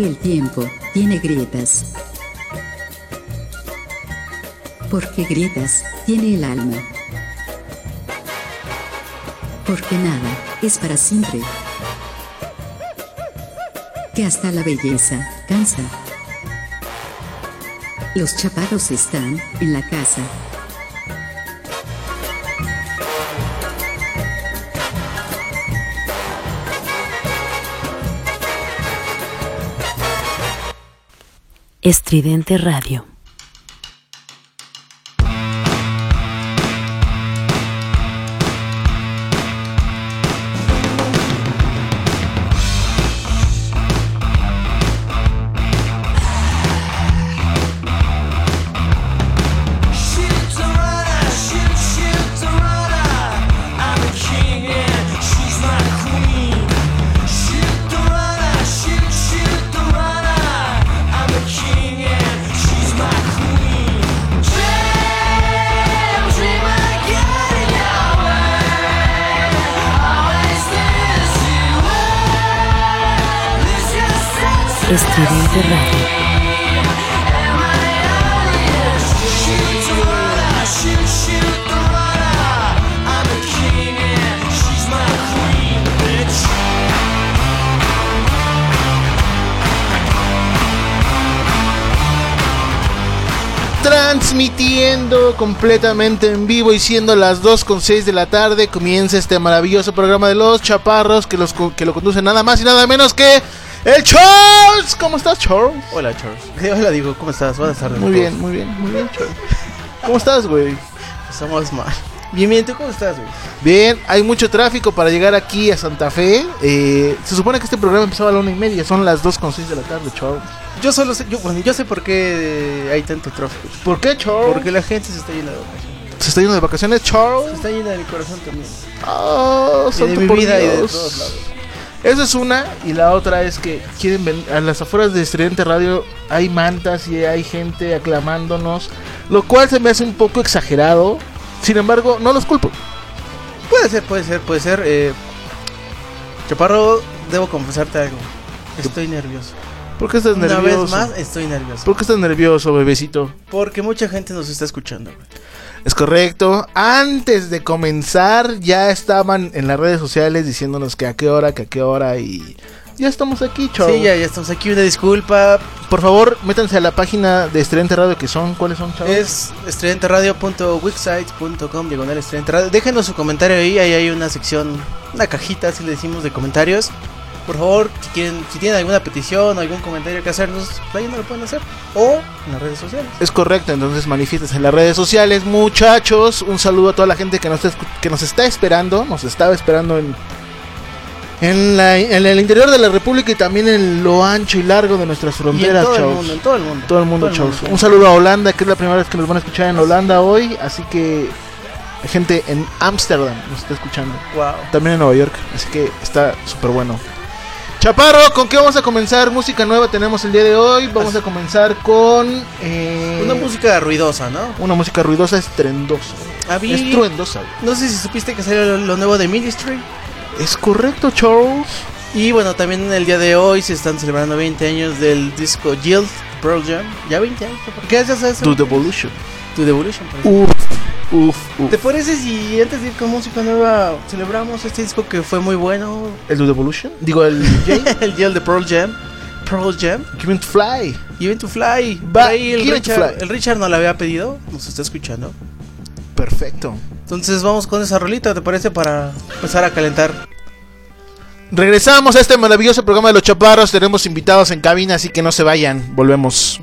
El tiempo tiene grietas. Porque grietas tiene el alma. Porque nada es para siempre. Que hasta la belleza cansa. Los chaparros están en la casa. Estridente Radio. Completamente en vivo y siendo las 2 con 6 de la tarde, comienza este maravilloso programa de los chaparros que, los, que lo conduce nada más y nada menos que el Charles. ¿Cómo estás, Charles? Hola, Charles. Hola, digo, ¿cómo estás? Buenas tardes. Muy bien, muy bien, muy bien, Charles. ¿Cómo estás, güey? Estamos mal. Bien, bien, ¿tú cómo estás, güey? Bien, hay mucho tráfico para llegar aquí a Santa Fe. Eh, se supone que este programa empezaba a la una y media, son las 2 con 6 de la tarde, Charles. Yo solo sé, yo, bueno, yo sé por qué hay tanto tráfico. ¿Por qué, Charles? Porque la gente se está yendo de vacaciones. se está yendo de vacaciones, Se Charles. está yendo de mi corazón también. Oh, Y de santo mi por vida y de Dios. todos lados. Esa es una, y la otra es que quieren venir a las afueras de Estridente Radio. Hay mantas y hay gente aclamándonos, lo cual se me hace un poco exagerado. Sin embargo, no los culpo. Puede ser, puede ser, puede ser. Eh, Chaparro, debo confesarte algo. Estoy nervioso. ¿Por qué estás Una nervioso? vez más, estoy nervioso. ¿Por qué estás nervioso, bebecito? Porque mucha gente nos está escuchando, güey. Es correcto. Antes de comenzar, ya estaban en las redes sociales diciéndonos que a qué hora, que a qué hora, y ya estamos aquí, chao. Sí, ya, ya estamos aquí. Una disculpa. Por favor, métanse a la página de Estridente Radio que son, ¿cuáles son, chavos? Es estridenteradio.wixsite.com diagonal estridente radio. Déjenos su comentario ahí, ahí hay una sección, una cajita, así le decimos, de comentarios. Por favor, si quieren, si tienen alguna petición o algún comentario que hacernos, vayan, lo pueden hacer. O en las redes sociales. Es correcto, entonces manifiestas en las redes sociales, muchachos. Un saludo a toda la gente que nos, que nos está esperando, nos estaba esperando en, en, la- en el interior de la República y también en lo ancho y largo de nuestras fronteras, todo el mundo, en todo el mundo. Todo el mundo, chavos. Un saludo a Holanda, que es la primera vez que nos van a escuchar en Holanda hoy, así que gente en Ámsterdam nos está escuchando. Wow. También en Nueva York, así que está súper bueno. Chaparro, ¿con qué vamos a comenzar? Música nueva tenemos el día de hoy. Vamos a comenzar con eh, Una música ruidosa, ¿no? una música ruidosa, Estruendosa. güey. No sé si supiste que salió lo, lo nuevo de Ministry. Es correcto, Charles. Y bueno, también el día de hoy se están celebrando 20 años del disco Guild Pearl Jam. Ya 20 años. ¿Por qué haces eso? To Devolution. To Devolution. por Uf, uf, uf. ¿Te parece si antes de ir con música nueva celebramos este disco que fue muy bueno? ¿El To Devolution? Digo, el el Guild de Pearl Jam. Pearl Jam. Give to Fly. Even to Fly. El to Fly. el Richard no la había pedido. Nos está escuchando. Perfecto. Entonces vamos con esa rolita, ¿te parece? Para empezar a calentar. Regresamos a este maravilloso programa de los chaparros. Tenemos invitados en cabina, así que no se vayan. Volvemos.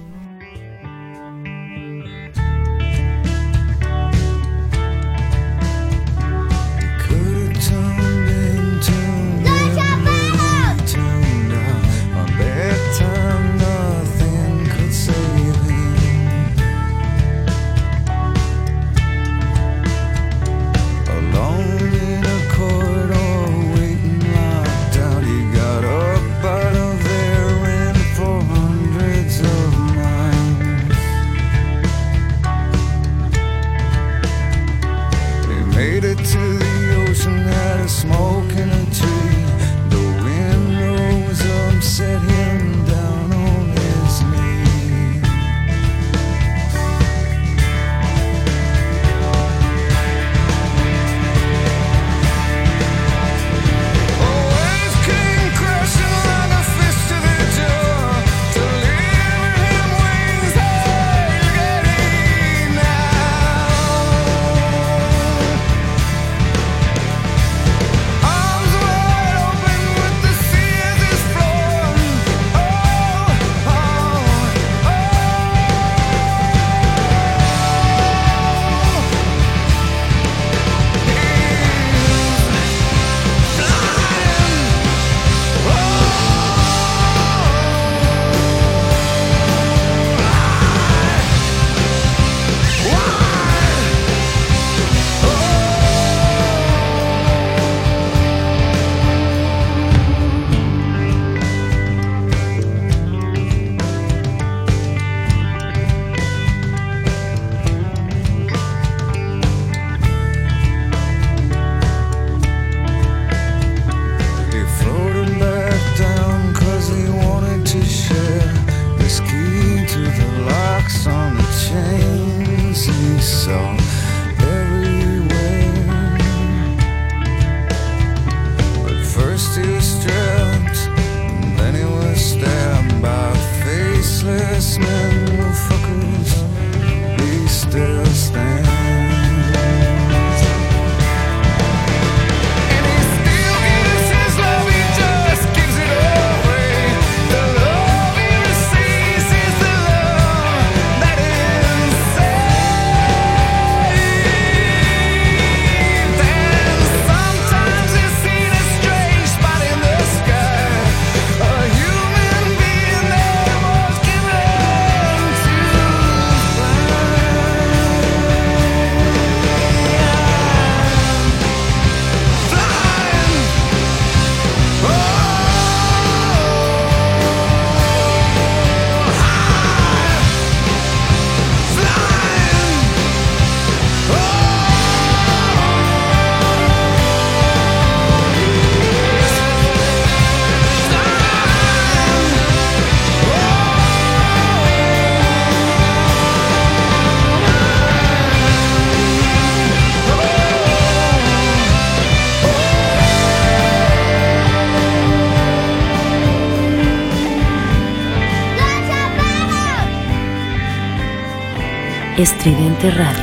Estridente Radio.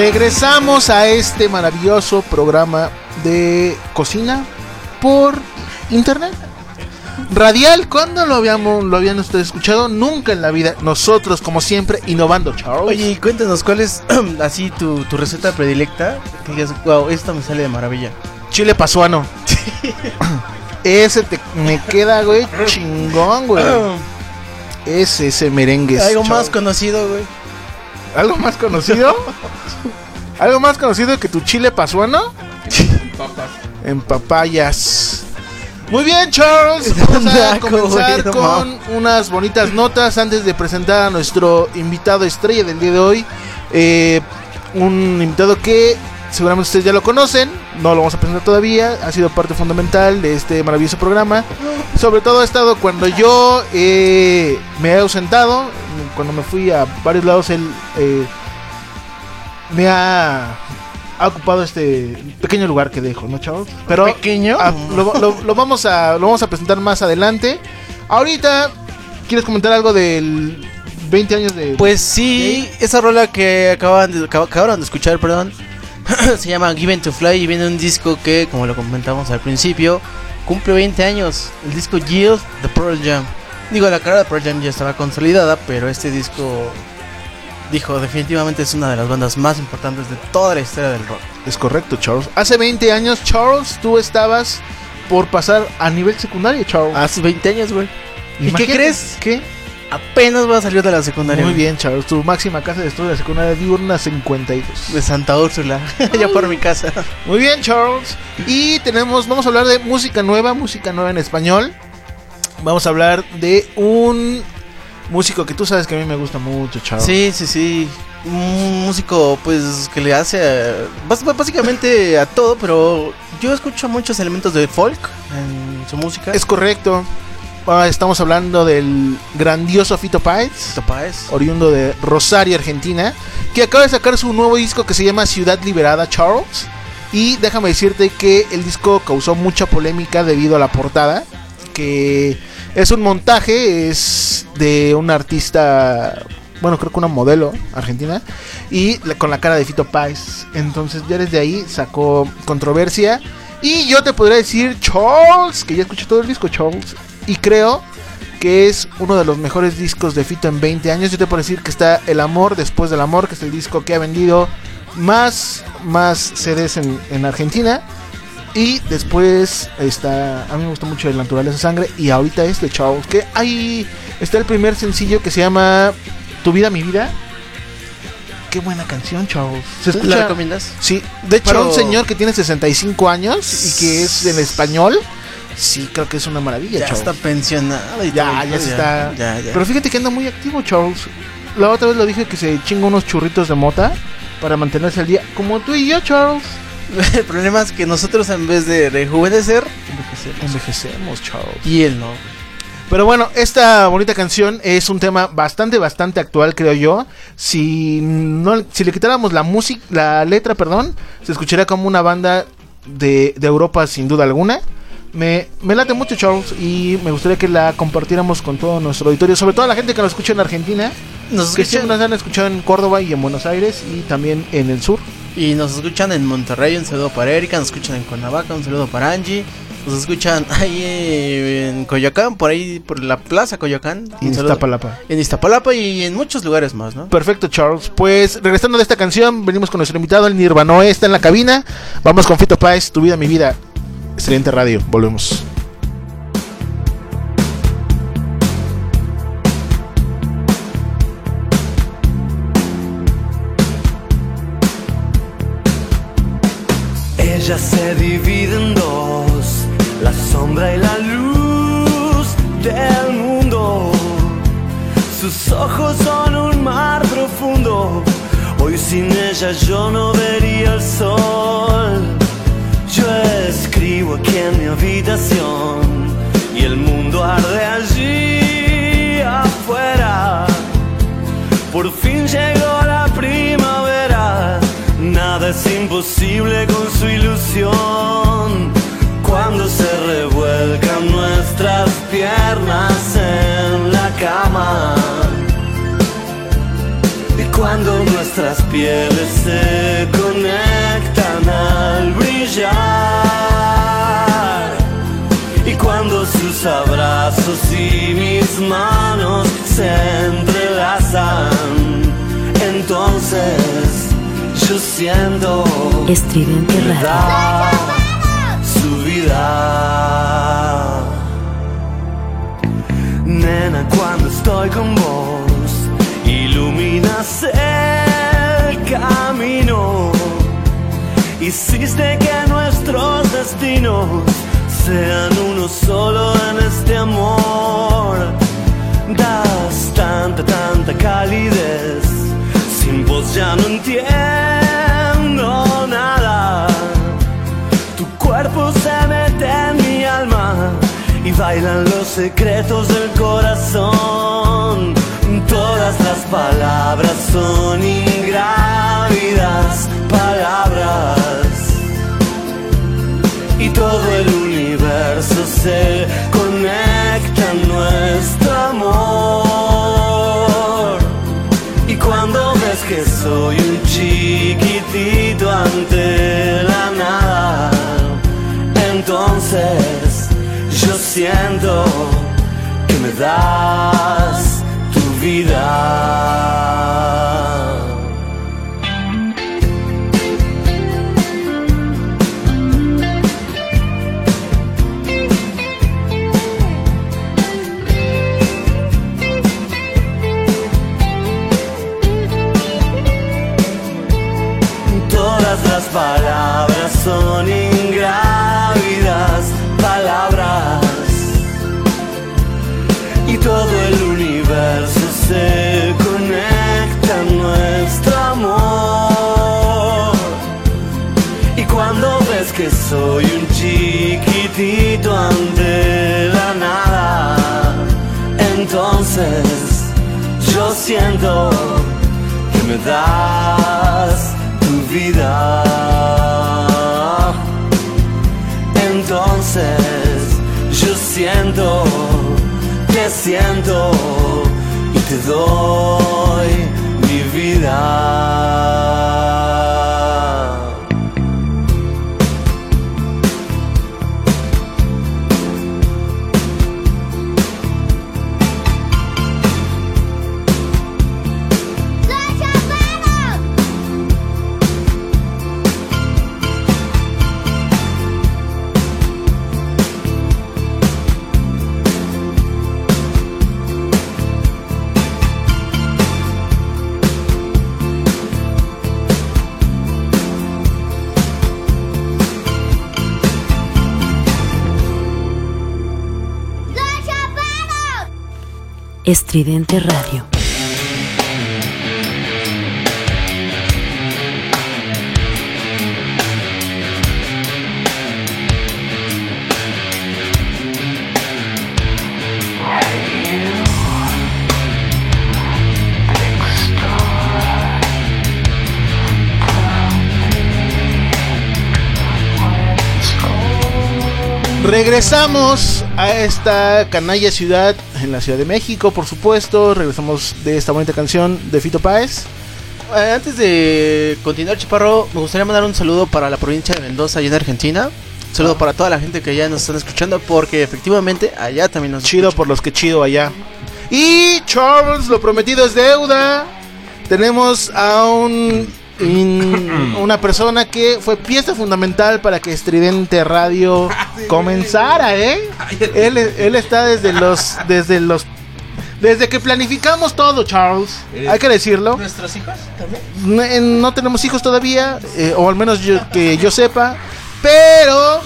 Regresamos a este maravilloso programa de cocina por internet. Radial, ¿cuándo lo habíamos lo habían ustedes escuchado? Nunca en la vida. Nosotros, como siempre, innovando, Charles. Oye, y cuéntanos cuál es así tu, tu receta predilecta. Que digas, wow, esta me sale de maravilla. Chile pasuano. ese te, me queda, güey, chingón, güey. Ese, ese merengue. Algo más conocido, güey. ¿Algo más conocido? ¿Algo más conocido que tu chile pasuano? En papayas. Muy bien, Charles. Vamos a comenzar con unas bonitas notas antes de presentar a nuestro invitado estrella del día de hoy. Eh, un invitado que seguramente ustedes ya lo conocen. No lo vamos a presentar todavía. Ha sido parte fundamental de este maravilloso programa. Sobre todo ha estado cuando yo eh, me he ausentado. Cuando me fui a varios lados, él eh, me ha, ha ocupado este pequeño lugar que dejo, ¿no, chavos? Pero ¿Pequeño? ah, lo, lo- lo vamos a, lo vamos a presentar más adelante. Ahorita, ¿quieres comentar algo del 20 años de... Pues sí, esa rola que acaban de, acab- acabaron de escuchar, perdón, se llama Given to Fly y viene un disco que, como lo comentamos al principio, cumple 20 años. El disco Yield de Pearl Jam. Digo, la carrera de Pearl Jam ya estaba consolidada, pero este disco, dijo, definitivamente es una de las bandas más importantes de toda la historia del rock. Es correcto, Charles. Hace 20 años, Charles, tú estabas por pasar a nivel secundario, Charles. Hace 20 años, güey. ¿Y qué crees? ¿Qué? Apenas va a salir de la secundaria. Muy güey. bien, Charles. Tu máxima casa de estudio de secundaria diurna 52. De Santa Úrsula, ya por mi casa. Muy bien, Charles. Y tenemos, vamos a hablar de música nueva, música nueva en español. Vamos a hablar de un músico que tú sabes que a mí me gusta mucho, Charles. Sí, sí, sí. Un músico, pues, que le hace a- bás- básicamente a todo, pero yo escucho muchos elementos de folk en su música. Es correcto. Ah, estamos hablando del grandioso Fito Páez, Topaz. oriundo de Rosario, Argentina, que acaba de sacar su nuevo disco que se llama Ciudad Liberada, Charles. Y déjame decirte que el disco causó mucha polémica debido a la portada, que es un montaje, es de una artista, bueno, creo que una modelo argentina, y con la cara de Fito Páez. Entonces ya desde ahí sacó controversia. Y yo te podría decir, Charles, que ya escuché todo el disco, Charles, y creo que es uno de los mejores discos de Fito en 20 años. Yo te puedo decir que está El Amor después del Amor, que es el disco que ha vendido más, más CDs en, en Argentina. Y después está, a mí me gustó mucho el Naturaleza Sangre. Y ahorita este, Charles, que ahí está el primer sencillo que se llama Tu vida, mi vida. Qué buena canción, Charles. Se ¿La escucha, recomiendas? Sí, De hecho, un señor que tiene 65 años y que es en español, sí, creo que es una maravilla, ya Charles. está pensionado y Ya, ya se está. Ya, ya. Pero fíjate que anda muy activo, Charles. La otra vez lo dije que se chinga unos churritos de mota para mantenerse al día. Como tú y yo, Charles. el problema es que nosotros en vez de rejuvenecer, envejecemos. Envejecemos. Y él no. Pero bueno, esta bonita canción es un tema bastante, bastante actual, creo yo. Si no, si le quitáramos la música, la letra, perdón, se escucharía como una banda de, de Europa sin duda alguna. Me, me late mucho, Charles, y me gustaría que la compartiéramos con todo nuestro auditorio, sobre todo la gente que nos escucha en Argentina, Nos que escuchan, siempre nos han escuchado en Córdoba y en Buenos Aires y también en el sur. y nos escuchan en Monterrey, un saludo para Erika, nos escuchan en Cuernavaca, un saludo para Angie. Nos escuchan ahí en Coyoacán, por ahí, por la plaza Coyoacán. En. Iztapalapa. En Iztapalapa y en muchos lugares más, ¿no? Perfecto, Charles. Pues regresando de esta canción, venimos con nuestro invitado, el Nirvanoe, está en la cabina. Vamos con Fito Páez, Tu vida, mi vida. Excelente radio, volvemos. Ella se divide en dos, la sombra y la luz del mundo. Sus ojos son un mar profundo, hoy sin ella yo no vería el sol. Yo escribo aquí en mi habitación y el mundo arde allí afuera. Por fin llegó la primavera, nada es imposible con su ilusión. Cuando se revuelcan nuestras piernas en la cama. Y cuando nuestras pieles se conectan brillar. Y cuando sus abrazos y mis manos se entrelazan, entonces yo siento Estridente su vida. Nena, cuando estoy con vos, iluminas el camino. Hiciste que nuestros destinos sean uno solo en este amor. Das tanta, tanta calidez. Sin vos ya no entiendo nada. Tu cuerpo se mete en mi alma y bailan los secretos del corazón. Todas las palabras son ingrávidas palabras y todo el universo se conecta en nuestro amor. Y cuando ves que soy un chiquitito ante la nada, entonces yo siento que me das vida. Todas las palabras son ingrávidas palabras y todo soy un chiquitito ante la nada, entonces yo siento que me das tu vida. Entonces yo siento, te siento y te doy mi vida. Estridente Radio. Regresamos a esta canalla ciudad en la Ciudad de México, por supuesto. Regresamos de esta bonita canción de Fito Páez. Eh, Antes de continuar, Chaparro, me gustaría mandar un saludo para la provincia de Mendoza y en Argentina. Saludo para toda la gente que ya nos están escuchando porque efectivamente allá también nos Chido por los que chido allá. Y Charles, lo prometido es deuda. Tenemos a un in- una persona que fue pieza fundamental para que Estridente Radio comenzara, ¿eh? Él, él está desde los desde los desde que planificamos todo, Charles. Hay que decirlo. nuestros hijos también. No, eh, no tenemos hijos todavía, eh, o al menos yo- que yo sepa, pero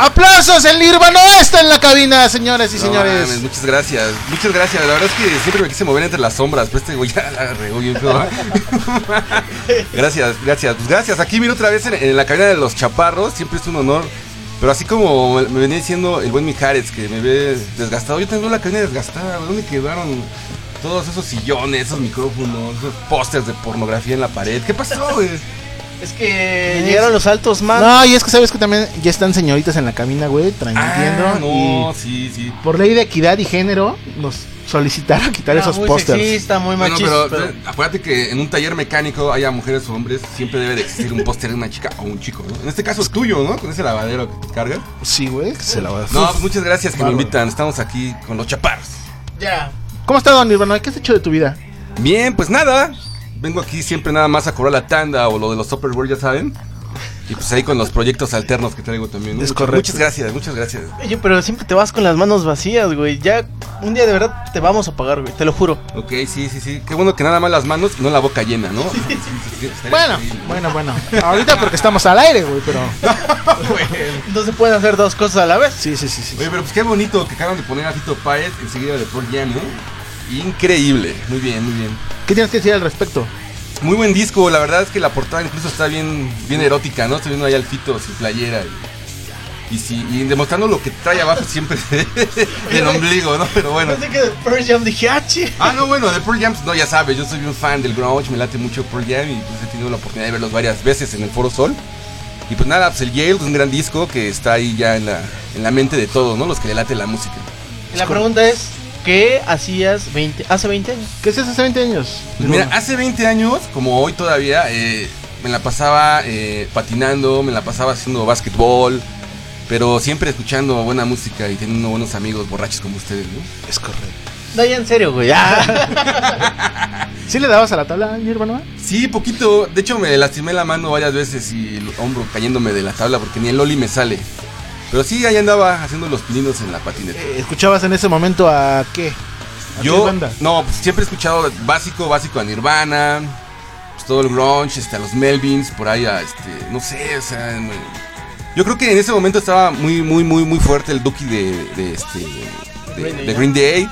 aplausos, el Nirvana está en la cabina, señoras y No señores. mames, muchas gracias, muchas gracias. La verdad es que siempre me quise mover entre las sombras, pero este güey ya la regó bien feo. gracias, gracias. Pues gracias. Aquí miro otra vez en, en la cabina de los chaparros. Siempre es un honor. Pero así como me, me venía diciendo el buen Mijares que me ve desgastado, yo tengo la cabina desgastada. ¿Dónde quedaron todos esos sillones, esos micrófonos, esos pósters de pornografía en la pared? ¿Qué pasó, güey? Es que llegaron los altos man. No, y es que sabes que también ya están señoritas en la cabina, güey, transmitiendo. Ah, no, y sí, sí. por ley de equidad y género, nos solicitaron quitar esos muy pósters. sexista, muy Bueno, machista. pero, pero- eh, acuérdate que en un taller mecánico, haya mujeres o hombres, siempre debe de existir un póster de una chica o un chico, ¿no? En este caso es tuyo, ¿no? Con ese lavadero que cargas. Sí, güey, que se la va a No, pues muchas gracias que Bárbaro. me invitan. Estamos aquí con los chaparros. Ya. ¿Cómo está, don Nirvana? ¿Qué has hecho de tu vida? Bien, pues nada. Vengo aquí siempre nada más a cobrar la tanda o lo de los Tupperware, ya saben. Y pues ahí con los proyectos alternos que traigo también. ¿no? Es Muchas- correcto. Muchas gracias, muchas gracias. Oye, pero siempre te vas con las manos vacías, güey. Ya un día de verdad te vamos a pagar, güey. Te lo juro. Ok, sí, sí, sí. Qué bueno que nada más las manos y no la boca llena, ¿no? Sí, sí, sí, Bueno, bueno, bueno. Ahorita porque estamos al aire, güey, pero... No se pueden hacer dos cosas a la vez. Sí, sí, sí, sí. Oye, pero pues qué bonito que acaban de poner a Fito Páez enseguida de Pearl Jam, ¿no? Increíble. Muy bien, muy bien. ¿Qué tienes que decir al respecto? Muy buen disco, la verdad es que la portada incluso está bien, bien erótica, ¿no? Estoy viendo ahí al Fito sin playera y, y, sí, y demostrando lo que trae abajo siempre del ombligo, ¿no? Pero bueno. Pensé que de Pearl Jam dije, ah. Ah, no, bueno, de Pearl Jam, pues, no, ya sabes, yo soy un fan del grunge, me late mucho Pearl Jam y pues he tenido la oportunidad de verlos varias veces en el Foro Sol. Y pues nada, pues el Yale es un gran disco que está ahí ya en la, en la mente de todos, ¿no? Los que le late la música. Y la pregunta es, ¿qué hacías 20, hace 20 años? ¿Qué haces hace 20 años? Pues mira, hace 20 años, como hoy todavía, eh, me la pasaba eh, patinando, me la pasaba haciendo básquetbol, pero siempre escuchando buena música y teniendo buenos amigos borrachos como ustedes, ¿no? Es correcto. No, ya en serio, güey. Ya. ¿Sí le dabas a la tabla, Nirvana? Sí, poquito. De hecho, me lastimé la mano varias veces y el hombro cayéndome de la tabla porque ni el Oli me sale. Pero sí, ahí andaba haciendo los pininos en la patineta. Eh, ¿Escuchabas en ese momento a qué? ¿A qué Yo, banda? no, pues siempre he escuchado básico, básico a Nirvana, pues todo el grunge, este, a los Melvins, por ahí a, este, no sé, o sea, me- yo creo que en ese momento estaba muy, muy, muy, muy fuerte el Duki de, de, este, de, Green Day, de ¿no? Green Day.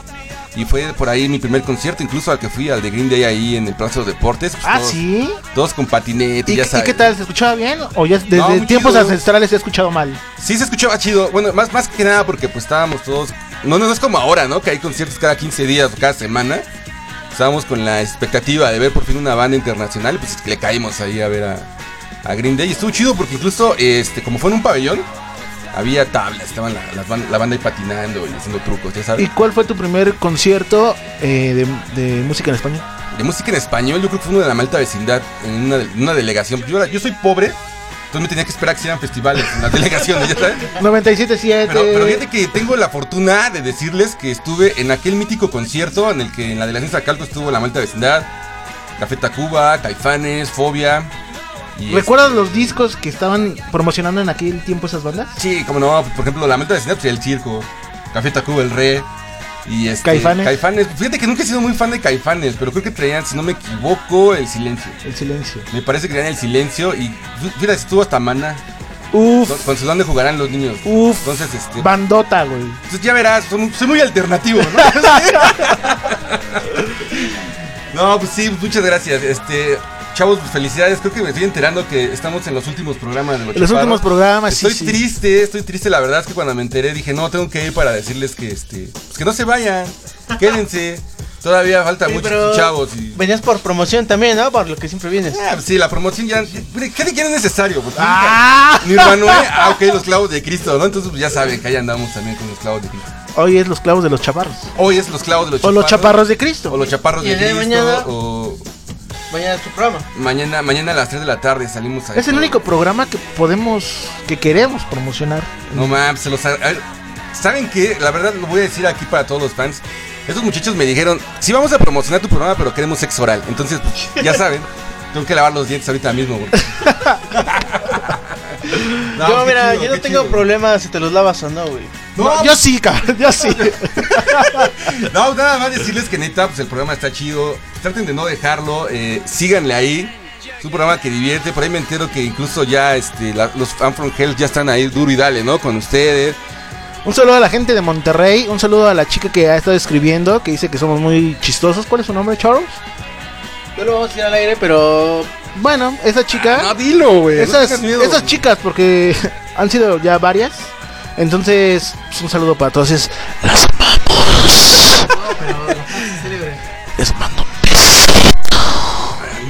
Y fue por ahí mi primer concierto, incluso al que fui, al de Green Day ahí en el Plaza de Deportes. pues, Ah, todos, ¿sí? Todos con patinete, ¿Y, ya y sabes. qué tal? ¿Se escuchaba bien? ¿O ya desde No, tiempos chido. ancestrales se ha escuchado mal? Sí se escuchaba chido. Bueno, más, más que nada porque pues estábamos todos. No, no es como ahora, ¿no? Que hay conciertos cada 15 días o cada semana. Estábamos con la expectativa de ver por fin una banda internacional. y, Pues le caímos ahí a ver a, a Green Day. Y estuvo chido porque incluso, este, como fue en un pabellón, había tablas. Estaban la, banda ahí patinando y haciendo trucos, ya ¿Y sabes. cuál fue tu primer concierto eh, de, de música en español? De música en español, yo creo que fue uno de la malta vecindad en una, de- una delegación. Yo, soy pobre, entonces me tenía que esperar que hicieran festivales en las delegaciones, ya sabes. 97.7. Pero, pero fíjate que tengo la fortuna de decirles que estuve en aquel mítico concierto en el que en la delegación Zacalco estuvo la Malta Vecindad, Café Tacuba, Caifanes, Fobia. ¿Recuerdas los discos que estaban promocionando en aquel tiempo esas bandas? sí, como no, por ejemplo, la Malta Vecindad, pues el circo, Café Tacuba, el Re. Y este, Caifanes. Caifanes. Fíjate que nunca he sido muy fan de Caifanes, pero creo que traían, si no me equivoco, el silencio. El silencio. Me parece que traían el silencio y fíjate, estuvo hasta Mana. Uf, Con, con su dónde jugarán los niños. uf, Entonces, este. bandota, güey. Entonces ya verás, muy- soy muy alternativo, ¿no? no, pues sí, muchas gracias. Este, chavos, pues felicidades. Creo que me estoy enterando que estamos en los últimos programas de Los los Chaparros. últimos programas, sí, Estoy sí. triste, estoy triste. La verdad es que cuando me enteré dije, no, tengo que ir para decirles que, este, pues que no se vayan, quédense. Todavía falta Sí, muchos chavos. Y... Venías por promoción también, ¿no? Por lo que siempre vienes. Ah, pues sí, la promoción ya. ¿Qué de quién es necesario? Pues, ¡Ah! Nirvana, ah, ok, los clavos de Cristo, ¿no? Entonces, pues ya saben que ahí andamos también con los clavos de Cristo. Hoy es los clavos de los chaparros. Hoy es los clavos de los O los chaparros de Cristo. O los chaparros ¿Y de de Cristo. mañana? O. Mañana es tu programa. Mañana, mañana a las 3 de la tarde salimos a Es el único programa que podemos, que queremos promocionar. No mames, se los. a- ver, ¿Saben qué? La verdad lo voy a decir aquí para todos los fans. Estos muchachos me dijeron: Sí, vamos a promocionar tu programa, pero queremos sexo oral. Entonces, pues, ya saben, tengo que lavar los dientes ahorita mismo, güey. No, yo, mira, chido, yo no tengo chido. problema si te los lavas o no, güey. No, yo sí, cabrón, yo sí. No, nada más decirles que neta, pues el programa está chido. Traten de no dejarlo. eh, síganle ahí. Es un programa que divierte. Por ahí me entero que incluso ya este, la- los fan from hell ya están ahí duro y dale, ¿no? Con ustedes. Un saludo a la gente de Monterrey, un saludo a la chica que ha estado escribiendo, que dice que somos muy chistosos. ¿Cuál es su nombre, Charles? No lo vamos a ir al aire, pero. Bueno, esa chica... No, dilo, güey. no esas, miedo. esas chicas, porque han sido ya varias. Entonces, pues, un saludo para todas. Es- Las amamos. Les mando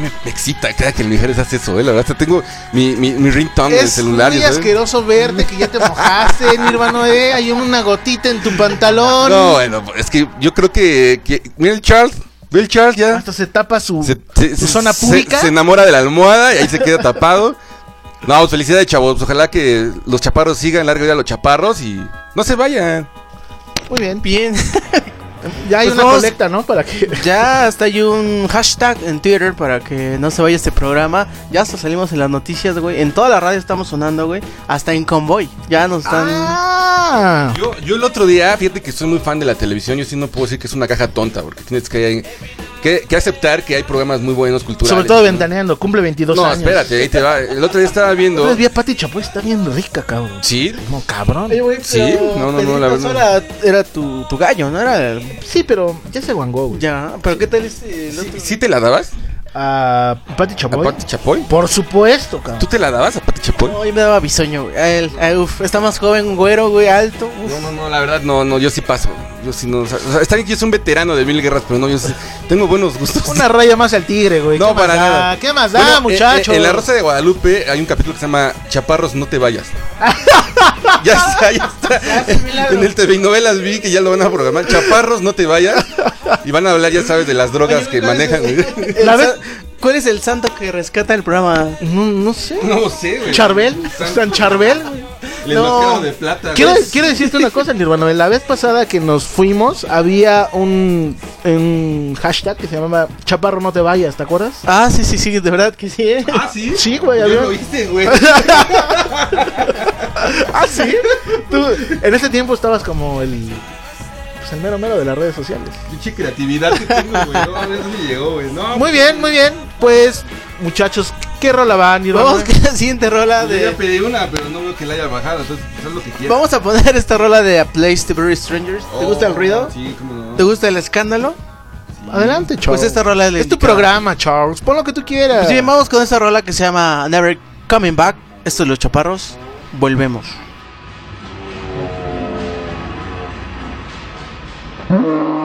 me, me excita cada que el mujeres hace eso, ¿eh? La verdad, hasta tengo mi, mi, mi ringtone en el Es celular. muy ¿ya sabes? asqueroso verte que ya te mojaste, Nirvana, eh. Hay una gotita en tu pantalón. No, bueno, es que yo creo que. que mira el Charles. Ve el Charles ya. Hasta se tapa su, Se, se- su se- zona se- pública. Se, enamora de la almohada y ahí se queda tapado. No, pues, felicidades, chavos. Ojalá que los chaparros sigan larga vida los chaparros y no se vayan. Muy bien. Bien. Ya hay Pues una vamos- colecta, ¿no? Para que. Ya hasta hay un hashtag en Twitter para que no se vaya este programa. Ya hasta salimos en las noticias, güey. En toda la radio estamos sonando, güey. Hasta en Convoy. Ya nos están. Ah, Yo, yo el otro día, fíjate que soy muy fan de la televisión. Yo sí no puedo decir que es una caja tonta porque tienes que, que, que aceptar que hay programas muy buenos culturales. sobre todo ¿no? ventaneando, cumple 22 No, años. espérate, ahí te va. El otro día estaba viendo. Entonces vi a Pati Chapoy, está bien rica, cabrón. Sí, No, cabrón. Oye, güey, Sí, no, no, no, la verdad. Sola Era tu, tu gallo, ¿no? Era. Sí, pero ya se guangó, güey. Ya, pero ¿qué tal este? el ¿Sí, otro? sí te la dabas? A Pati ¿A Chapoy. Pati Chapoy? Por supuesto, cabrón. ¿Tú te la dabas a Pati Chapoy? No, hoy me daba bisoño, güey. A él, a- uf, está más joven, güero, güey, alto. uf. No, no, no, la verdad, no, no, yo sí paso. Yo sí no. O sea, está bien que yo soy un veterano de mil guerras, pero no, yo sí tengo buenos gustos. Una raya más al tigre, güey. No, ¿Qué más para da? nada. ¿Qué más da, Bueno, muchacho? eh, en La Rosa de Guadalupe hay un capítulo que se llama Chaparros, no te vayas. ya está, ya está. en el TV y novelas vi que ya lo van a programar. Chaparros, no te vayas. Y van a hablar, ya sabes, de las drogas Oye, que ¿cuál es manejan. La vez- ¿Cuál es el santo que rescata el programa? No, no sé. no sé, güey. ¿Charbel? ¿San Charbel? El No. de plata. Quiero, decirte una cosa, Nirvana. La vez pasada que nos fuimos, había un, un hashtag que se llamaba Chaparro no te vayas, ¿te acuerdas? Ah, sí, sí, sí, de verdad que sí, ¿eh? Ah, sí. Sí, güey, había- lo viste, güey. ¿Ah, sí? Tú, en ese tiempo estabas como el... Pues el mero mero de las redes sociales. Pinche creatividad que tengo, güey. No, a ver dónde llegó, güey. No, Muy bien, muy bien. Pues, muchachos, ¿qué rola va, Nirvana? Vamos con la siguiente rola Yo ya de... pedí una, pero no veo que la haya bajado. Entonces, pues, haz lo que quieras. Vamos a poner esta rola de A Place to Bury Strangers. ¿Te gusta el ruido? Oh, Sí, cómo no. ¿Te gusta el escándalo? Adelante, Charles. Pues esta rola es Es tu programa, Charles. Pon lo que tú quieras. Pues bien, vamos con esta rola que se llama Never Coming Back. Esto es Los Chaparros. Volvemos. Los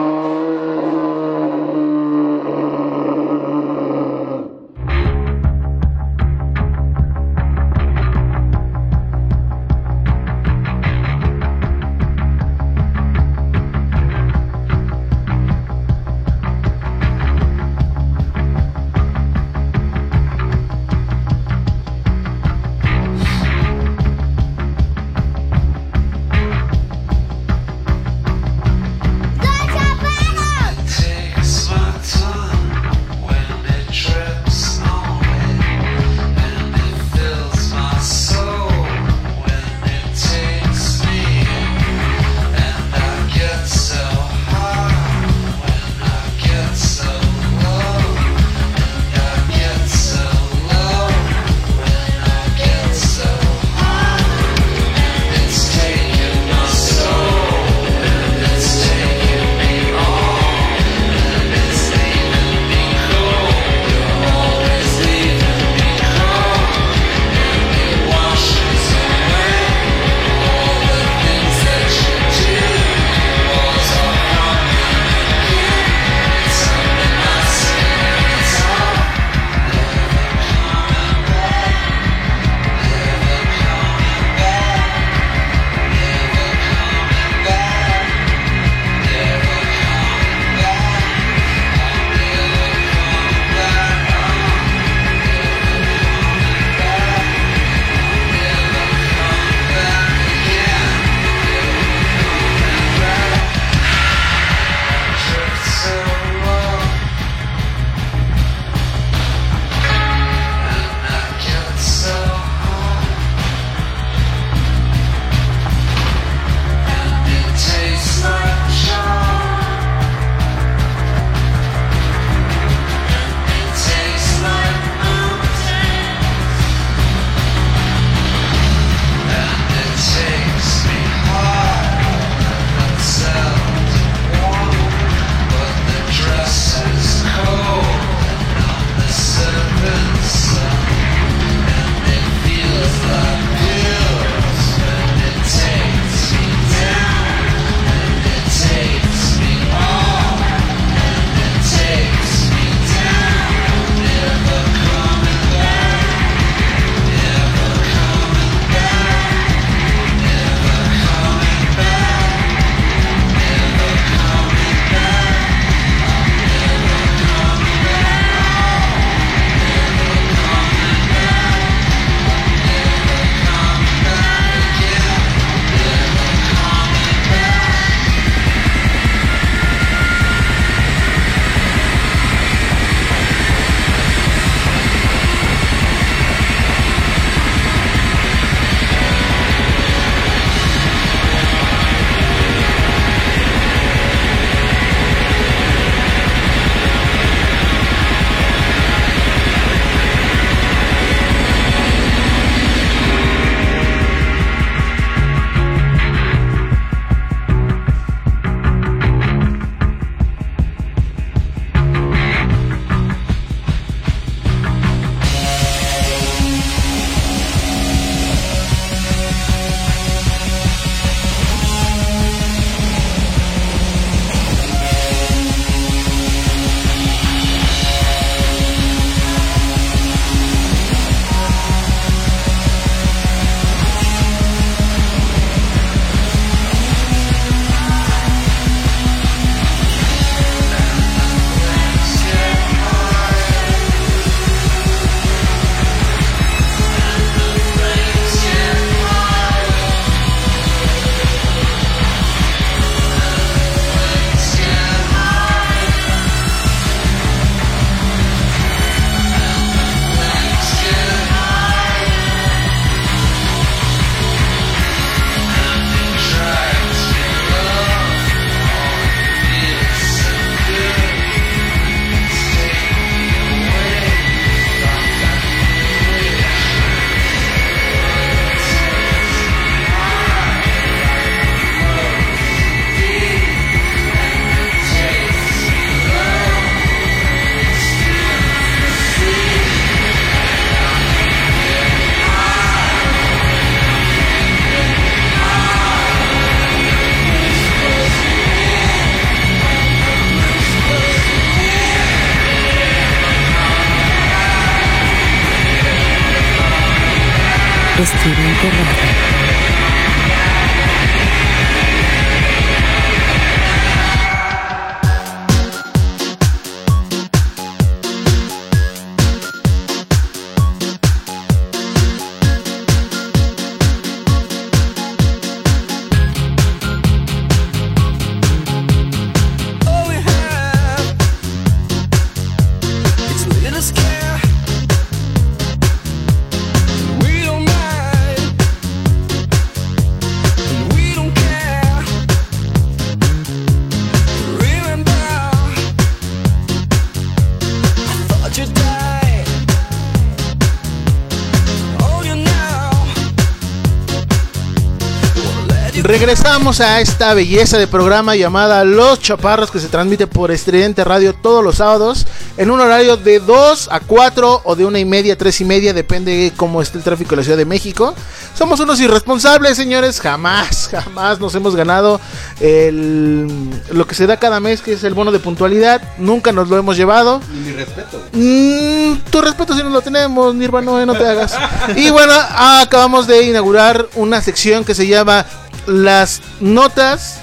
Regresamos a esta belleza de programa llamada Los Chaparros que se transmite por Estridente Radio todos los sábados en un horario de 2 a 4 o de una y media a 3 y media, depende cómo esté el tráfico en la Ciudad de México. Somos unos irresponsables, señores, jamás, jamás nos hemos ganado lo que se da cada mes, que es el bono de puntualidad, nunca nos lo hemos llevado. Respeto. Mm, tu respeto si no lo tenemos, Nirvana, no te hagas. Y bueno, acabamos de inaugurar una sección que se llama Las notas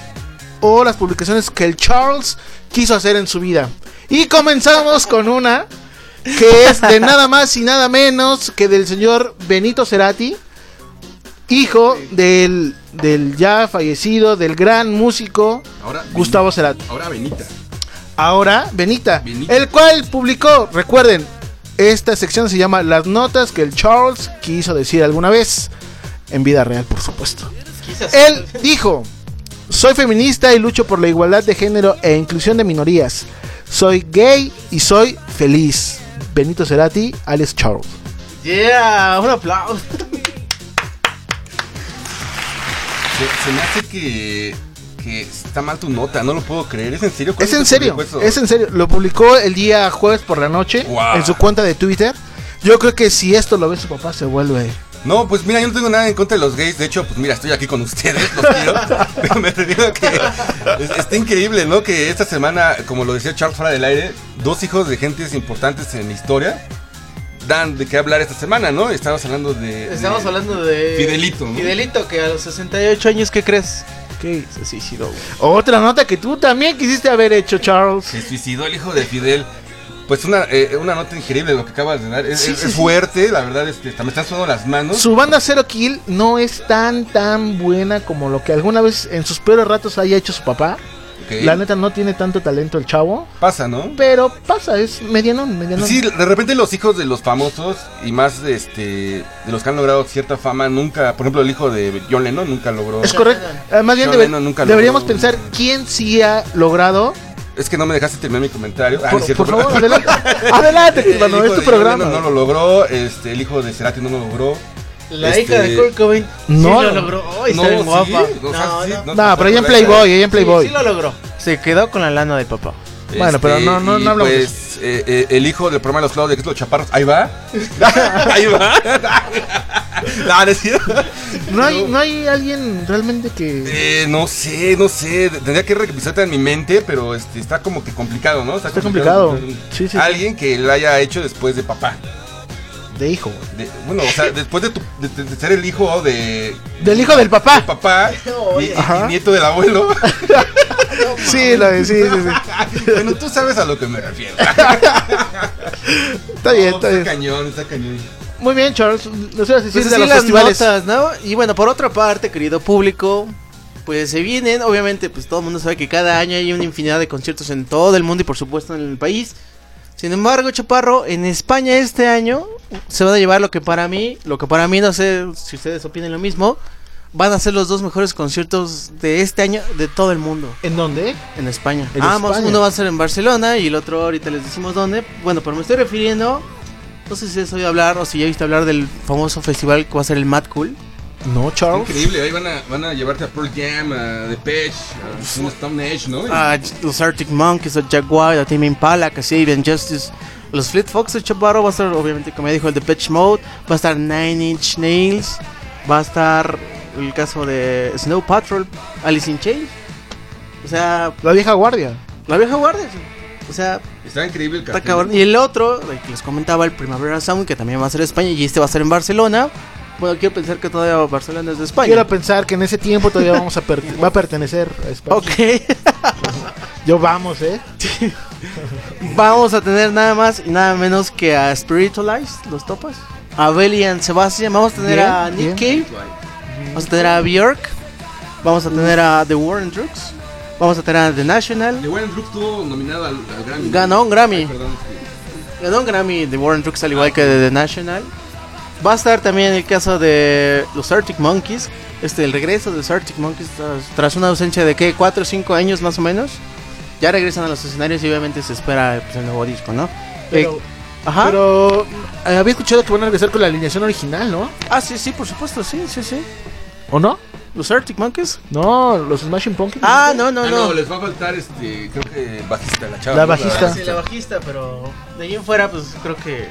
o las publicaciones que el Charles quiso hacer en su vida. Y comenzamos con una que es de nada más y nada menos que del señor Benito Cerati, hijo del, del ya fallecido, del gran músico Ahora, Gustavo Benita. Cerati Ahora Benita. Ahora Benita, Benita. el cual publicó, recuerden, esta sección se llama Las notas que el Charles quiso decir alguna vez, en vida real, por supuesto. Él dijo, soy feminista y lucho por la igualdad de género e inclusión de minorías. Soy gay y soy feliz. Benito Cerati, alias Charles. Yeah, un aplauso. Se, se me hace que, que está mal tu nota, no lo puedo creer. ¿Es en serio? Es ¿Cuándo en se serio, es en serio. Lo publicó el día jueves por la noche Wow. en su cuenta de Twitter. Yo creo que si esto lo ve su papá se vuelve... No, pues mira, yo no tengo nada en contra de los gays. De hecho, pues mira, estoy aquí con ustedes, los quiero. Pero me refiero a que es- está increíble, ¿no? Que esta semana, como lo decía Charles fuera del aire, dos hijos de gentes importantes en la historia dan de qué hablar esta semana, ¿no? Estamos hablando de. Estamos de- hablando de. Fidelito, ¿no? Fidelito, que a los 68 años, ¿qué crees? Que se suicidó. Otra nota que tú también quisiste haber hecho, Charles. Se suicidó el hijo de Fidel. Pues una, eh, una nota increíble lo que acabas de dar. Es, Sí, es- sí, es sí. fuerte, la verdad es que hasta me están sudando las manos. Su banda Zero Kill no es tan tan buena como lo que alguna vez en sus peores ratos haya hecho su papá. La neta no tiene tanto talento el chavo, Pasa, ¿no? pero pasa, es medianón, medianón. Sí, de repente los hijos de los famosos y más de, este, de los que han logrado cierta fama nunca, por ejemplo el hijo de John Lennon nunca logró. Es correcto. Eh, más bien debe- nunca deberíamos logró- pensar quién sí ha logrado. Es que no me dejaste terminar mi comentario. Ah, Por, favor, adelante. adelante, El hermano, es tu programa. Lennon no lo logró, este, el hijo de Cerati no lo logró. La Este- hija de Kurt Cobain No. sí lo logró. Ay, No, está bien sí, guapa. No, sí, no. No, pero ella en no, Playboy, ella en Playboy. Sí, lo logró. Se quedó con la lana del papá. Bueno, pero no- no- no hablamos de pues, eh, eh, el hijo del programa de los Claudia, que es los chaparros, ahí va. ahí va. no, no es. No hay, no hay alguien realmente que. Eh, no sé, no sé. Tendría que revisar en mi mente, pero este, está como que complicado, ¿no? Está complicado. Sí, sí, sí. Alguien que lo haya hecho después de papá. De hijo. De- bueno, o sea, después de, tu- de- de- de ser el hijo de, Del hijo del papá. de papá y, y- Ajá. y nieto del abuelo. Sí, lo de- sí, sí, sí. bueno, tú sabes a lo que me refiero. Está bien, No, está está bien. cañón, está cañón. Muy bien, Charles. Nos ibas a decir Pues de los las festivales. notas, ¿no? Y bueno, por otra parte, querido público, pues se vienen, obviamente, pues todo el mundo sabe que cada año hay una infinidad de conciertos en todo el mundo y por supuesto en el país. Sin embargo, Chaparro, en España este año se van a llevar lo que para mí, lo que para mí no sé si ustedes opinen lo mismo, van a ser los dos mejores conciertos de este año de todo el mundo. ¿En dónde? En España. En España. uno va a ser en Barcelona y el otro ahorita les decimos dónde. Bueno, pero me estoy refiriendo, no sé si has oído hablar o si ya viste hablar del famoso festival que va a ser el Mad Cool. No, Charles. Increíble, ahí van a, van a llevarte a Pearl Jam, a Depeche, a Stone Age, ¿no? Ah, los Arctic Monkeys, a Jaguar, a Tame Impala, Kasabian Justice, los Fleet Foxes, Chaparro, va a estar obviamente como ya dijo el Depeche Mode, va a estar Nine Inch Nails, va a estar el caso de Snow Patrol, Alice in Chains. O sea, La vieja guardia. la vieja guardia. O sea, Está increíble el Está cabrón. Y el otro, el que les comentaba, el Primavera Sound, que también va a ser en España, y este va a ser en Barcelona. Bueno, quiero pensar que todavía Barcelona es de España. Quiero pensar que en ese tiempo todavía vamos a per- va a pertenecer a España. Ok. Yo vamos, ¿eh? Vamos a tener nada más y nada menos que a Spiritualized, los topas. A Belly and Sebastian. Vamos a tener Bien, a Nick. Cave. Vamos a tener a Bjork. Vamos a tener a The War and Drugs. Vamos a tener a The National. The Warren Drugs estuvo nominado al, al Grammy. Ganó un Grammy. Ay, perdón, Ganó un Grammy The War and Drugs al igual que The National. Va a estar también el caso de los Arctic Monkeys. Este, el regreso de los Arctic Monkeys tras, tras una ausencia de que 4 o 5 años más o menos. Ya regresan a los escenarios y obviamente se espera pues, el nuevo disco, ¿no? Pero, Eh, ajá. pero eh, había escuchado que van a regresar con la alineación original, ¿no? Ah, sí, sí, por supuesto, sí, sí, sí. ¿O no? ¿Los Arctic Monkeys? No, los Smashing Pumpkins. Ah, no, no, Ah, no. no, les va a faltar este, creo que bajista, la chava. La bajista. Ah, sí, la bajista, pero de ahí en fuera, pues creo que.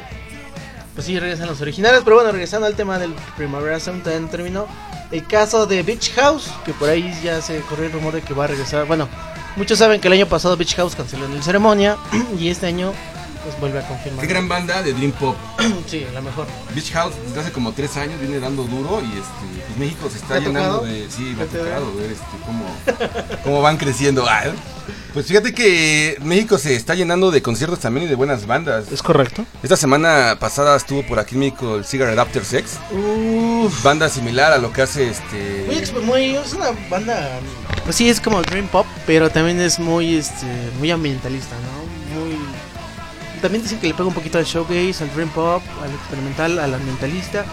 Pues sí, regresan los originales. Pero bueno, regresando al tema del Primavera Sound, también terminó. El caso de Beach House, que por ahí ya se corrió el rumor de que va a regresar. Bueno, muchos saben que el año pasado Beach House canceló en el ceremonia. y este año, pues vuelve a confirmar. Qué gran banda de Dream Pop. Sí, la mejor. Beach House desde hace como tres años viene dando duro y este, pues México se está ¿Te ha llenando tocado? de. Sí, me ha ¿Te tocado ver este, cómo, cómo van creciendo. Ah, Pues fíjate que México se está llenando de conciertos también y de buenas bandas. ¿Es correcto? Esta semana pasada estuvo por aquí en México el Cigarette After Sex. Uff. Banda similar a lo que hace este. Muy, muy- es una banda. Pues sí, es como Dream Pop, pero también es muy, este, muy ambientalista, ¿no? También dicen que le pega un poquito al showgaze, al Dream Pop, al experimental, al ambientalista.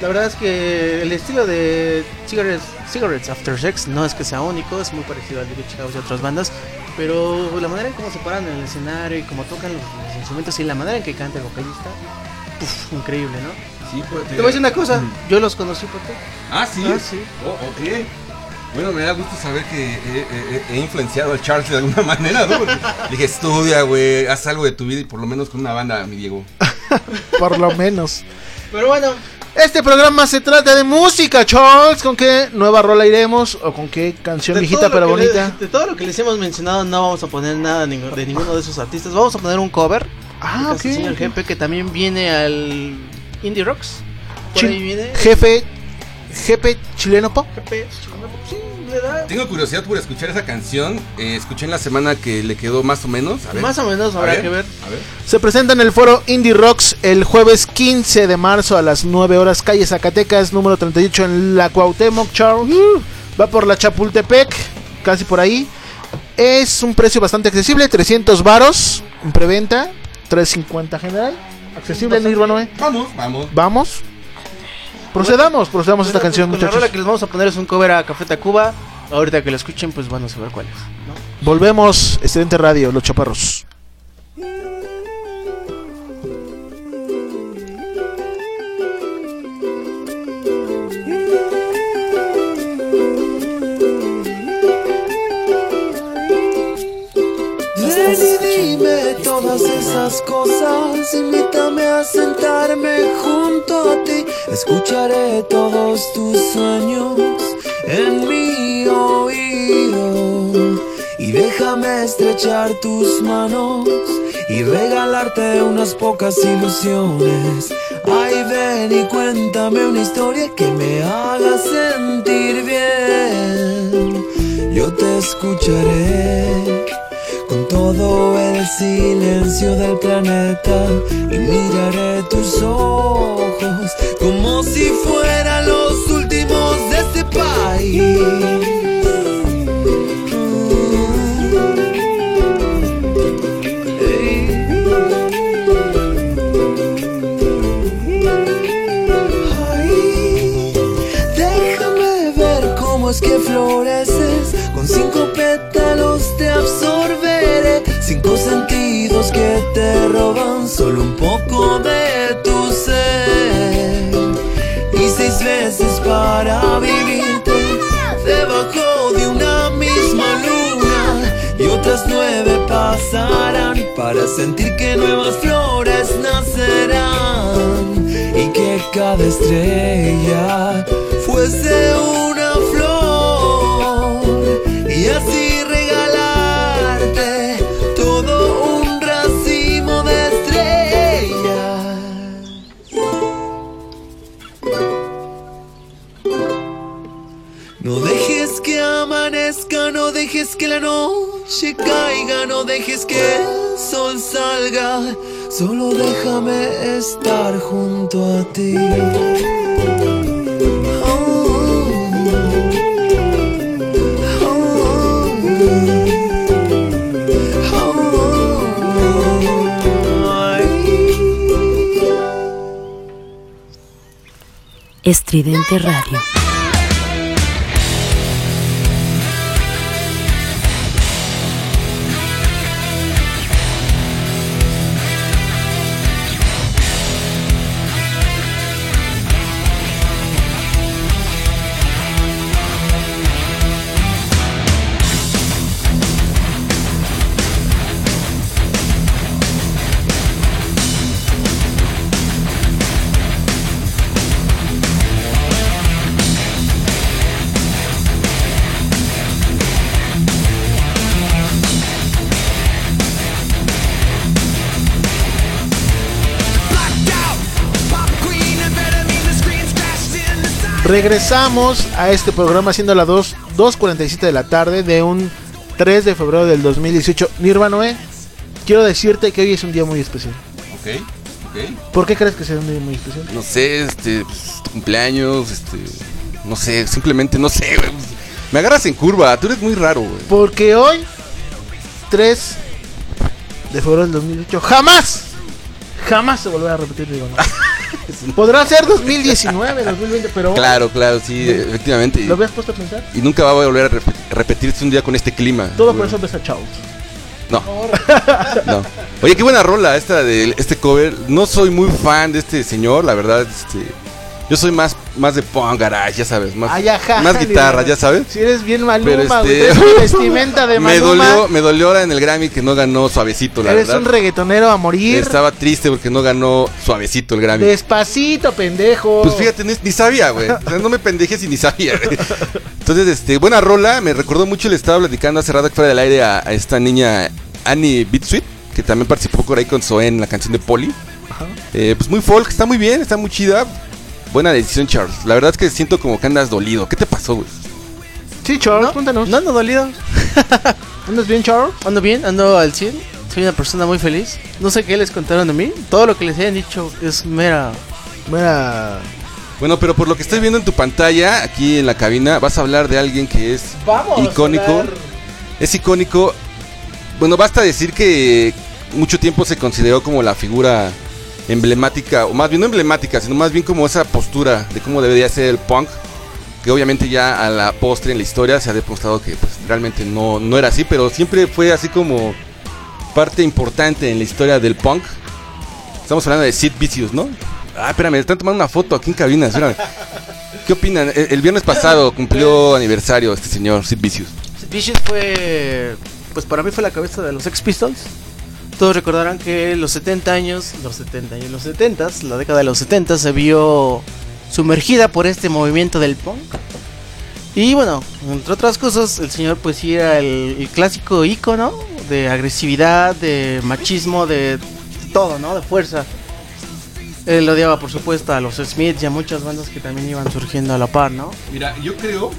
La verdad es que el estilo de Cigarettes, Cigarettes After Sex no es que sea único, es muy parecido al de Beach House y otras bandas, pero la manera en cómo se paran en el escenario y cómo tocan los, los instrumentos y la manera en que canta el vocalista, uf, increreíble, ¿no? Sí, pues, Te voy a decir una cosa, yo los conocí por ti. Ah, sí. Ah, sí. Oh, ok. Bueno, me da gusto saber que he, he- he influenciado al Charles de alguna manera, ¿no? Porque dije, estudia, güey, haz algo de tu vida y por lo menos con una banda, mi Diego. Por lo menos. Pero bueno, Este programa se trata de música, Charles. ¿Con qué nueva rola iremos? ¿O con qué canción de viejita pero bonita? le- de todo lo que les hemos mencionado, no vamos a poner nada de ninguno de esos artistas. Vamos a poner un cover. Ah, ok. señor Jefe, que también viene al Indie Rocks. Por ahí viene. Jefe, jefe chileno pop. Jefe, Tengo curiosidad por escuchar esa canción. Eh, escuché en la semana que le quedó más o menos. A ver. Más o menos habrá que ver. A ver. Se presenta en el foro Indie Rocks el jueves 15 de marzo a las 9 horas, calle Zacatecas, número 38 en la Cuauhtémoc, Charles. Va por la Chapultepec, casi por ahí. Es un precio bastante accesible, 300 varos en preventa, 350 general. Accesible en Nirvana. Vamos, vamos. Vamos. Procedamos, procedamos a esta canción, pues, con La muchachos. rola que les vamos a poner es un cover a Café Tacuba. Ahorita que lo escuchen, pues van a saber cuál es. ¿no? Volvemos, Excelente Radio, Los Chaparros. Dime todas esas cosas, invítame a sentarme junto a ti, escucharé todos tus sueños en mi oído y déjame estrechar tus manos y regalarte unas pocas ilusiones. Ay, ven y cuéntame una historia que me haga sentir bien. Yo te escucharé con todo el silencio del planeta y miraré tus ojos como si fueran los últimos de este país. Déjame ver cómo es que floreces. Con cinco pétalos te absorberé. Cinco sentidos que te roban solo un poco de tu ser. Y seis veces para vivirte debajo de una misma luna. Y otras nueve pasarán para sentir que nuevas flores nacerán. Y que cada estrella fuese una flor. Y así dejes que la noche caiga, no dejes que el sol salga. Solo déjame estar junto a ti. Estridente Radio. Regresamos a este programa siendo las 2, 2.47 de la tarde de un 3 de febrero del 2018. Nirvanoe, quiero decirte que hoy es un día muy especial. Ok, ok. ¿Por qué crees que sea un día muy especial? No sé, este, pues, tu cumpleaños, este, no sé, simplemente no sé, güey. Me agarras en curva, tú eres muy raro, güey. Porque hoy, 3 de febrero del 2018, jamás, jamás se volverá a repetir Nirvanoe. Podrá ser 2019, 2020, pero Claro, claro, sí, efectivamente. ¿lo habías puesto a pensar? Y nunca va a volver a repe- repetirse un día con este clima. Todo por eso ves a Charles. No. no. Oye, qué buena rola esta de este cover. No soy muy fan de este señor, la verdad, este yo soy más más de punk garage, ya sabes, más, Ay, ajá, más guitarra, ya sabes. Si eres bien Maluma, Pero güey, este- tu vestimenta de Me Maluma. dolió, me dolió ahora en el Grammy que no ganó suavecito, la Eres verdad. un reggaetonero a morir. Estaba triste porque no ganó suavecito el Grammy. Despacito, pendejo. Pues fíjate, ni, ni sabía, güey. O sea, no me pendejes y ni sabía. güey. Entonces, este, buena rola. Me recordó mucho, le estaba platicando hace rato fuera del aire a, a esta niña Annie Bitsweet, que también participó por ahí con Zoe en la canción de Polly. Eh, pues muy folk, está muy bien, está muy chida. Buena decisión, Charles. La verdad es que siento como que andas dolido. ¿Qué te pasó, güey? Sí, Charles, No, cuéntanos. no ando dolido. ¿Andas bien, Charles? Ando bien, ando al 100. Soy una persona muy feliz. No sé qué les contaron de mí. Todo lo que les hayan dicho es mera. Mira, Bueno, pero por lo que estoy viendo en tu pantalla, aquí en la cabina, vas a hablar de alguien que es Vamos. icónico. Es icónico. Bueno, basta decir que mucho tiempo se consideró como la figura emblemática, o más bien no emblemática, sino más bien como esa postura de cómo debería ser el punk. Que obviamente ya a la postre en la historia se ha demostrado que pues, realmente no, no era así, pero siempre fue así como parte importante en la historia del punk. Estamos hablando de Sid Vicious, ¿no? Ah, espérame, están tomando una foto aquí en cabina, espérame. ¿Qué opinan? El, el viernes pasado cumplió aniversario este señor Sid Vicious. Sid Vicious fue. Pues para mí fue la cabeza de los Sex Pistols. Todos recordarán que los 70 años, los 70 años, los 70 la década de los 70 se vio sumergida por este movimiento del punk. Y bueno, entre otras cosas, el señor pues era el, el clásico ícono de agresividad, de machismo, de todo, ¿no? De fuerza. Él odiaba, por supuesto, a los Smiths y a muchas bandas que también iban surgiendo a la par, ¿no? Mira, yo creo.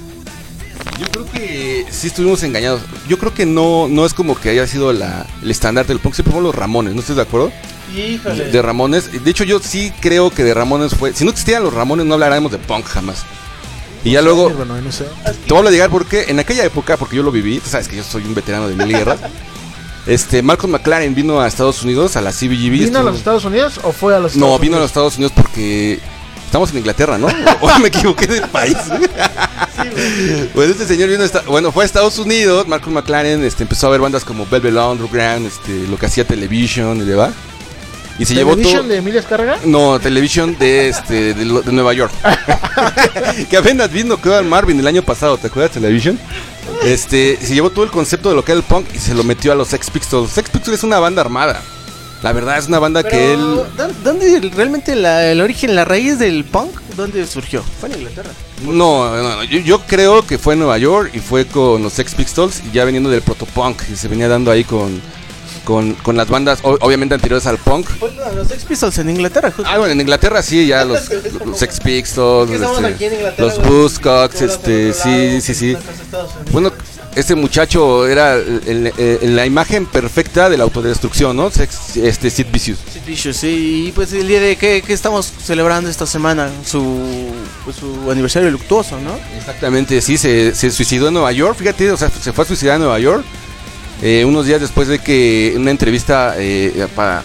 Yo creo que sí estuvimos engañados. Yo creo que no, no es como que haya sido la, el estándar del punk. Siempre fueron los Ramones, ¿no estás de acuerdo? Híjole. De Ramones. De hecho, yo sí creo que de Ramones fue. Si no existieran los Ramones, no hablaríamos de punk jamás. Y ya luego. Bueno, no sé. Te voy a llegar porque en aquella época, porque yo lo viví, tú sabes que yo soy un veterano de mil guerras. Este, Malcolm McLaren vino a Estados Unidos, a la CBGB. ¿Vino a los Estados Unidos o fue a los No, Estados vino a los? Estados Unidos porque estamos en Inglaterra, ¿no? O me equivoqué de país. bueno, este señor vino a bueno, fue a Estados Unidos, Malcolm McLaren, este, empezó a ver bandas como Velvet Underground, este, lo que hacía Television y demás. Y se llevó. ¿Television de Emilia Escarga? No, Television de este de, de Nueva York. que apenas vino al Marvin el año pasado, ¿te acuerdas Television? Este, se llevó todo el concepto de lo que era el punk y se lo metió a los Sex Pistols. Sex Pistols es una banda armada. La verdad es una banda que él ¿dó- ¿Dónde realmente la- el origen, la raíz del punk, dónde surgió? Fue en Inglaterra. No, no, no, Yo, yo creo que fue en Nueva York y fue con los Sex Pistols y ya veniendo del protopunk que se venía dando ahí con, con, con las bandas obviamente anteriores al punk. No, los Sex Pistols en Inglaterra, justo. Ah, bueno, en Inglaterra sí, ya los, los Sex Pistols, este, los. Buzzcocks, este, sí, sí, sí. Bueno, ese muchacho era el- el- el- la imagen perfecta de la autodestrucción, ¿no? Este Sid Vicious. Sid Vicious, sí, y pues el día de que, que estamos celebrando esta semana su, pues, su aniversario luctuoso, ¿no? Exactamente, sí, se, se suicidó en Nueva York, fíjate, o sea, se fue a suicidar en Nueva York. eh, unos días después de que en una entrevista eh, para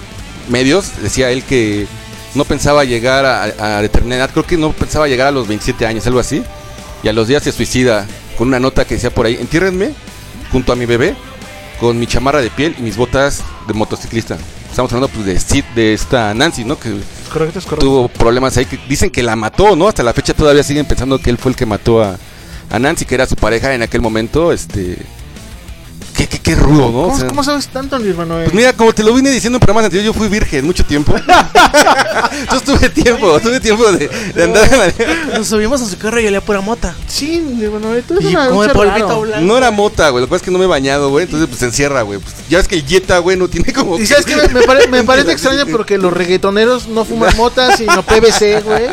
medios decía él que no pensaba llegar a, a determinada edad, creo que no pensaba llegar a los 27 años, algo así. Y a los días se suicida con una nota que decía por ahí, entiérrenme junto a mi bebé con mi chamarra de piel y mis botas de motociclista. Estamos hablando pues de Sid, de esta Nancy, ¿no? Que Es correcto, es correcto. tuvo problemas ahí que dicen que la mató, ¿no? Hasta la fecha todavía siguen pensando que él fue el que mató a, a Nancy, que era su pareja en aquel momento, este qué, qué, qué rudo, ¿no? O ¿Cómo, sea, cómo sabes tanto, mi hermano? pues mira, como te lo vine diciendo en programas anteriores, yo fui virgen mucho tiempo. yo estuve tiempo, tuve tiempo de, de andar en la- Nos subimos a su carro y olía pura mota. Sí, mi hermano, tú eres Y una- como de polvito blanco. No era mota, güey, lo que pasa es que no me he bañado, güey, entonces pues se encierra, güey. Pues, ya ves que el Jetta, güey, no tiene como... Y sabes que me, me pare- me parece extraño porque los reggaetoneros no fuman mota, sino PVC, güey.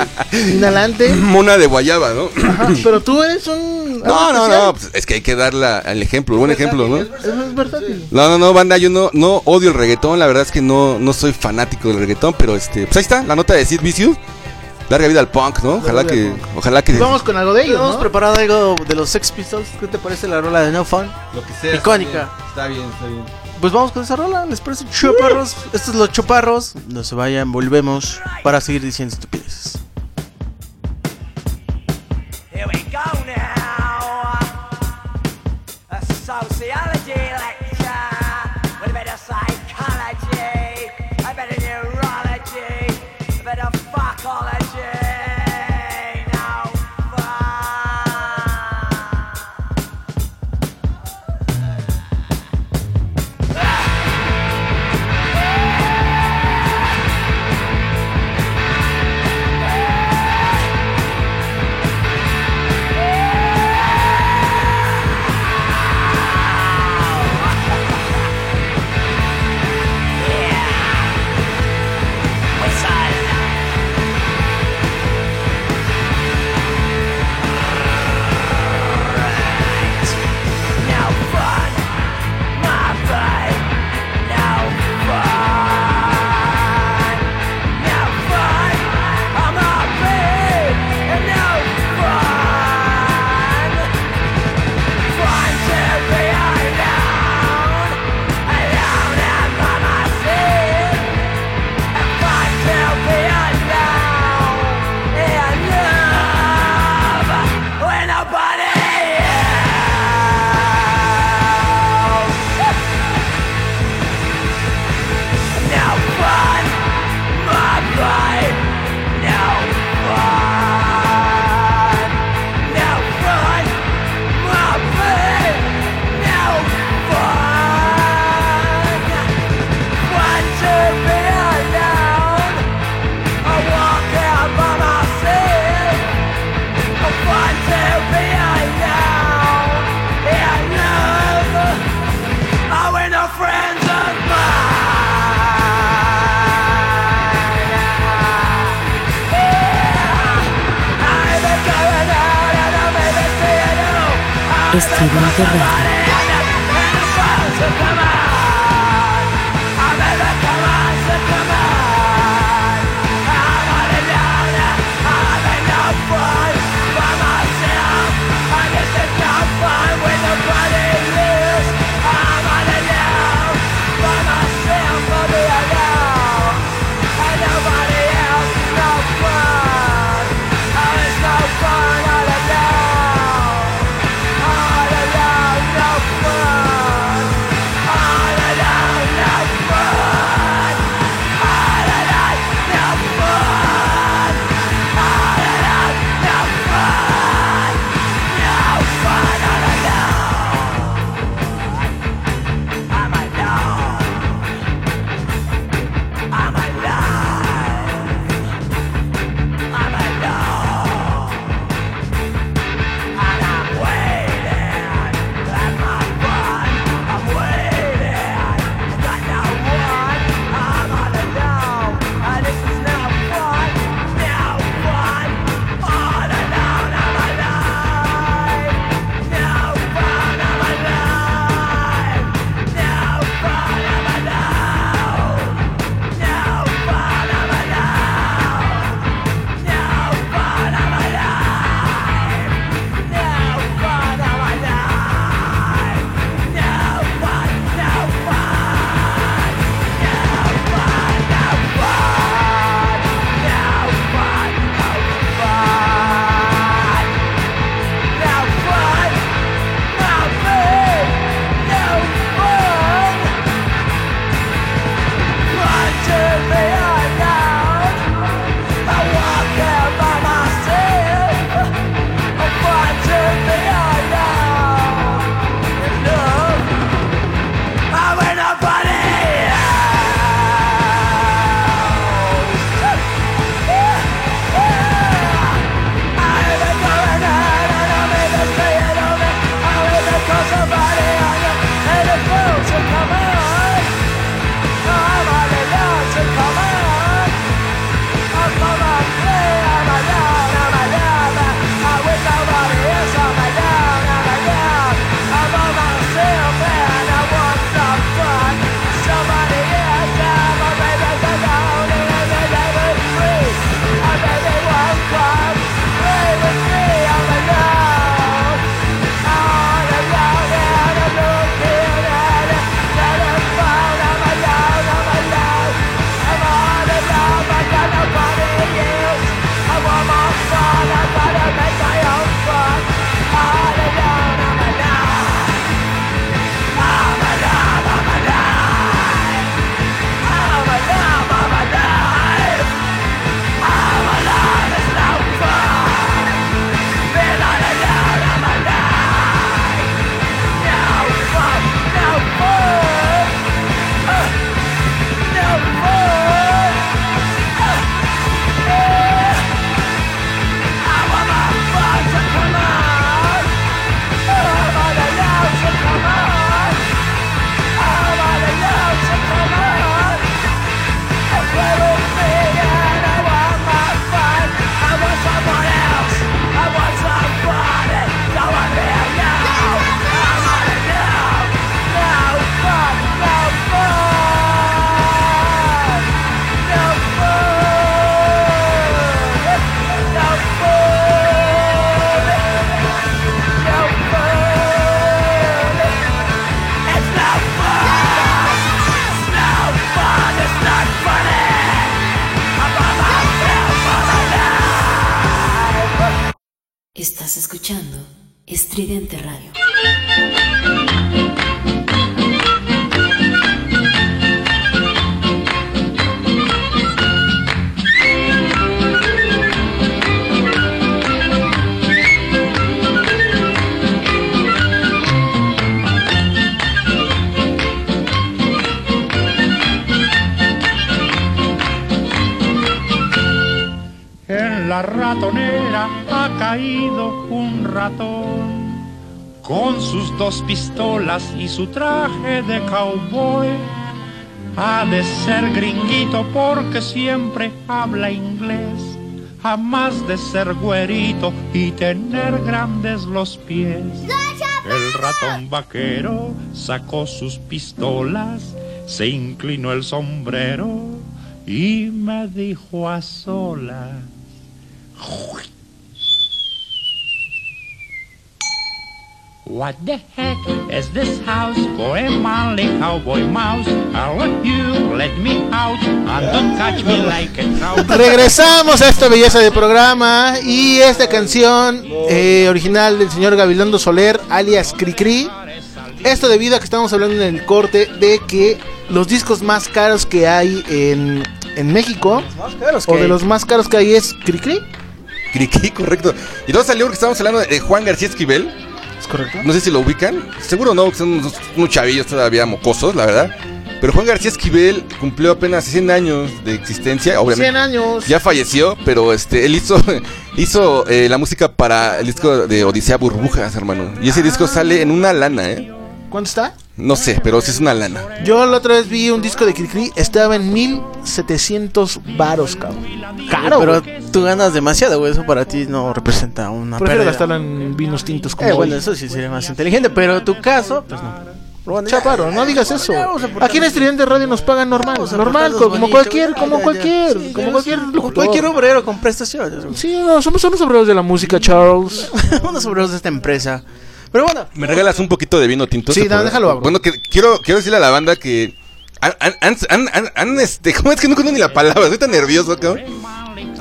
Inhalante. Mona de guayaba, ¿no? Ajá, pero tú eres un. No, no, no, pues, es que hay que dar la- el ejemplo, buen ejemplo, ¿no? Es versátil. No, no, no, banda, yo no, no odio el reggaetón, la verdad es que no, no soy fanático del reggaetón, pero este, pues ahí está, la nota de Sid Vicious. Larga vida al punk, ¿no? Ojalá que, ojalá que Vamos con algo de ellos, Hemos ¿no? preparado algo de los Sex Pistols. ¿Qué te parece la rola de No Fun? lo que sea. Icónica. Está bien, está bien. Pues vamos con esa rola, ¿les parece? Choparros. Estos son los choparros. No se vayan, volvemos para seguir diciendo estupideces. Y su traje de cowboy. Ha de ser gringuito porque siempre habla inglés, a más de ser güerito y tener grandes los pies. El ratón vaquero sacó sus pistolas, se inclinó el sombrero y me dijo a solas. What the heck is this house for a manly cowboy mouse? I want you, let me out, and don't catch me like a trout. Regresamos a esta belleza de programa y esta canción eh, original del señor Gabilondo Soler, alias Cricri. Esto debido a que estamos hablando en el corte de que los discos más caros que hay en, en México, caros o de los más caros que hay es Cricri. Criqui, correcto. Y todo salió porque estábamos hablando de Juan García Esquivel. ¿Es correcto? No sé si lo ubican. Seguro no, son unos, unos chavillos todavía mocosos, la verdad. Pero Juan García Esquivel cumplió apenas 100 años de existencia, obviamente. 100 años. Ya falleció, pero este él hizo hizo eh, la música para el disco de Odisea Burbujas, hermano. Y ese disco sale en una lana, ¿eh? ¿Cuánto está? No sé, pero sí es una lana. Yo la otra vez vi un disco de Cricri, estaba en 1700 varos, cabrón. Caro, Pero güey. tú ganas demasiado, güey. Eso para ti no representa una Prefiero pérdida. gastarlo en vinos tintos como Eh, bueno, eso sí sería más inteligente, pero tu caso, pues no. Bueno, Chaparro, no digas eso. Aquí en Estudiante Radio nos pagan normal, normal, como bonito. cualquier, como ya, cualquier, sí, como cualquier como locutor. cualquier obrero con prestaciones. Sí, no, somos, somos obreros de la música, Charles. Unos obreros de esta empresa. Pero bueno, ¿Me regalas un poquito de vino tinto? Sí, ¿Se no, podrá? déjalo, abro. Bueno, que quiero, quiero decirle a la banda que han, han, han, han- este, ¿cómo es que no conozco ni la palabra? Estoy tan nervioso, cabrón.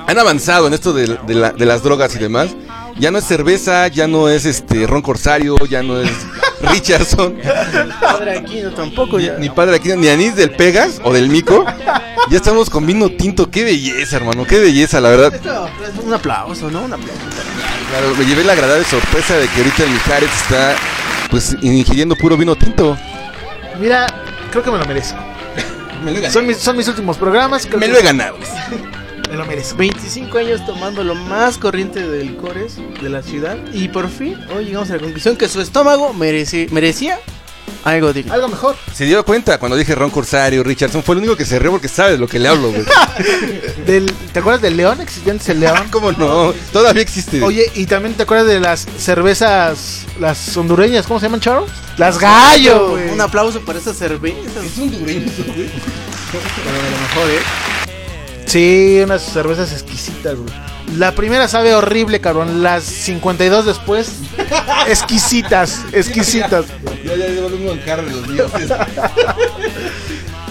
Han avanzado en esto de, de la- de las drogas y demás. Ya no es cerveza, ya no es este ron corsario, ya no es Richardson, padre aquí no tampoco ya. ni padre aquí, ni anís del Pegas o del Mico. Ya estamos con vino tinto, qué belleza, hermano, qué belleza, la verdad. Esto es un aplauso, ¿no? Un aplauso. Claro, me llevé la agradable sorpresa de que ahorita el Mijares está pues ingiriendo puro vino tinto. Mira, creo que me lo merezco. Me lo he Son mis, son mis últimos programas. creo Me que lo he ganado. Me lo merezco. 25 años tomando lo más corriente de licores de la ciudad y por fin hoy llegamos a la conclusión que su estómago mereci- merecía algo digno. Algo mejor. Se dio cuenta cuando dije Ron Corsario, Richardson, fue el único que se rió porque sabe de lo que le hablo, güey. Del, ¿Te acuerdas del León? ¿Existía antes el León? ¿Cómo no? Todavía existe. Oye, y también te acuerdas de las cervezas, las hondureñas, ¿cómo se llaman, Charles? Las gallo, güey. Un aplauso para esas cervezas. Es un Pero a lo mejor, ¿eh? Sí, unas cervezas exquisitas, güey. La primera sabe horrible, cabrón. Las 52 después, exquisitas, exquisitas. Ya, ya, carro de los dioses.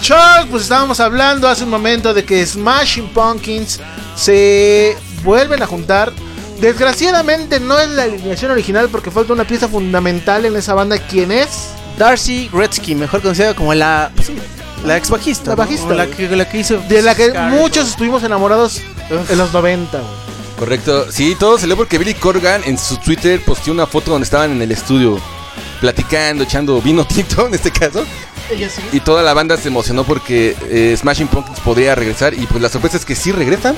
Chuck, pues estábamos hablando hace un momento de que Smashing Pumpkins se vuelven a juntar. Desgraciadamente no es la alineación original porque falta una pieza fundamental en esa banda. ¿Quién es? Darcy Gretzky, mejor conocida como la sí, la ex bajista. La bajista, La que, la que hizo. De la que Scar muchos estuvimos enamorados en los 90, güey. Correcto. Sí, todo salió porque Billy Corgan en su Twitter posteó una foto donde estaban en el estudio platicando, echando vino tinto en este caso. Y toda la banda se emocionó porque eh, Smashing Pumpkins podría regresar. Y pues la sorpresa es que sí regresan.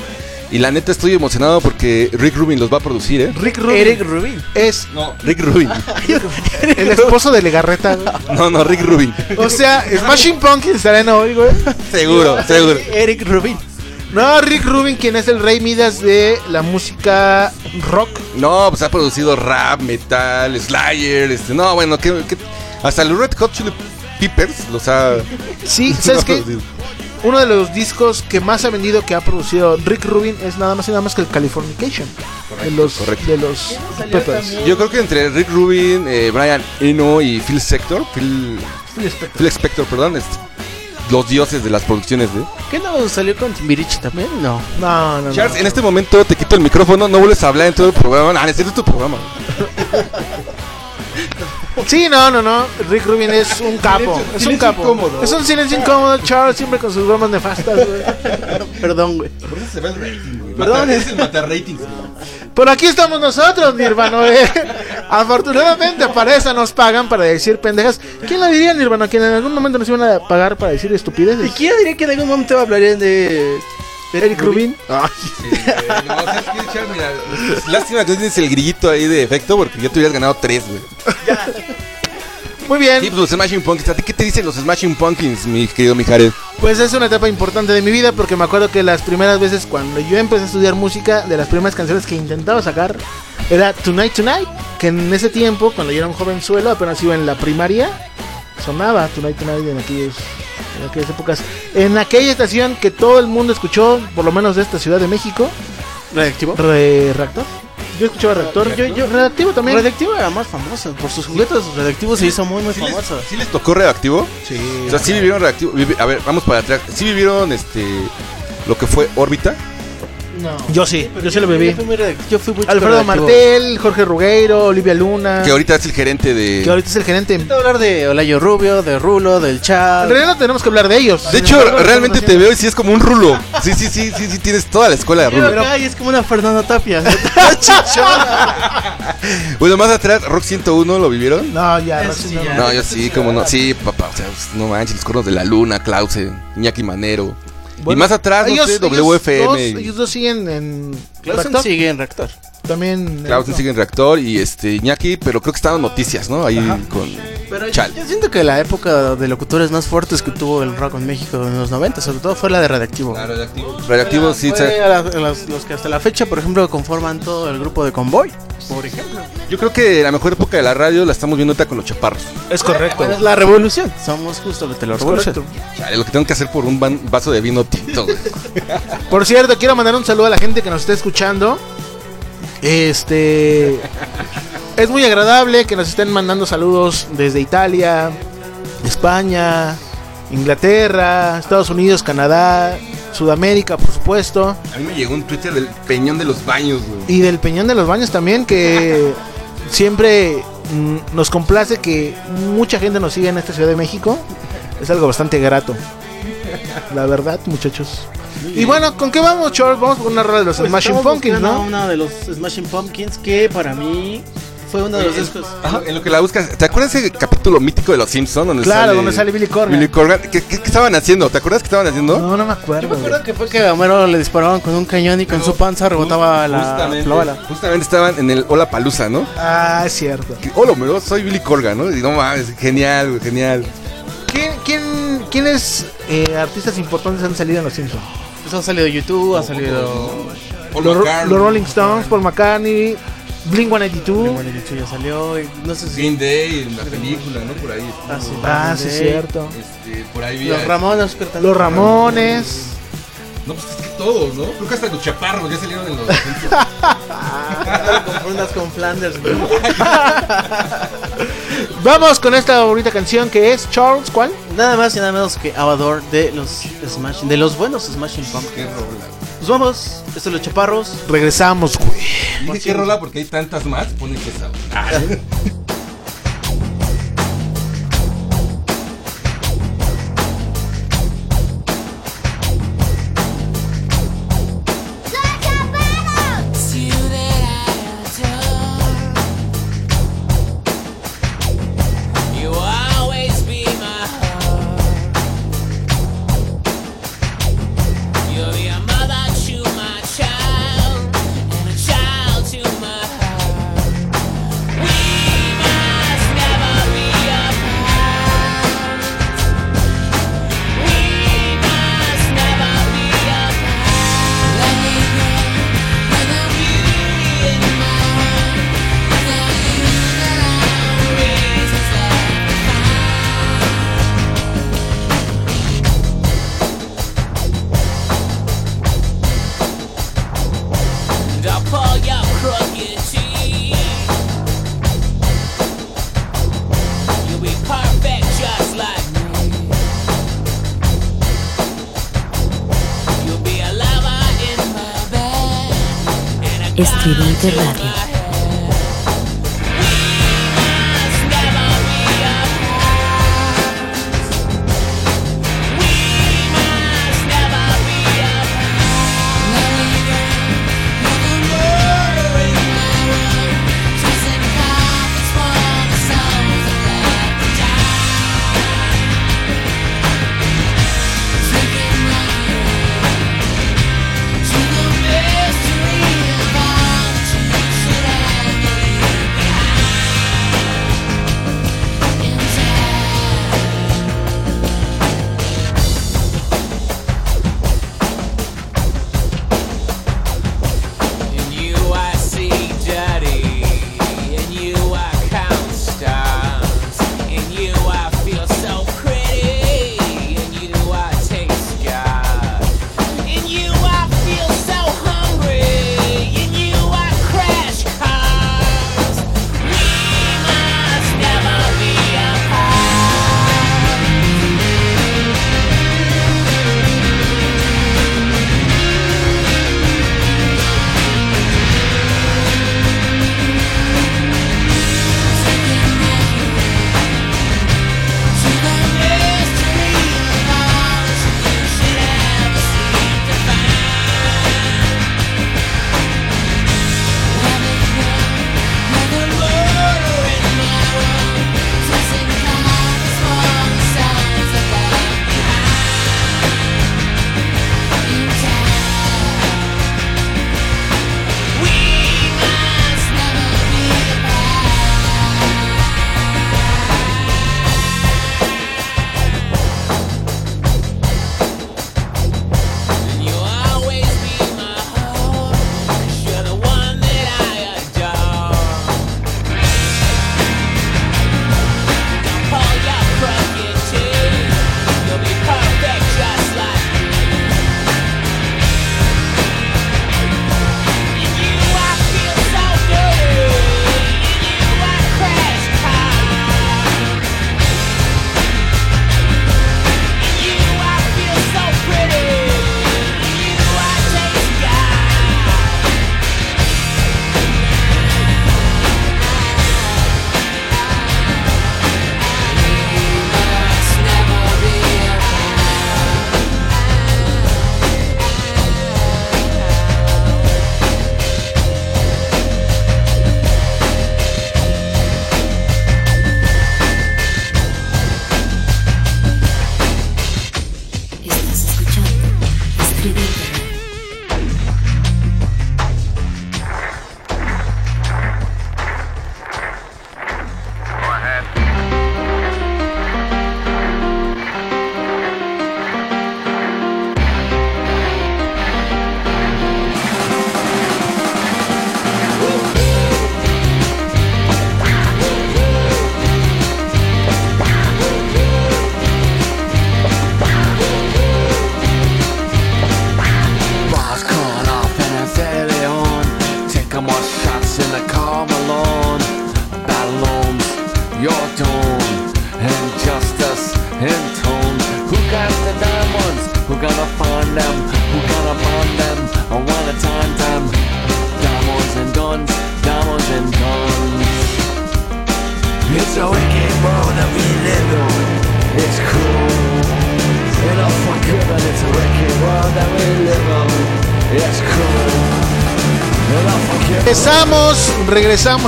Y la neta estoy emocionado porque Rick Rubin los va a producir, ¿eh? Rick Rubin Eric Rubin. es No, Rick Rubin. el esposo de Legarreta, güey. No, no, Rick Rubin. O sea, Smashing Pumpkins estará en hoy, güey. Seguro, seguro. Eric Rubin. No, Rick Rubin, quien es el rey Midas de la música rock. No, pues ha producido rap, metal, Slayer, este, no, bueno, que, que- hasta los Red Hot Chili Peppers los ha Sí, ¿sabes qué? producido. Uno de los discos que más ha vendido que ha producido Rick Rubin es nada más y nada más que el Californication. de los, correcto. De los Peppers. Yo creo que entre Rick Rubin, eh, Brian Eno y Phil Spector, Phil, Phil Spector, perdón, este, los dioses de las producciones de ¿Qué no salió con Timbiriche también? No. No, no, no. Charles, en este momento te quito el micrófono, no vuelves a hablar en todo el programa. Ah, es tu programa. Sí, no, no, no. Rick Rubin es un capo. Silencio- es un silencio capo. incómodo. Es un silencio incómodo. Charles siempre con sus bromas nefastas, güey. Perdón, güey. Por eso se ve el rating, güey. Perdón. Es el mata ratings. Pero aquí estamos nosotros, Nirvana. ¿eh? Afortunadamente para eso nos pagan para decir pendejas. ¿Quién la diría, Nirvana? Que en algún momento nos iban a pagar para decir ¿Y estupideces. quién diría que en algún momento hablarían de Eric Rubin. No, ¿sabes qué, Charles? Mira, lástima que no tienes el grillito ahí de efecto porque ya te hubieras ganado tres, güey. Muy bien. Sí, pues los Smashing Pumpkins. ¿A ti qué te dicen los Smashing Pumpkins, mi querido Mijares? Pues es una etapa importante de mi vida porque me acuerdo que las primeras veces cuando yo empecé a estudiar música, de las primeras canciones que intentaba sacar era Tonight Tonight, que en ese tiempo, cuando yo era un jovenzuelo, apenas iba en la primaria, sonaba Tonight Tonight en, aquellos, en aquellas épocas. En aquella estación que todo el mundo escuchó, por lo menos de esta Ciudad de México, Radioactivo. Re- ¿Reactor? Yo escuchaba Reactor, yo, yo, Redactivo también. Radioactivo era más famoso. Por sus juguetes, Radioactivo se hizo muy, muy ¿Sí les, famoso. sí les tocó reactivo? Sí. O sea, sí vivieron reactivo. vivi- A ver, vamos para atrás. ¿Sí vivieron este lo que fue órbita? No. Yo sí, yo sí lo bebí. Yo fui yo Alfredo radioactivo. Martel, Jorge Rugueiro, Olivia Luna, Que ahorita es el gerente de. que ahorita es el gerente. Quiero hablar de Olayo Rubio, de Rulo, del En Chad. realidad no tenemos que hablar de ellos. De hecho, realmente te veo y sí es como un rulo. Sí, sí, sí, sí, sí, tienes toda la escuela de Pero rulo. acá y es como una Fernanda Tapia. Bueno, más atrás, Rock 101, ¿lo vivieron? No, ya, Roxy, sí, no. ya. No, yo sí, como no. Sí, papá, o sea, no manches, los cuernos de la luna, Klause, Iñaki Manero. Bueno, y más atrás, no ellos- sé, ellos WFM. dos- y ellos dos siguen en Clausen Reactor. sigue en Reactor. También. Clausen sigue en reactor y este Iñaki, pero creo que estaban noticias, ¿no? Ahí con Pero yo siento que la época de locutores más fuertes que tuvo el rock en México en los 90, sobre todo fue la de Radioactivo. radioactivo. Radioactivo sí, Fue se- a la- a los, los que hasta la fecha, por ejemplo, conforman todo el grupo de Convoy, por ejemplo. Yo creo que la mejor época de la radio la estamos viendo ahorita con los chaparros. Es correcto. Es la revolución. Somos justamente la Es revolución. Chale, lo que tengo que hacer por un van- vaso de vino tinto, güey. Por cierto, quiero mandar un saludo a la gente que nos está escuchando. Este. Es muy agradable que nos estén mandando saludos desde Italia, España, Inglaterra, Estados Unidos, Canadá, Sudamérica, por supuesto. A mí me llegó un Twitter del Peñón de los Baños, güey. Y del Peñón de los Baños también, que siempre mm, nos complace que mucha gente nos siga en esta Ciudad de México. Es algo bastante grato. La verdad, muchachos. Y bueno, ¿con qué vamos, Charles? Vamos con una rola de los Pues Smashing Pumpkins, ¿no? Una de los Smashing Pumpkins que para mí fue uno de los discos. Ajá, en lo que la buscas, ¿te acuerdas ese capítulo mítico de los Simpsons donde Claro, sale donde sale Billy Corgan. Billy Corgan? ¿Qué, qué- qué estaban haciendo? ¿Te acuerdas qué estaban haciendo? No, no me acuerdo. Yo me acuerdo que fue que a Homero le disparaban con un cañón y con su panza rebotaba la, justamente, la bala. justamente estaban en el Hola Palusa, ¿no? Ah, es cierto. Que, Hola, Homero, soy Billy Corgan, ¿no? Y no mames, genial, genial. ¿Quién, quién, ¿Quiénes eh, artistas importantes han salido en Los Simpsons? Eso ha salido YouTube, ha salido. Paul Los, los Rolling Stones, Paul McCartney, Blink 182. Bueno, de hecho ya salió. y no sé si. Green Day, la película, ¿no? Por ahí. Ah, sí, Ah, sí, cierto. Este, por ahí vi Los Ramones, también. Los Ramones. No, pues es que todos, ¿no? Creo que hasta los chaparros ya salieron en los. Confundas con Flanders. Vamos con esta bonita canción que es Charles, ¿cuál? Nada más y nada menos que Abador de los Smashing, de los buenos Smashing Pumpkins. Pues vamos, esto es los chaparros. Regresamos, güey. Dije qué rola porque hay tantas más, ponen que esa.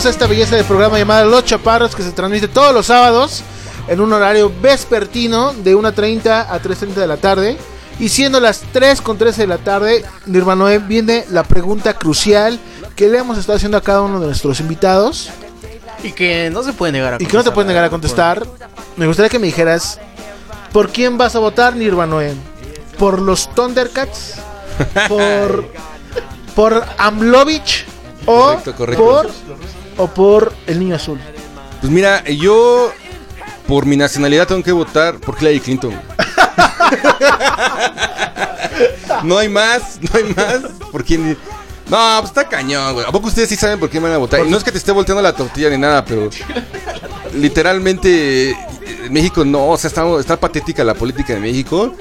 a esta belleza de programa llamado Los Chaparros que se transmite todos los sábados en un horario vespertino de 1.30 a 3.30 de la tarde. Y siendo las 3 con 13 de la tarde, Nirvanoe, viene la pregunta crucial que le hemos estado haciendo a cada uno de nuestros invitados Y que no se puede negar a y que no te puedes negar a contestar. Me gustaría que me dijeras, ¿por quién vas a votar, Nirvanoe? ¿Por los Thundercats? ¿Por, por Amlovich? ¿O Correcto, correcto. por o por el niño azul? Pues mira, yo por mi nacionalidad tengo que votar por Hillary Clinton. no hay más, no hay más. ¿Por quién? No, pues está cañón, güey. ¿A poco ustedes sí saben por quién van a votar? No es que te esté volteando la tortilla ni nada, pero literalmente eh, México no, o sea, está, está patética la política de México.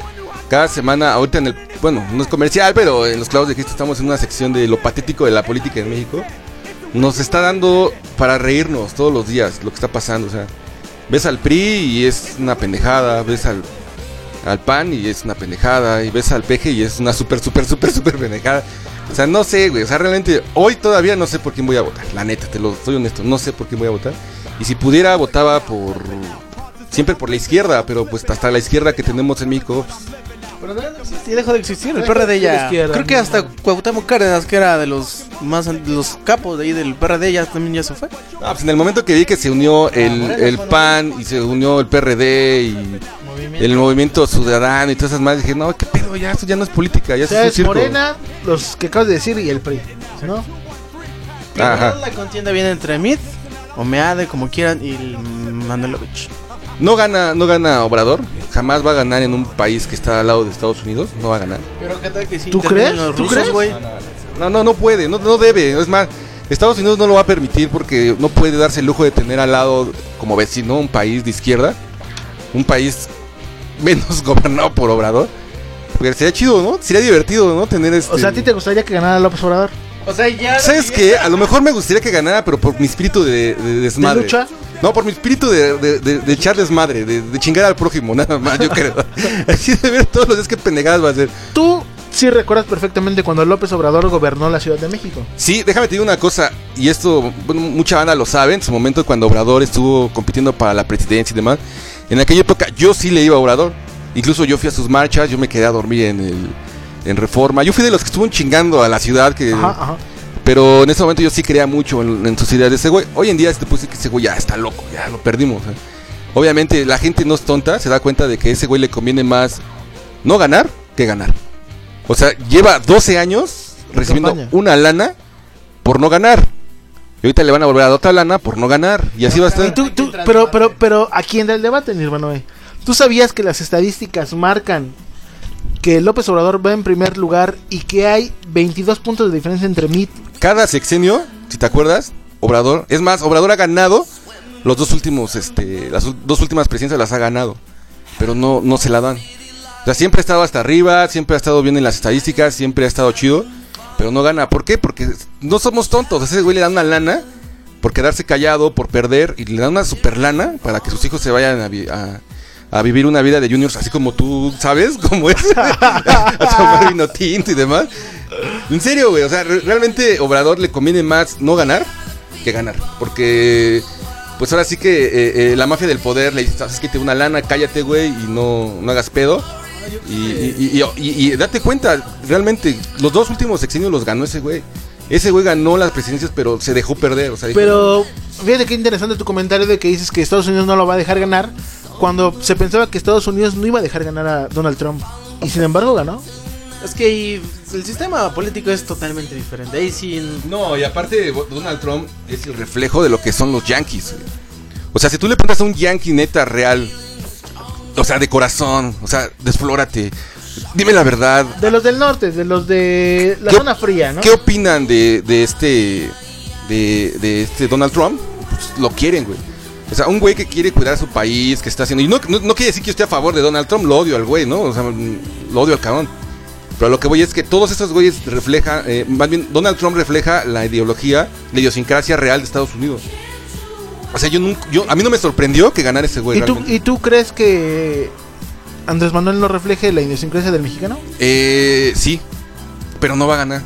Cada semana, ahorita en el, bueno, no es comercial, pero en los clavos de Cristo estamos en una sección de lo patético de la política en México. Nos está dando para reírnos todos los días lo que está pasando, o sea, ves al PRI y es una pendejada, ves al, al PAN y es una pendejada, y ves al PG y es una súper, súper, súper, súper pendejada. O sea, no sé, güey, o sea, realmente hoy todavía no sé por quién voy a votar, la neta, te lo soy honesto, no sé por quién voy a votar. Y si pudiera, votaba por, siempre por la izquierda, pero pues hasta la izquierda que tenemos en México, Sí, dejó de existir. El PRD ya. Creo que hasta Cuauhtémoc Cárdenas, que era de los más de los capos de ahí del PRD, ya también ya se fue. Ah, pues en el momento que vi que se unió el, el PAN y se unió el PRD y el Movimiento Ciudadano y todas esas más, dije, no, qué pedo, ya esto ya no es política, ya O sea, es un es circo. Morena, los que acabas de decir, y el PRI. ¿No? Ajá. La contienda viene entre Mid, Omeade, como quieran, y el Manuelovich. No gana, no gana Obrador, jamás va a ganar en un país que está al lado de Estados Unidos, no va a ganar. Pero qué tal que sí ¿Tú crees? los ¿Tú rusos, crees? güey. No, no, no puede, no, no debe, es más, Estados Unidos no lo va a permitir porque no puede darse el lujo de tener al lado como vecino un país de izquierda, un país menos gobernado por Obrador. Porque sería chido, ¿no? Sería divertido, ¿no? Tener este... O sea, ¿a ti te gustaría que ganara López Obrador? O sea, ya. ¿Sabes qué? A lo mejor me gustaría que ganara, pero por mi espíritu de, de desmadre. ¿De lucha? No, por mi espíritu de, de, de- de echar desmadre, de, de chingar al prójimo, nada más, yo creo. Así de ver todos los días que pendejadas va a ser. Tú sí recuerdas perfectamente cuando López Obrador gobernó la Ciudad de México. Sí, déjame te digo una cosa, y esto, bueno, mucha banda lo sabe, en su momento cuando Obrador estuvo compitiendo para la presidencia y demás, en aquella época yo sí le iba a Obrador. Incluso yo fui a sus marchas, yo me quedé a dormir en el en Reforma. Yo fui de los que estuvo chingando a la ciudad que Ajá, ajá. Pero en ese momento yo sí creía mucho en, en sus ideas de ese güey. Hoy en día te puse que ese güey ya está loco, ya lo perdimos. ¿eh? Obviamente la gente no es tonta, se da cuenta de que a ese güey le conviene más no ganar que ganar. O sea, lleva 12 años recibiendo campaña. una lana por no ganar. Y ahorita le van a volver a dar otra lana por no ganar. Y así va a estar. Y tú, tú, pero, pero, pero, aquí en el debate, Nirvanoe. ¿Tú sabías que las estadísticas marcan que López Obrador va en primer lugar y que hay 22 puntos de diferencia entre Meade? Cada sexenio, si te acuerdas, Obrador, es más, Obrador ha ganado los dos últimos, este, las dos últimas presidencias las ha ganado, pero no, no se la dan. O sea, siempre ha estado hasta arriba, siempre ha estado bien en las estadísticas, siempre ha estado chido, pero no gana. ¿Por qué? Porque no somos tontos. A ese güey le dan una lana por quedarse callado, por perder, y le dan una super lana para que sus hijos se vayan a- a vivir una vida de juniors, así como tú sabes, como es, a tomar vino tinto y demás. En serio, güey, o sea, re- realmente Obrador le conviene más no ganar que ganar, porque pues ahora sí que eh, eh, la mafia del poder le dice, sabes que te una lana, cállate, güey, y no, no hagas pedo. Y, y- y- y- y date cuenta, realmente, los dos últimos sexenios los ganó ese güey. Ese güey ganó las presidencias, pero se dejó perder. O sea, dijo, Pero fíjate qué interesante tu comentario de que dices que Estados Unidos no lo va a dejar ganar cuando se pensaba que Estados Unidos no iba a dejar ganar a Donald Trump. Y sin embargo ganó. Es que ahí el sistema político es totalmente diferente. Ahí sí. No, y aparte Donald Trump es el reflejo de lo que son los Yankees. güey. O sea, si tú le preguntas a un Yankee neta real, o sea, de corazón, o sea, desflórate, dime la verdad. De los del norte, de los de la ¿Qué- zona fría, ¿no? ¿Qué opinan de, de este de, de este Donald Trump? Pues lo quieren, güey. O sea, un güey que quiere cuidar a su país, que está haciendo. Y no, no, no quiere decir que yo esté a favor de Donald Trump, lo odio al güey, ¿no? O sea, lo odio al cabrón. Pero lo que voy es que todos estos güeyes reflejan, eh, más bien, Donald Trump refleja la ideología, la idiosincrasia real de Estados Unidos. O sea, yo nunca, yo, a mí no me sorprendió que ganara ese güey. ¿Y tú. ¿Y tú crees que Andrés Manuel no refleje la idiosincrasia del mexicano? Eh, sí, pero no va a ganar.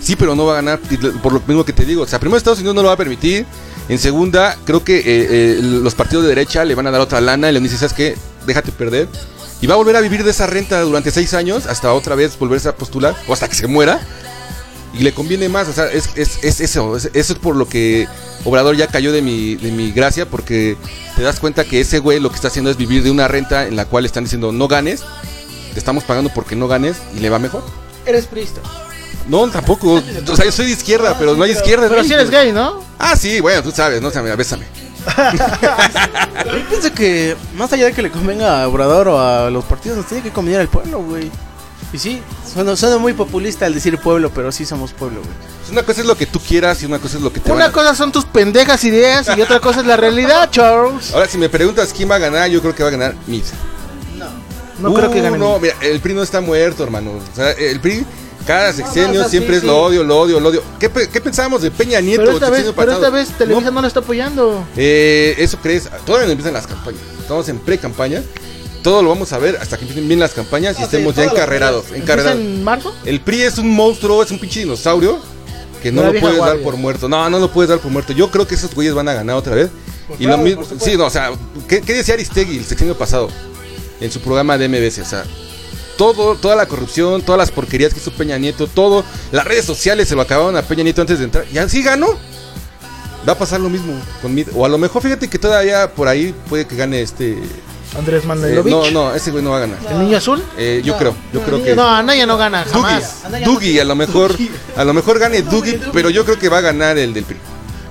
Sí, pero no va a ganar por lo mismo que te digo. O sea, primero Estados Unidos no lo va a permitir. En segunda, creo que eh, eh, los partidos de derecha le van a dar otra lana y le dicen, ¿sabes qué? Déjate perder. Y va a volver a vivir de esa renta durante seis años hasta otra vez volverse a postular o hasta que se muera. Y le conviene más, o sea, es, es, es eso, es- eso es por lo que Obrador ya cayó de mi, de mi gracia, porque te das cuenta que ese güey lo que está haciendo es vivir de una renta en la cual están diciendo no ganes, te estamos pagando porque no ganes y le va mejor. Eres priista. No, tampoco. O sea, yo soy de izquierda, pero no hay izquierda. Pero si eres gay, ¿no? Ah, sí, bueno, tú sabes, no, Mira, bésame. Yo pienso que más allá de que le convenga a Obrador o a los partidos, nos tiene que convenir al pueblo, güey. Y sí, suena, suena muy populista al decir pueblo, pero sí somos pueblo, güey. Pues Una cosa es lo que tú quieras y una cosa es lo que te Una van a- cosa son tus pendejas ideas y otra cosa es la realidad, Charles. Ahora, si me preguntas quién va a ganar, yo creo que va a ganar Mid. No creo que gane. No, mira, el PRI no está muerto, hermano. O sea, el PRI, cada sexenio siempre sí, es sí. lo odio, lo odio, lo odio. ¿Qué, qué pensábamos de Peña Nieto? Pero esta vez, pero esta vez Televisa no, lo está apoyando. Eh, eso crees, todavía no empiezan las campañas. Estamos en pre-campaña. Todo lo vamos a ver hasta que empiecen bien las campañas y estemos ya encarrerados. ¿Empieza encarrerados. en marzo? El PRI es un monstruo, es un pinche dinosaurio que no lo puedes dar por muerto. No, no lo puedes dar por muerto. Yo creo que esos güeyes van a ganar otra vez. y lo mismo, sí, no, o sea, ¿qué, qué decía Aristegui el sexenio pasado en su programa de MBS? O sea, todo, toda la corrupción, todas las porquerías que hizo Peña Nieto, todo, las redes sociales se lo acabaron a Peña Nieto antes de entrar. Y así ganó. Va a pasar lo mismo con Mid. O a lo mejor, fíjate que todavía por ahí puede que gane este. Andrés eh, Manuelovich. no, no, ese güey no va a ganar. ¿El niño azul? Eh, yo creo, yo creo que. No, Anaya no gana jamás. Dugi, Dugi, a lo mejor, a lo mejor gane Dugi, pero yo creo que va a ganar el del PRI.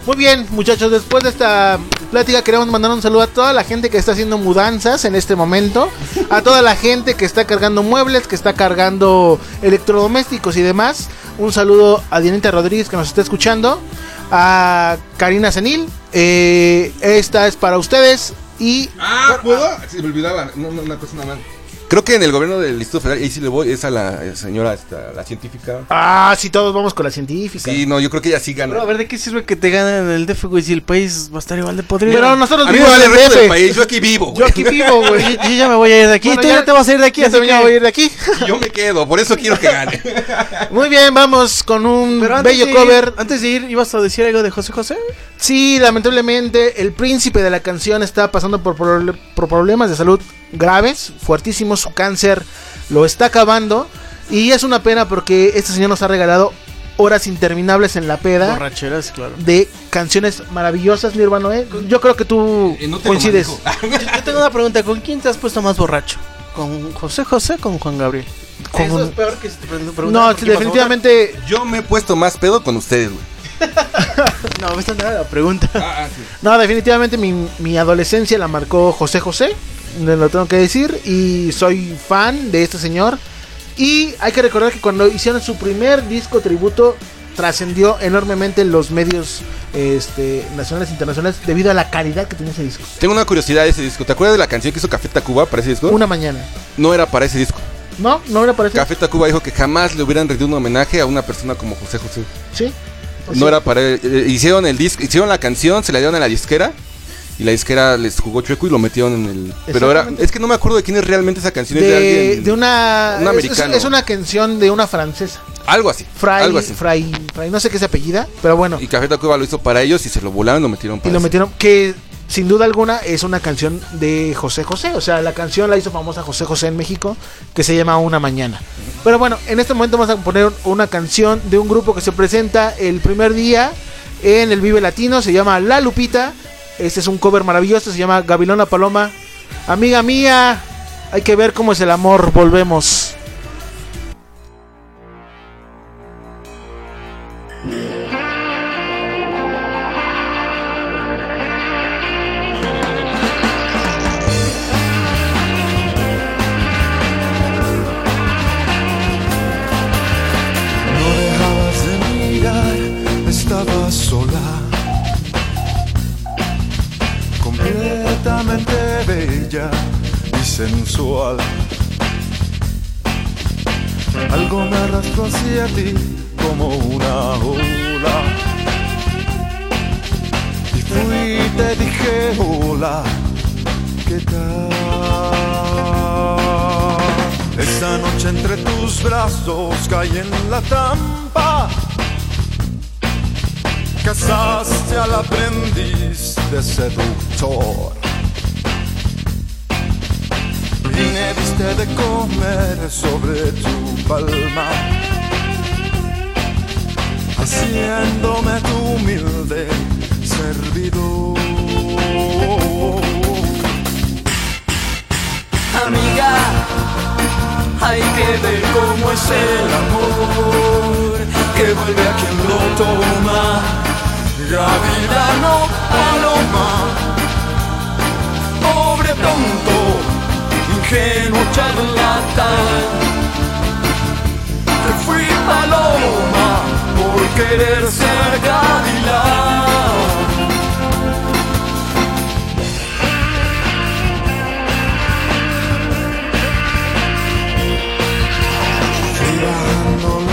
Muy bien, muchachos, después de esta plática queremos mandar un saludo a toda la gente que está haciendo mudanzas en este momento, a toda la gente que está cargando muebles, que está cargando electrodomésticos y demás. Un saludo a Dianita Rodríguez que nos está escuchando, a Karina Senil, eh, esta es para ustedes y... Ah, ¿puedo? Se me olvidaba, no, no, una cosa nada. Creo que en el gobierno del Distrito Federal, ahí sí le voy, es a la señora, esta, la científica. Ah, sí, todos vamos con la científica. Sí, no, yo creo que ella sí gana. Pero a ver, ¿de qué sirve que te ganen en el DF, güey, si el país va a estar igual de podrido? Pero nosotros vivimos vale en el DF. del país, yo aquí vivo, Yo güey. aquí vivo, güey. Yo, yo ya me voy a ir de aquí. Bueno, Tú ya, te vas a ir de aquí, ya así también que... me voy a ir de aquí. Yo me quedo, por eso quiero que gane. Muy bien, vamos con un bello de cover. antes de ir, ¿ibas a decir algo de José José? Sí, lamentablemente el príncipe de la canción está pasando por, por problemas de salud graves, fuertísimos, su cáncer lo está acabando y es una pena porque este señor nos ha regalado horas interminables en la peda Borracheras, claro. de canciones maravillosas, mi hermano. ¿eh? Yo creo que tú Eh, no te lo coincides. Yo, yo tengo una pregunta, ¿con quién te has puesto más borracho? ¿Con José José o con Juan Gabriel? Con Eso es peor que si te pregun- preguntaran No, definitivamente Yo me he puesto más pedo con ustedes, güey. No, esta no era la pregunta. Ah, ah, sí. No, definitivamente mi, mi adolescencia la marcó José José, lo tengo que decir, y soy fan de este señor. Y hay que recordar que cuando hicieron su primer disco tributo, trascendió enormemente en los medios este, nacionales e internacionales debido a la calidad que tenía ese disco. Tengo una curiosidad de ese disco. ¿Te acuerdas de la canción que hizo Café Tacuba para ese disco? Una mañana. No era para ese disco. No, no era para eso. Café Tacuba dijo que jamás le hubieran rendido un homenaje a una persona como José José. Sí. No era para él. Eh, hicieron el disco, hicieron la canción, se la dieron a la disquera y la disquera les jugó chueco y lo metieron en el. Pero era, es que no me acuerdo de quién es realmente esa canción. es de, De, alguien, de una. un es- americano. Es, es una canción de una francesa. algo así. Fray, algo así. Fray, Fray, no sé qué es apellida, pero bueno. Y Café Tacuba lo hizo para ellos y se lo volaron y lo metieron Y para lo ese. metieron, que sin duda alguna es una canción de José José. O sea, la canción la hizo famosa José José en México, que se llama Una Mañana. Pero bueno, en este momento vamos a poner una canción de un grupo que se presenta el primer día en el Vive Latino, se llama La Lupita. Este es un cover maravilloso, se llama Gavilona Paloma. Amiga mía, hay que ver cómo es el amor, volvemos. Algo me arrastró hacia ti como una ola. Y fui y te dije hola, ¿qué tal? Esa noche entre tus brazos caí en la trampa. Casaste al aprendiz de seductor. Me diste de comer sobre tu palma. Haciéndome tu humilde servidor. Amiga, hay que ver cómo es el amor que vuelve a quien lo toma. Gavilano, paloma, pobre tonto, ingenuo charlatán. Te fui paloma por querer ser gavilán.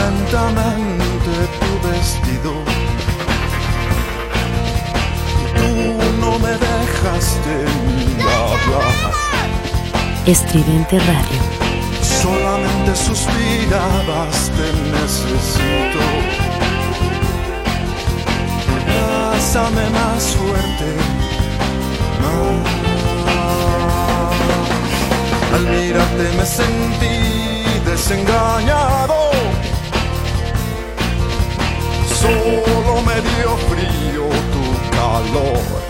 Lentamente tu vestido Y tú no me dejaste ni hablar Estridente Radio. Solamente suspirabas, te necesito Abrázame más fuerte más. Al mirarte me sentí desengañado Solo me dio frío tu calor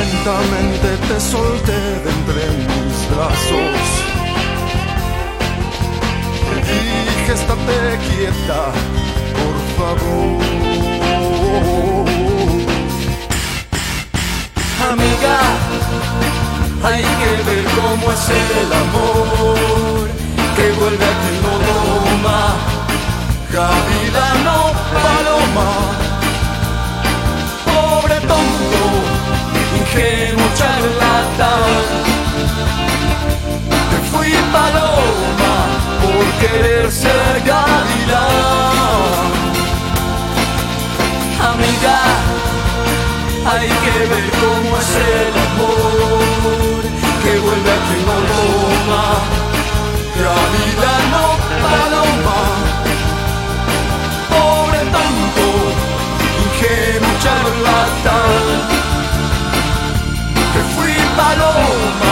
Lentamente te solté de entre mis brazos. Te dije, estate quieta, por favor. Amiga, hay que ver cómo es el amor que vuelve a quien lo toma. Gavilano, paloma, ingenuo charlatán. Te fui paloma por querer ser gavilán. Amiga, hay que ver cómo es el amor que vuelve a quien lo toma. Gavilano, paloma, pobre tonto, ingenuo charlatán. Que fui paloma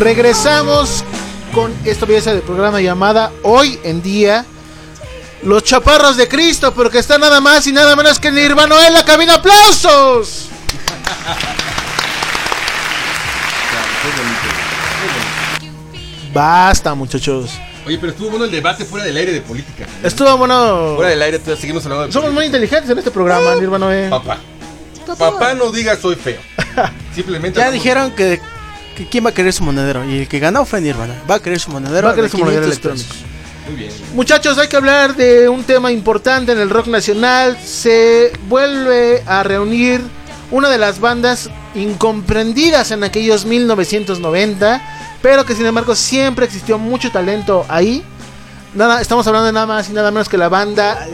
Regresamos con esta pieza del programa llamada Hoy en Día. Los chaparros de Cristo, porque está nada más y nada menos que Nirvana en la cabina. ¡Aplausos! Basta, muchachos. Oye, pero estuvo bueno el debate fuera del aire de política. Estuvo bueno. Fuera del aire, todavía seguimos hablando de Somos muy inteligentes en este programa, Nirvana. Papá. Papá no diga soy feo. Simplemente. Ya dijeron que quién va a querer su monedero. Y el que ganó fue Nirvana. Va a querer su monedero. Va a querer su monedero 500 electrónico. pesos. Muy bien. Muchachos, hay que hablar de un tema importante en el rock nacional. Se vuelve a reunir una de las bandas incomprendidas en aquellos 1990, pero que sin embargo siempre existió mucho talento ahí. Nada, estamos hablando de nada más y nada menos que la banda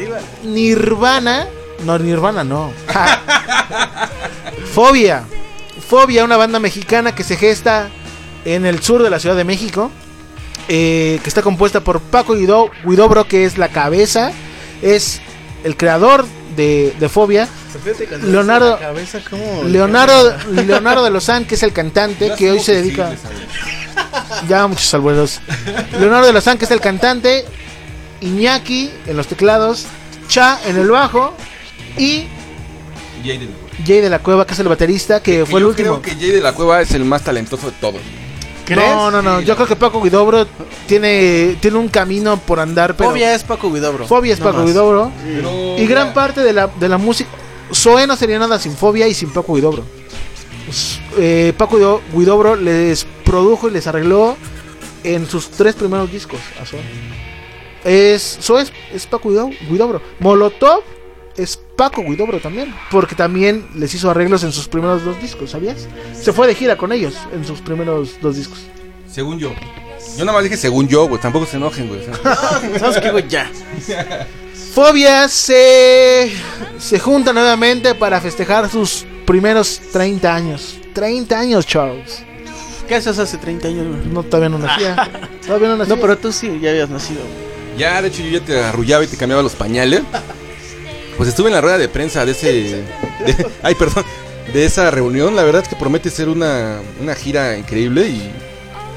Nirvana. No, Nirvana no. Fobia. Fobia, una banda mexicana que se gesta en el sur de la Ciudad de México. eh, que está compuesta por Paco Guido- Guidobro, que es la cabeza. Es el creador de, de Fobia. Leonardo, Leonardo, Leonardo de Lozán, que es el cantante, que hoy se dedica. Ya muchos albueros. Leonardo de Lozán, que es el cantante. Iñaki en los teclados. Cha en el bajo. Y Cueva. Jay de la Cueva, que es el baterista, que fue el Yo último. creo que Jay de la Cueva es el más talentoso de todos. No, no, no. Yo creo que Paco Guidobro tiene, tiene un camino por andar. Pero Fobia es Paco Guidobro. Fobia es No Paco más. Guidobro. Pero Y gran parte de la, de la música. Zoé no sería nada sin Fobia y sin Paco Guidobro. S- eh, Paco Guido- Guidobro les produjo y les arregló en sus tres primeros discos a Zoé. Es, Zoé es, es Paco Guido- Guidobro. Molotov es Paco Guidobro también. Porque también les hizo arreglos en sus primeros dos discos, ¿sabías? Se fue de gira con ellos en sus primeros dos discos. Según yo. Yo nada más dije según yo, güey. Tampoco se enojen, güey. ¿Sabes qué, güey? Ya. Fobia se, se junta nuevamente para festejar sus primeros 30 años. 30 años, Charles. ¿Qué haces hace 30 años, güey? No, todavía no nacía. Todavía no nacía. No, pero tú sí, ya habías nacido. güey. Ya, de hecho, yo ya te arrullaba y te cambiaba los pañales. Pues estuve en la rueda de prensa de ese. de- ay, perdón. De esa reunión. La verdad es que promete ser una, una gira increíble y.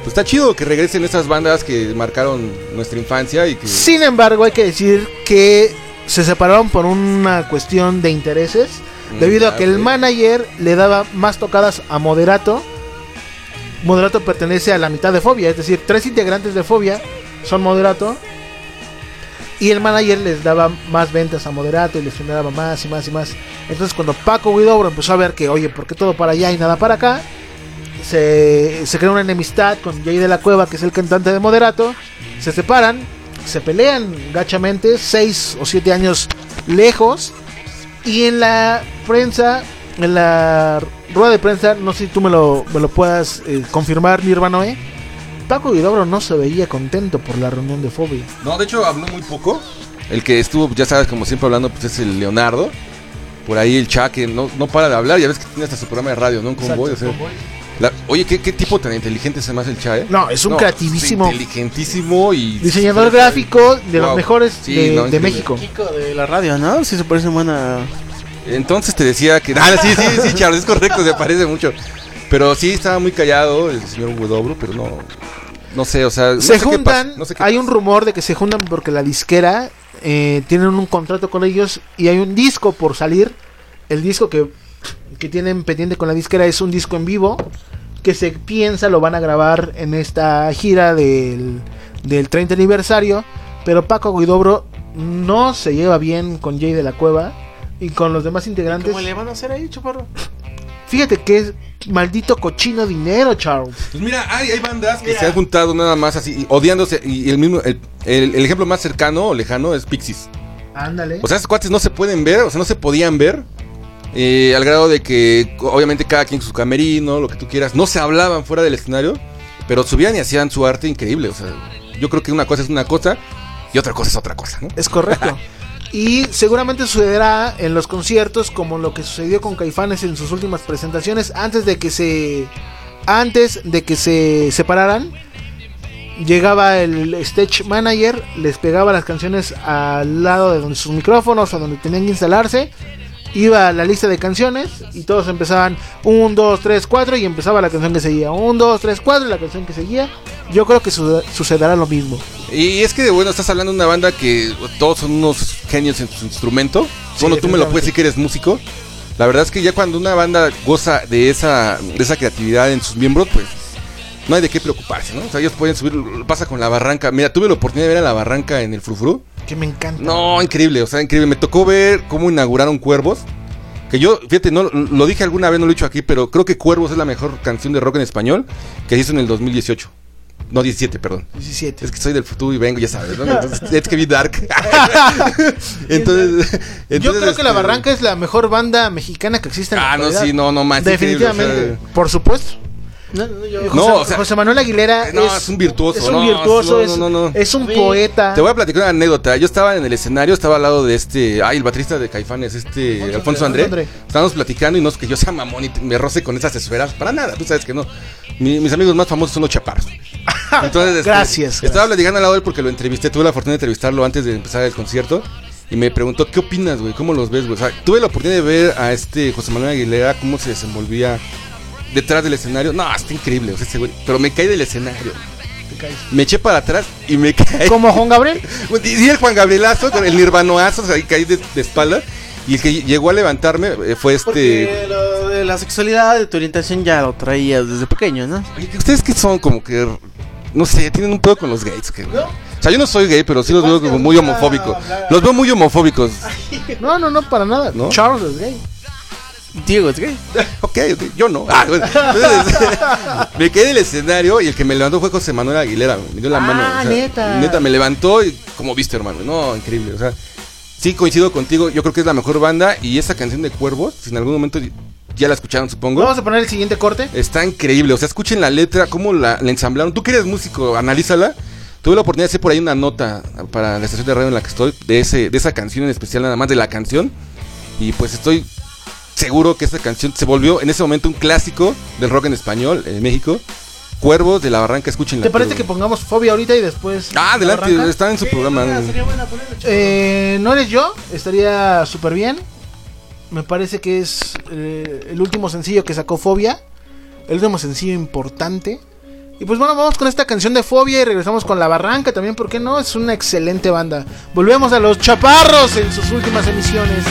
Pues está chido que regresen esas bandas que marcaron nuestra infancia y que. Sin embargo, hay que decir que se separaron por una cuestión de intereses. Mm, Debido a que el manager le daba más tocadas a Moderato. Moderato pertenece a la mitad de Fobia, es decir, tres integrantes de Fobia son Moderato. Y el manager les daba más ventas a Moderato y les generaba más y más y más. Entonces cuando Paco Guidobro empezó a ver que, oye, ¿por qué todo para allá y nada para acá? Se, se creó una enemistad con Jay de la Cueva, que es el cantante de Moderato. Se separan, se pelean gachamente, seis o siete años lejos. Y en la prensa, en la rueda de prensa, no sé si tú me lo, puedas eh, confirmar, Nirvana, ¿eh? Paco Guidobro no se veía contento por la reunión de Fobia. No, de hecho habló muy poco. El que estuvo, ya sabes, como siempre hablando, pues es el Leonardo. Por ahí el Cha que no, no para de hablar. Ya ves que tiene hasta su programa de radio, ¿no? Un convoy. o sea, la- oye, ¿qué, qué tipo tan inteligente se me hace el Cha, eh? No, es un creativísimo. Inteligentísimo y. Diseñador gráfico de los mejores Sí, de, no, de increíble. México. Kiko de la radio, ¿no? Sí se parece buena. Entonces te decía que. Ah, sí, sí, sí, Charles, es correcto, se parece mucho. Pero sí estaba muy callado el señor Wedobro, pero no. No sé, o sea. no se sé qué juntan, no sé qué hay un rumor de que se juntan porque la disquera eh, tienen un contrato con ellos y hay un disco por salir. El disco que, que tienen pendiente con la disquera es un disco en vivo que se piensa lo van a grabar en esta gira del, del 30 aniversario. Pero Paco Guidobro no se lleva bien con Jay de la Cueva y con los demás integrantes. ¿Cómo le van a hacer ahí, chaparro? Fíjate que es maldito cochino dinero, Charles. Pues mira, hay, hay bandas que se han juntado nada más así, y odiándose. Y el mismo, el, el- el ejemplo más cercano o lejano es Pixies. Ándale. O sea, esos cuates no se pueden ver, o sea, no se podían ver. eh, al grado de que, obviamente, cada quien su camerino, lo que tú quieras. No se hablaban fuera del escenario, pero subían y hacían su arte increíble. O sea, yo creo que una cosa es una cosa y otra cosa es otra cosa, ¿no? Es correcto. Y seguramente sucederá en los conciertos como lo que sucedió con Caifanes en sus últimas presentaciones antes de que se antes de que se separaran. Llegaba el stage manager, les pegaba las canciones al lado de sus micrófonos o donde tenían que instalarse. Iba la lista de canciones y todos empezaban 1, 2, 3, 4 y empezaba la canción que seguía. 1, 2, 3, 4 y la canción que seguía. Yo creo que su- sucederá lo mismo. Y es que, bueno, estás hablando de una banda que todos son unos genios en su instrumento. bueno, tú me lo puedes decir que eres músico. La verdad es que ya cuando una banda goza de esa, de esa creatividad en sus miembros, pues no hay de qué preocuparse, ¿no? O sea, ellos pueden subir, pasa con la barranca. Mira, tuve la oportunidad de ver a la barranca en el Frufru. Que me encanta. No, increíble, o sea, increíble. Me tocó ver cómo inauguraron Cuervos. Que yo, fíjate, no lo dije alguna vez, no lo he dicho aquí, pero creo que Cuervos es la mejor canción de rock en español que se hizo en el 2018. No, 17, perdón. 17. Es que soy del futuro y vengo, ya sabes, ¿no? Entonces, es que vi Dark. entonces, Yo creo que La este, Barranca es la mejor banda mexicana que existe en la Ah, no, sí, no, no, más. Definitivamente, por supuesto. No, no, yo- José, No, o sea- José Manuel Aguilera No, es, es un virtuoso. es un no, virtuoso, no, es, no, no, no. es un poeta. Te voy a platicar una anécdota. Yo estaba en el escenario, estaba al lado de este. Ay, el baterista de Caifanes, este. Alfonso Alfonso André. André. Estábamos platicando y no es que yo sea mamón y me roce con esas esferas. Para nada, tú sabes que no. Mi- mis amigos más famosos son los chaparros. Entonces, este, Gracias, Estaba platicando al lado de él porque lo entrevisté. Tuve la fortuna de entrevistarlo antes de empezar el concierto. Y me preguntó, ¿qué opinas, güey? ¿Cómo los ves, güey? O sea, tuve la oportunidad de ver a este José Manuel Aguilera cómo se desenvolvía detrás del escenario. No, está increíble, o sea, ese güey. Pero me caí del escenario. Me eché para atrás y me caí. Como Juan Gabriel. Y y el Juan Gabrielazo, el nirvanoazo, o sea, ahí caí de, de espalda. Y el que llegó a levantarme eh, fue este. Porque lo de la sexualidad, de tu orientación ya lo traías desde pequeño, ¿no? ¿Ustedes que son como que. No sé, tienen un pedo con los gays? Que, O sea, yo no soy gay, pero sí los veo como muy homofóbicos. Los veo muy homofóbicos. No, no, no, para nada. ¿No? Charles es gay. Diego es gay. Ok, ok, yo no. Ah, bueno. Entonces, me quedé del escenario y el que me levantó fue José Manuel Aguilera. Me dio la Ah, mano. o sea, neta. Neta, me levantó y como viste, hermano. No, increíble. O sea, sí coincido contigo. Yo creo que es la mejor banda. Y esa canción de Cuervos, si en algún momento ya la escucharon, supongo. Vamos a poner el siguiente corte. Está increíble. O sea, escuchen la letra, cómo la, la ensamblaron. Tú que eres músico, analízala. Tuve la oportunidad de hacer por ahí una nota para la estación de radio en la que estoy, de, ese, de esa canción en especial, nada más de la canción. Y pues estoy seguro que esta canción se volvió en ese momento un clásico del rock en español en México. Cuervos de la Barranca, escúchenla. ¿Te parece que pongamos fobia ahorita y después. Ah, adelante, arranca? está en su programa. Eh, no eres yo, estaría súper bien. Me parece que es eh, el último sencillo que sacó Fobia. El último sencillo importante. Y pues bueno, vamos con esta canción de Fobia y regresamos con La Barranca también, ¿por qué no? Es una excelente banda. Volvemos a los Chaparros en sus últimas emisiones.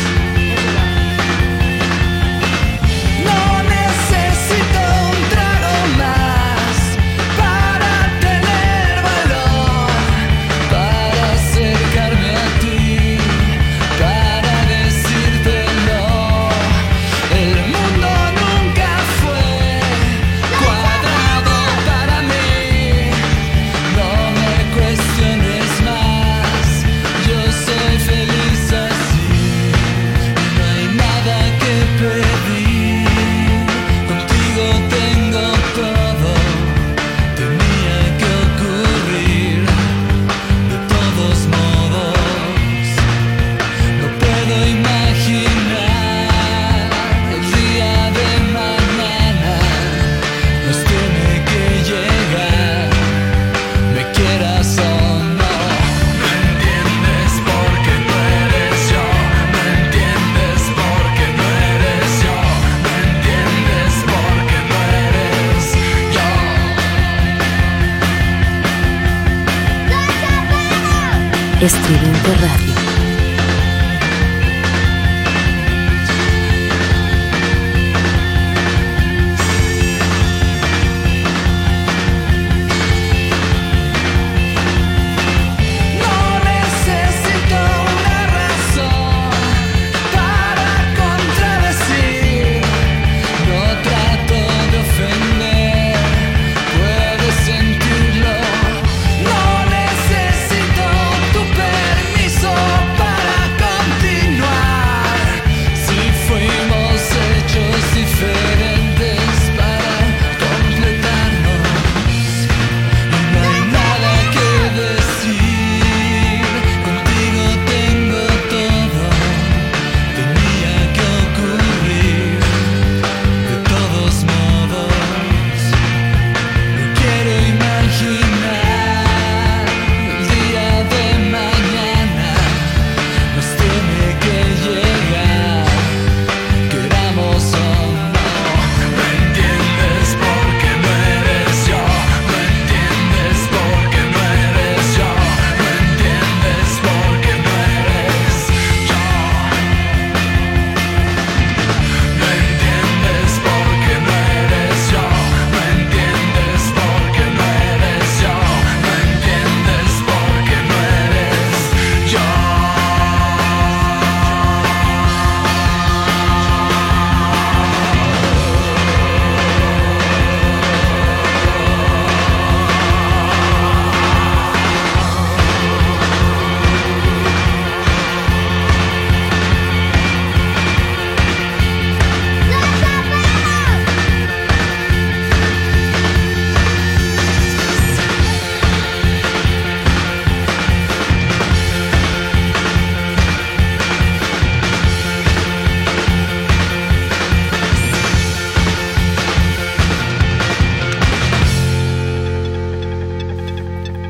Estridente Radio.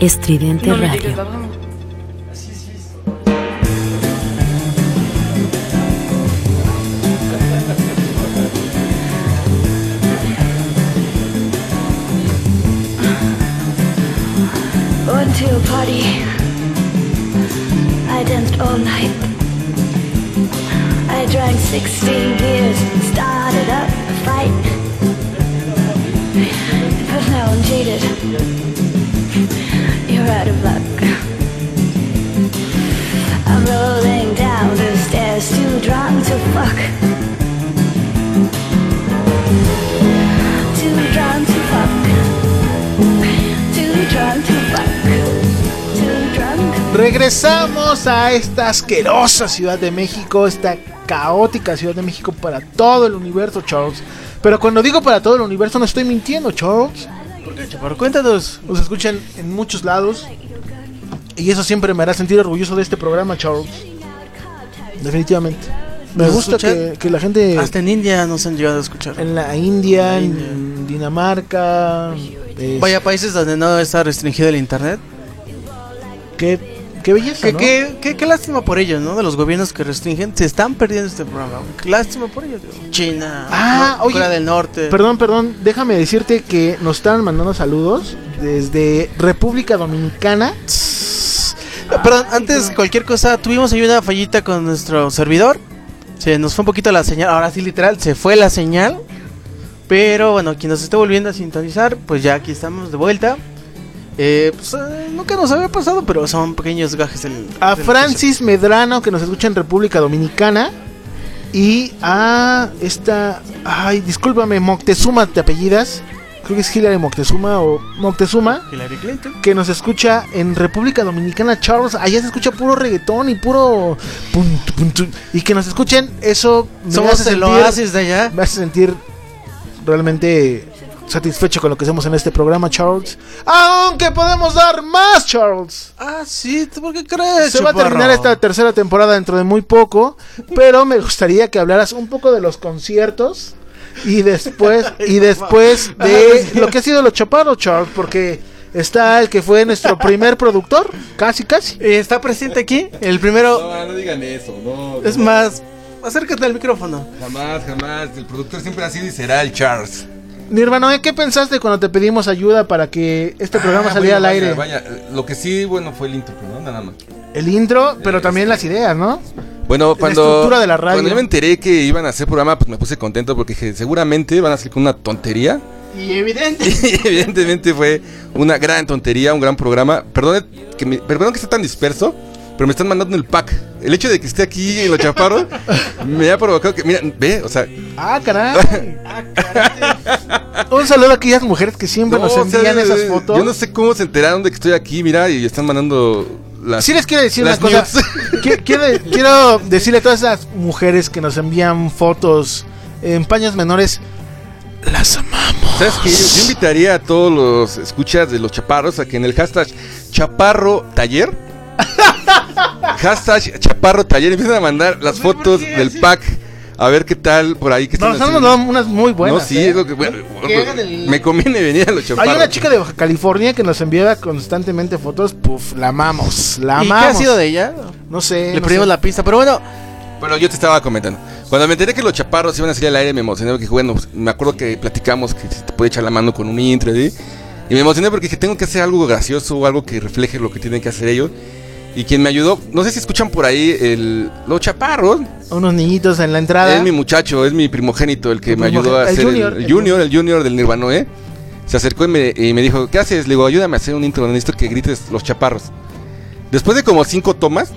Estridente Radio. Regresamos a esta asquerosa Ciudad de México, esta caótica Ciudad de México para todo el universo, Charles. Pero cuando digo para todo el universo no estoy mintiendo, Charles. Chaparro, cuéntanos. Nos escuchan en muchos lados. Y eso siempre me hará sentir orgulloso de este programa, Charles. Definitivamente. Me ¿Nos gusta que, que la gente Hasta en India nos han llegado a escuchar. en la India, en Dinamarca, es- Vaya países donde no está restringido el internet. qué, qué belleza, Qué, ¿no? qué- qué- qué lástima por ellos, ¿no? De los gobiernos que restringen. Se están perdiendo este programa. Qué lástima por ellos. digo. China, Ah, no, oye, Corea del Norte. Perdón, perdón, déjame decirte que nos están mandando saludos desde República Dominicana. Perdón, antes cualquier cosa, tuvimos ahí una fallita con nuestro servidor. Se nos fue un poquito la señal. Ahora sí, literal, se fue la señal. Pero bueno, quien nos esté volviendo a sintonizar, pues ya aquí estamos de vuelta. Eh, pues, eh, nunca nos había pasado, pero son pequeños gajes del. A del- Francis Medrano, que nos escucha en República Dominicana. Y a esta. Ay, discúlpame, Moctezuma, te apellidas. Creo que es Hillary Moctezuma o Moctezuma. Hillary Clinton. Que nos escucha en República Dominicana, Charles. Allá se escucha puro reggaetón y puro. pun, pun, y que nos escuchen, eso me Somos hace el sentir- oasis de allá. Me hace sentir realmente satisfecho con lo que hacemos en este programa, Charles. Aunque podemos dar más, Charles. Ah, sí, ¿tú ¿por qué crees? Se va a terminar esta tercera temporada dentro de muy poco, pero me gustaría que hablaras un poco de los conciertos y después y después de lo que ha sido los chaparros, Charles, porque está el que fue nuestro primer productor, casi casi. Eh, Está presente aquí, el primero. No, no digan eso, no. Es más, acércate al micrófono. Jamás, jamás. El productor siempre ha sido y será el Charles. Nirvana, ¿eh? ¿qué pensaste cuando te pedimos ayuda para que este programa Ah, saliera al aire? Vaya, vaya. Lo que sí, bueno, fue el intro, ¿no? Nada más. El intro, pero también las ideas, ¿no? Bueno, cuando, estructura de la radio. cuando yo me enteré que iban a hacer programa, pues me puse contento porque dije, seguramente van a salir con una tontería. Y evidente. Y evidentemente fue una gran tontería, un gran programa. Perdón que, me, perdón que esté tan disperso, pero me están mandando el pack. El hecho de que esté aquí en los chaparros me ha provocado que, mira, ve, o sea, Ah, caray. Un saludo a aquellas mujeres que siempre no, nos o sea, envían esas fotos. Yo no sé cómo se enteraron de que estoy aquí, mira, y están mandando las. Sí les quiero decir una las cosa. quiero, quiero decirle a todas esas mujeres que nos envían fotos en paños menores. Las amamos. ¿Sabes qué? Yo, yo invitaría a todos los escuchas de los chaparros a que en el hashtag chaparro taller, hashtag chaparro taller, empiecen a mandar las fotos del pack a ver qué tal por ahí que están Nos unas muy buenas. no, sí, ¿eh? es lo que. bueno, Que hagan el- Me conviene venir a los chaparros. Hay una chica de Baja California que nos enviaba constantemente fotos. Puf, la amamos. La ¿Y qué ha sido de ella? No sé. Le no perdimos sé. la pista, pero bueno. Bueno, yo te estaba comentando. Cuando me enteré que los chaparros iban a salir al aire, me emocioné porque, bueno, pues, me acuerdo que platicamos que se te puede echar la mano con un intro, ¿sí? Y me emocioné porque dije, tengo que hacer algo gracioso o algo que refleje lo que tienen que hacer ellos. Y quien me ayudó, no sé si escuchan por ahí el, los chaparros. Unos niñitos en la entrada. Es mi muchacho, es mi primogénito el que me ayudó a el hacer el, junior, el el junior, el junior del Nirvanoe. Se acercó y me, y me dijo, ¿qué haces? Le digo, ayúdame a hacer un intro, necesito que grites los chaparros. Después de como cinco tomas,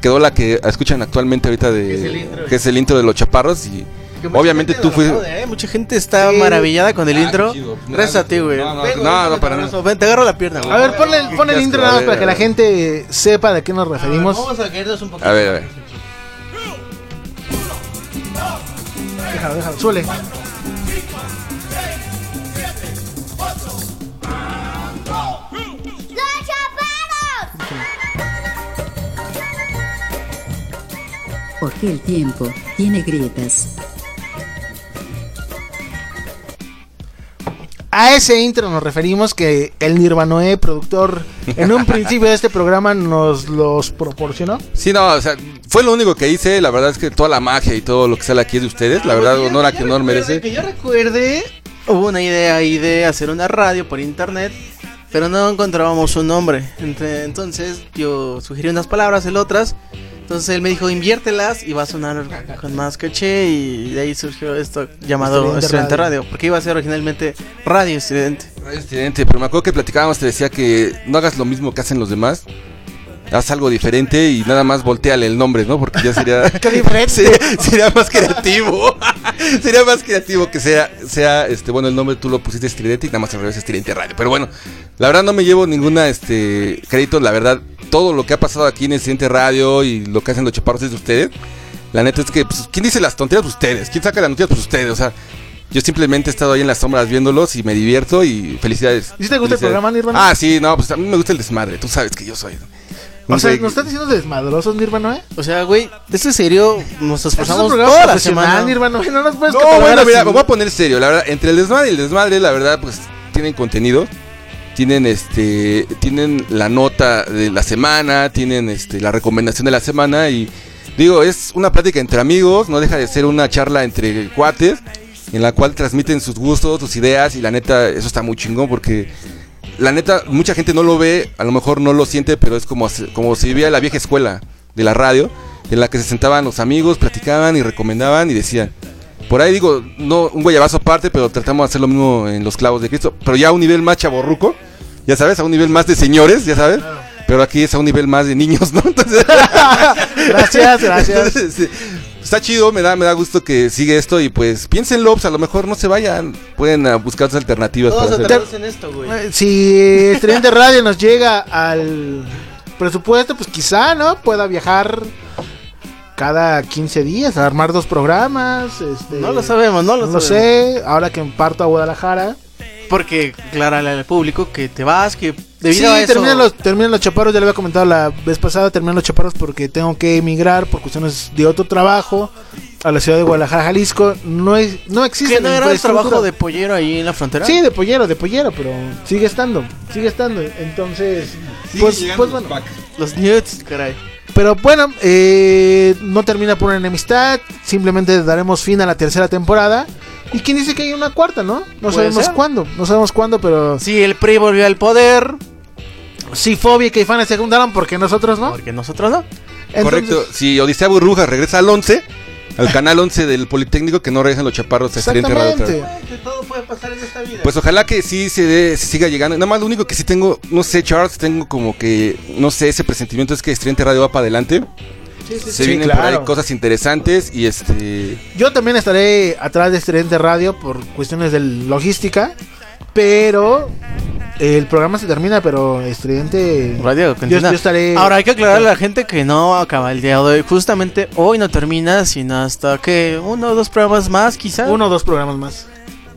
quedó la que escuchan actualmente ahorita de... Es el intro. que es el intro de los chaparros y... Obviamente tú fuiste... ¿eh? Mucha gente está Sí. maravillada con el Ah, intro. Gracias a ti, güey. No, no, para nada. Ven, te agarro la pierna, güey. A ver, ponle, ponle el intro nada a más para ver, que la a ver. gente sepa de qué nos referimos. Vamos a caernos un poquito. A ver, a ver. Déjalo, déjalo, suele. Porque el tiempo tiene grietas. A ese intro nos referimos que el Nirvanoe, productor, en un principio de este programa nos los proporcionó. Sí, no, o sea, fue lo único que hice. La verdad es que toda la magia y todo lo que sale aquí es de ustedes. La verdad, honor a que honor merece. Que yo recuerde, hubo una idea ahí de hacer una radio por internet, pero no encontrábamos un nombre. Entonces yo sugerí unas palabras, él otras. Entonces él me dijo, inviértelas y va a sonar con más caché. Y de ahí surgió esto llamado Estudiante Radio. radio. Porque iba a ser originalmente Radio Estudiante. Radio Estridente, pero me acuerdo que platicábamos, te decía que no hagas lo mismo que hacen los demás. Haz algo diferente y nada más volteale el nombre, ¿no? Porque ya sería. Qué diferente. sería, sería más creativo. sería más creativo que sea, sea, este, bueno, el nombre tú lo pusiste estridente y nada más al revés estridente radio. Pero bueno, la verdad no me llevo ninguna, este, crédito. La verdad, todo lo que ha pasado aquí en estridente radio y lo que hacen los chaparros es de ustedes. La neta es que, pues, ¿quién dice las tonterías? Pues ustedes. ¿Quién saca las noticias? Pues ustedes. O sea, yo simplemente he estado ahí en las sombras viéndolos y me divierto y felicidades. ¿Y si te gusta el programa, Nirvana? Ah, sí, no, pues a mí me gusta el desmadre. Tú sabes que yo soy. O sea, ¿nos estás diciendo desmadrosos, Nirvanoe? O sea, güey, de ese serio nos Es esforzamos toda la semana. Nirvanoe, no nos puedes No, bueno, mira, así. me voy a poner serio. La verdad, entre el desmadre y el desmadre, la verdad, pues tienen contenido. Tienen este. Tienen la nota de la semana. Tienen este. la recomendación de la semana. Y digo, es una plática entre amigos. No deja de ser una charla entre cuates. En la cual transmiten sus gustos, sus ideas. Y la neta, eso está muy chingón porque. La neta, mucha gente no lo ve, a lo mejor no lo siente, pero es como, como si vivía la vieja escuela de la radio, en la que se sentaban los amigos, platicaban y recomendaban y decían, por ahí digo, no un guayabazo aparte, pero tratamos de hacer lo mismo en los clavos de Cristo, pero ya a un nivel más chaborruco, ya sabes, a un nivel más de señores, ya sabes, pero aquí es a un nivel más de niños, ¿no? Entonces, Gracias, gracias. Entonces, está chido, me da, me da gusto que sigue esto y pues piénsenlo, pues a lo mejor no se vayan, pueden ah, buscar otras alternativas Todos para hacer. en esto, güey. Eh, Si Estudiante Radio nos llega al presupuesto, pues quizá, ¿no? Pueda viajar cada 15 días a armar dos programas. Este, No lo sabemos, no lo no lo sé. Ahora que parto a Guadalajara. Porque aclararle al público que te vas, que Sí, debido a eso... terminan los, terminan los chaparros, ya le había comentado la vez pasada, terminan los chaparros porque tengo que emigrar por cuestiones de otro trabajo a la ciudad de Guadalajara, Jalisco. No, es, no existe ¿Que no la era el trabajo de pollero ahí en la frontera? Sí, de pollero, de pollero, pero sigue estando, sigue estando. Entonces, pues, pues bueno. Los nudes, caray. Pero bueno, eh, no termina por una enemistad. Simplemente daremos fin a la tercera temporada. Y quién dice que hay una cuarta, ¿no? No sabemos ser. cuándo. No sabemos cuándo, pero. Sí, el PRI volvió al poder. Si Fobia y Caifanes se juntaron, porque nosotros no? Porque nosotros no. Correcto, si Odisea Burbuja regresa al 11, al canal 11 del Politécnico, que no regresan los chaparros. Exactamente. Puede pasar en esta vida. Pues ojalá que sí se, dé- se siga llegando. Nada más lo único que sí tengo, no sé, Charles, tengo como que, no sé, ese presentimiento es que Excelente Radio va para adelante. Sí, sí, Se sí, vienen por claro. ahí cosas interesantes y este... Yo también estaré atrás de Estudiante Radio por cuestiones de logística. Pero el programa se termina, pero Estudiante Radio yo, yo estaré. Ahora hay que aclarar a la gente que no acaba el día de hoy. Justamente hoy no termina, sino hasta que uno o dos programas más, quizás. Uno o dos programas más.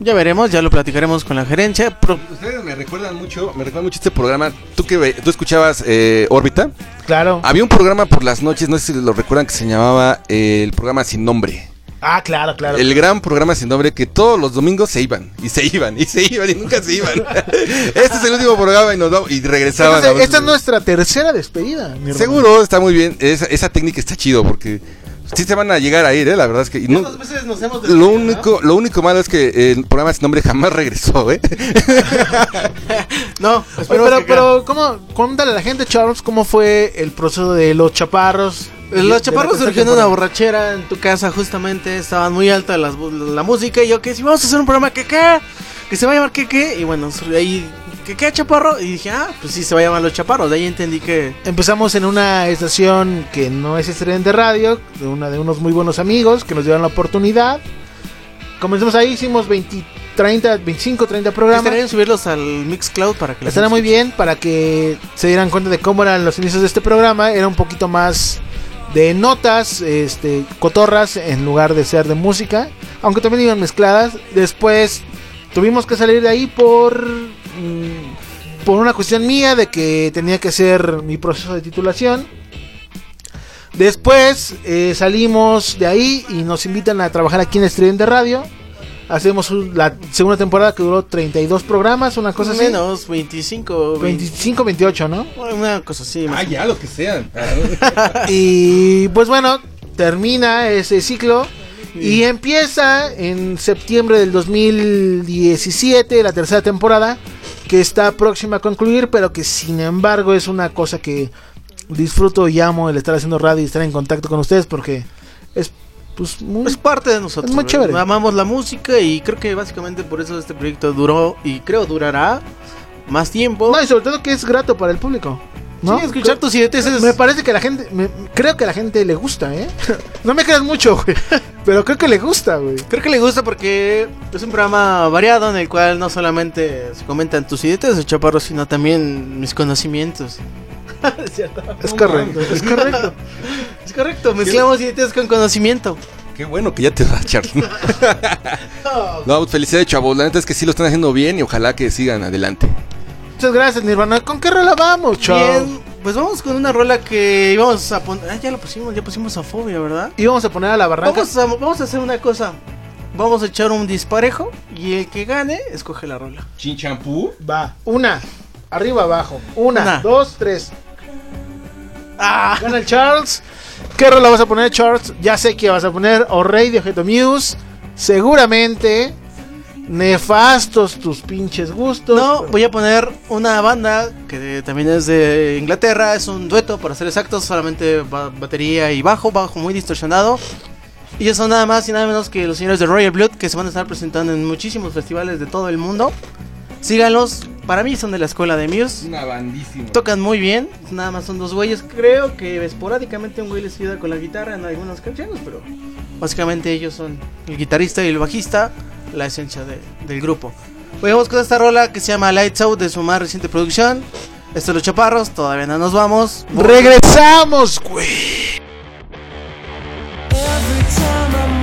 Ya veremos, ya lo platicaremos con la gerencia. Pro- Ustedes me recuerdan mucho, me recuerdan mucho este programa. Tú que ve- tú escuchabas eh, Órbita. Claro. Había un programa por las noches, no sé si lo recuerdan, que se llamaba eh, el programa Sin Nombre. Ah, claro, claro. El gran programa sin nombre que todos los domingos se iban, y se iban, y se iban, y nunca se iban. este es el último programa y nos vamos, y regresaban. Entonces, a ver esta es nuestra tercera despedida. mi hermano. Seguro, está muy bien. Esa, esa técnica está chido porque sí se van a llegar a ir, ¿eh? La verdad es que. y no- ¿Cuántas veces nos hemos lo, único, lo único malo es que el programa sin nombre jamás regresó, ¿eh? No, pero, que- pero, ¿cómo? Cuéntale a la gente, Charles, cómo fue el proceso de los chaparros. Los la chaparros surgió en una borrachera en tu casa, justamente. Estaban muy alta las bu- la música. Y yo, que si vamos a hacer un programa que qué, que se va a llamar que qué. Y bueno, ahí, que qué chaparro. Y dije, ah, pues sí, se va a llamar Los Chaparros. De ahí entendí que. Empezamos en una estación que no es Estudiante Radio, de una de unos muy buenos amigos que nos dieron la oportunidad. Comenzamos ahí, hicimos 20, 30, 25, 30 programas. Estaría bien subirlos al Mixcloud para que Estará muy bien para que se dieran cuenta de cómo eran los inicios de este programa. Era un poquito más de notas, este, cotorras, en lugar de ser de música. Aunque también iban mezcladas. Después tuvimos que salir de ahí por... mm, por una cuestión mía de que tenía que hacer mi proceso de titulación. Después eh, salimos de ahí y nos invitan a trabajar aquí en Estridente Radio. Hacemos un- la segunda temporada que duró 32 programas, una cosa así. Menos, 25. 25, 28, ¿no? Una cosa así. Ah, ya, lo que sean. Y pues bueno, termina ese ciclo y empieza en septiembre del 2017 la tercera temporada que está próxima a concluir, pero que sin embargo es una cosa que disfruto y amo el estar haciendo radio y estar en contacto con ustedes porque es pues muy, Es parte de nosotros. Es muy chévere. Amamos la música y creo que básicamente por eso este proyecto duró y creo durará más tiempo. No, y sobre todo que es grato para el público. ¿No? Sí, escuchar tus ideas es- Me parece que la gente, me- creo que a la gente le gusta, ¿eh? no me creas mucho, güey, pero creo que le gusta, güey. Creo que le gusta porque es un programa variado en el cual no solamente se comentan tus ideas de chaparro, sino también mis conocimientos. es cierto. Es correcto, es correcto. Es correcto, mezclamos ideas con conocimiento. Qué bueno que ya te vas, Charles. no, felicidades, chavos. La neta es que sí lo están haciendo bien y ojalá que sigan adelante. Muchas gracias, Nirvana. ¿Con qué rola vamos, chao? Bien, pues vamos con una rola que íbamos a poner. Ah, ya la pusimos, ya pusimos a Fobia, ¿verdad? Y vamos a poner a la barranca. Vamos a, vamos a hacer una cosa. Vamos a echar un disparejo y el que gane escoge la rola. ¿Chin champú? Va, una, arriba, abajo. Una, Una. dos, tres. Ah. Gana el Charles. ¿Qué rola vas a poner, Charles? Ya sé que vas a poner O Rey de Objeto Muse. Seguramente. Nefastos tus pinches gustos. No, voy a poner una banda que también es de Inglaterra, es un dueto para ser exactos, solamente ba- batería y bajo, bajo muy distorsionado. Y ellos son nada más y nada menos que los señores de Royal Blood que se van a estar presentando en muchísimos festivales de todo el mundo. Síganlos, para mí son de la escuela de Muse. Una bandísima. Tocan muy bien, nada más son dos güeyes. Creo que esporádicamente un güey les ayuda con la guitarra en algunas canciones, pero básicamente ellos son el guitarrista y el bajista, la esencia de- del grupo. Hoy vamos con esta rola que se llama Lights Out de su más reciente producción. Esto es Los Chaparros, todavía no nos vamos. Regresamos, güey. Every time I'm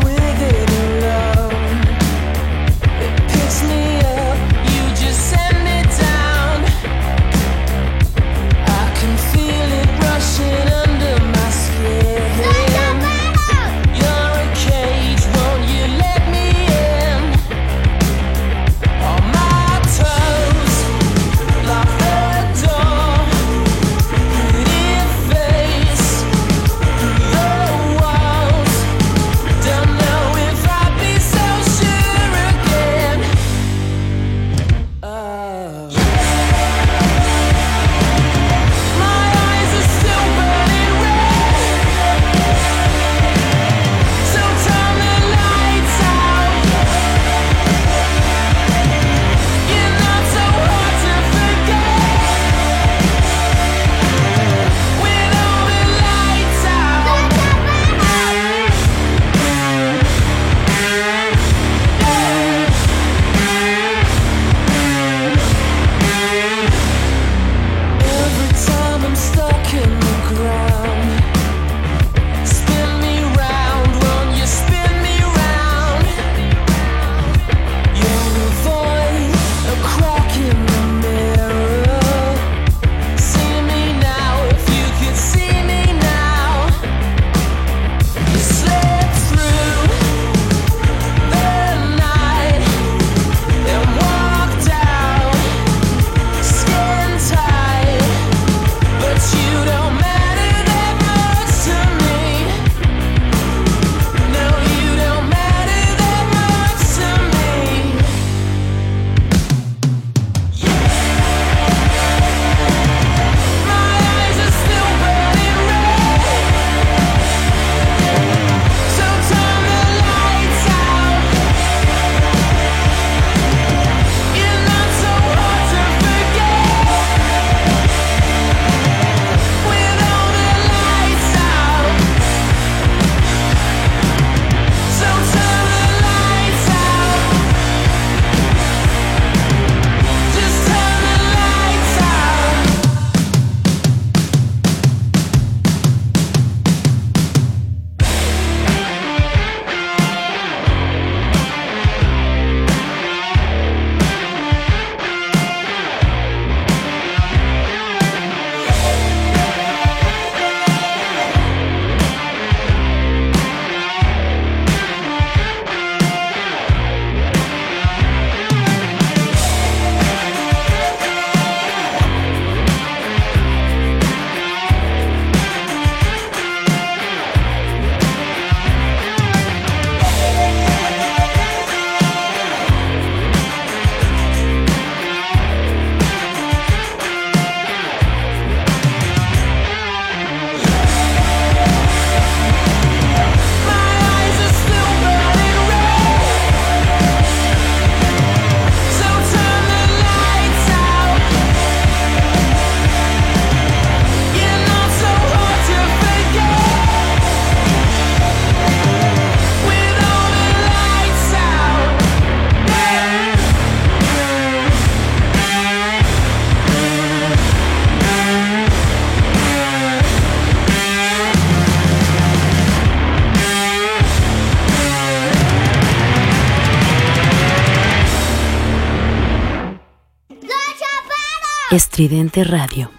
Estridente Radio.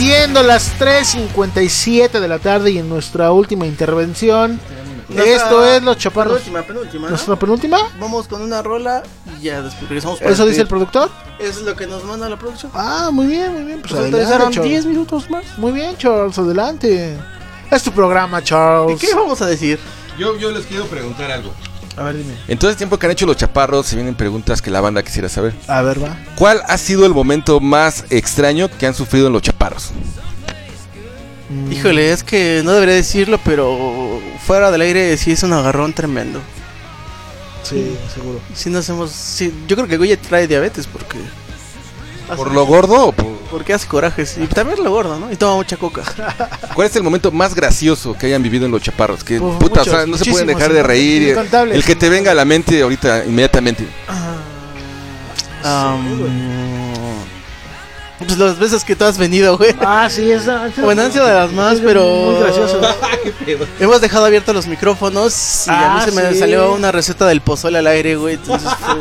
Siendo las 3.57 de la tarde y en nuestra última intervención. Nuestra Esto es Los Chaparros. Penúltima, penúltima. ¿no? ¿Nuestra penúltima? Vamos con una rola y ya después regresamos. para ¿Eso dice el productor? Es lo que nos manda la producción. Ah, muy bien, muy bien. Pues Charles. 10 minutos más. Muy bien, Charles, adelante. Es tu programa, Charles. ¿Y qué vamos a decir? Yo, yo les quiero preguntar algo. A ver, dime. En todo el tiempo que han hecho los chaparros, se vienen preguntas que la banda quisiera saber. A ver, va. ¿Cuál ha sido el momento más extraño que han sufrido en los chaparros? Mm. Híjole, es que no debería decirlo, pero fuera del aire sí es un agarrón tremendo. Sí, seguro. Si no hacemos. sí, yo creo que Goya trae diabetes porque. ¿Por lo gordo o por.? Porque hace corajes. Y también lo gordo, ¿no? Y toma mucha coca. ¿Cuál es el momento más gracioso que hayan vivido en los chaparros? Que Uf, puta, o sea, no se pueden dejar de reír. El que te venga a la mente ahorita, inmediatamente. Am, pues las veces que tú has venido, güey. Ah, sí, esa. esa- Bueno, han sido de las más, pero. Muy gracioso. Hemos dejado abiertos los micrófonos y a Ah, mí se me sí. salió una receta del pozole al aire, güey. entonces fue-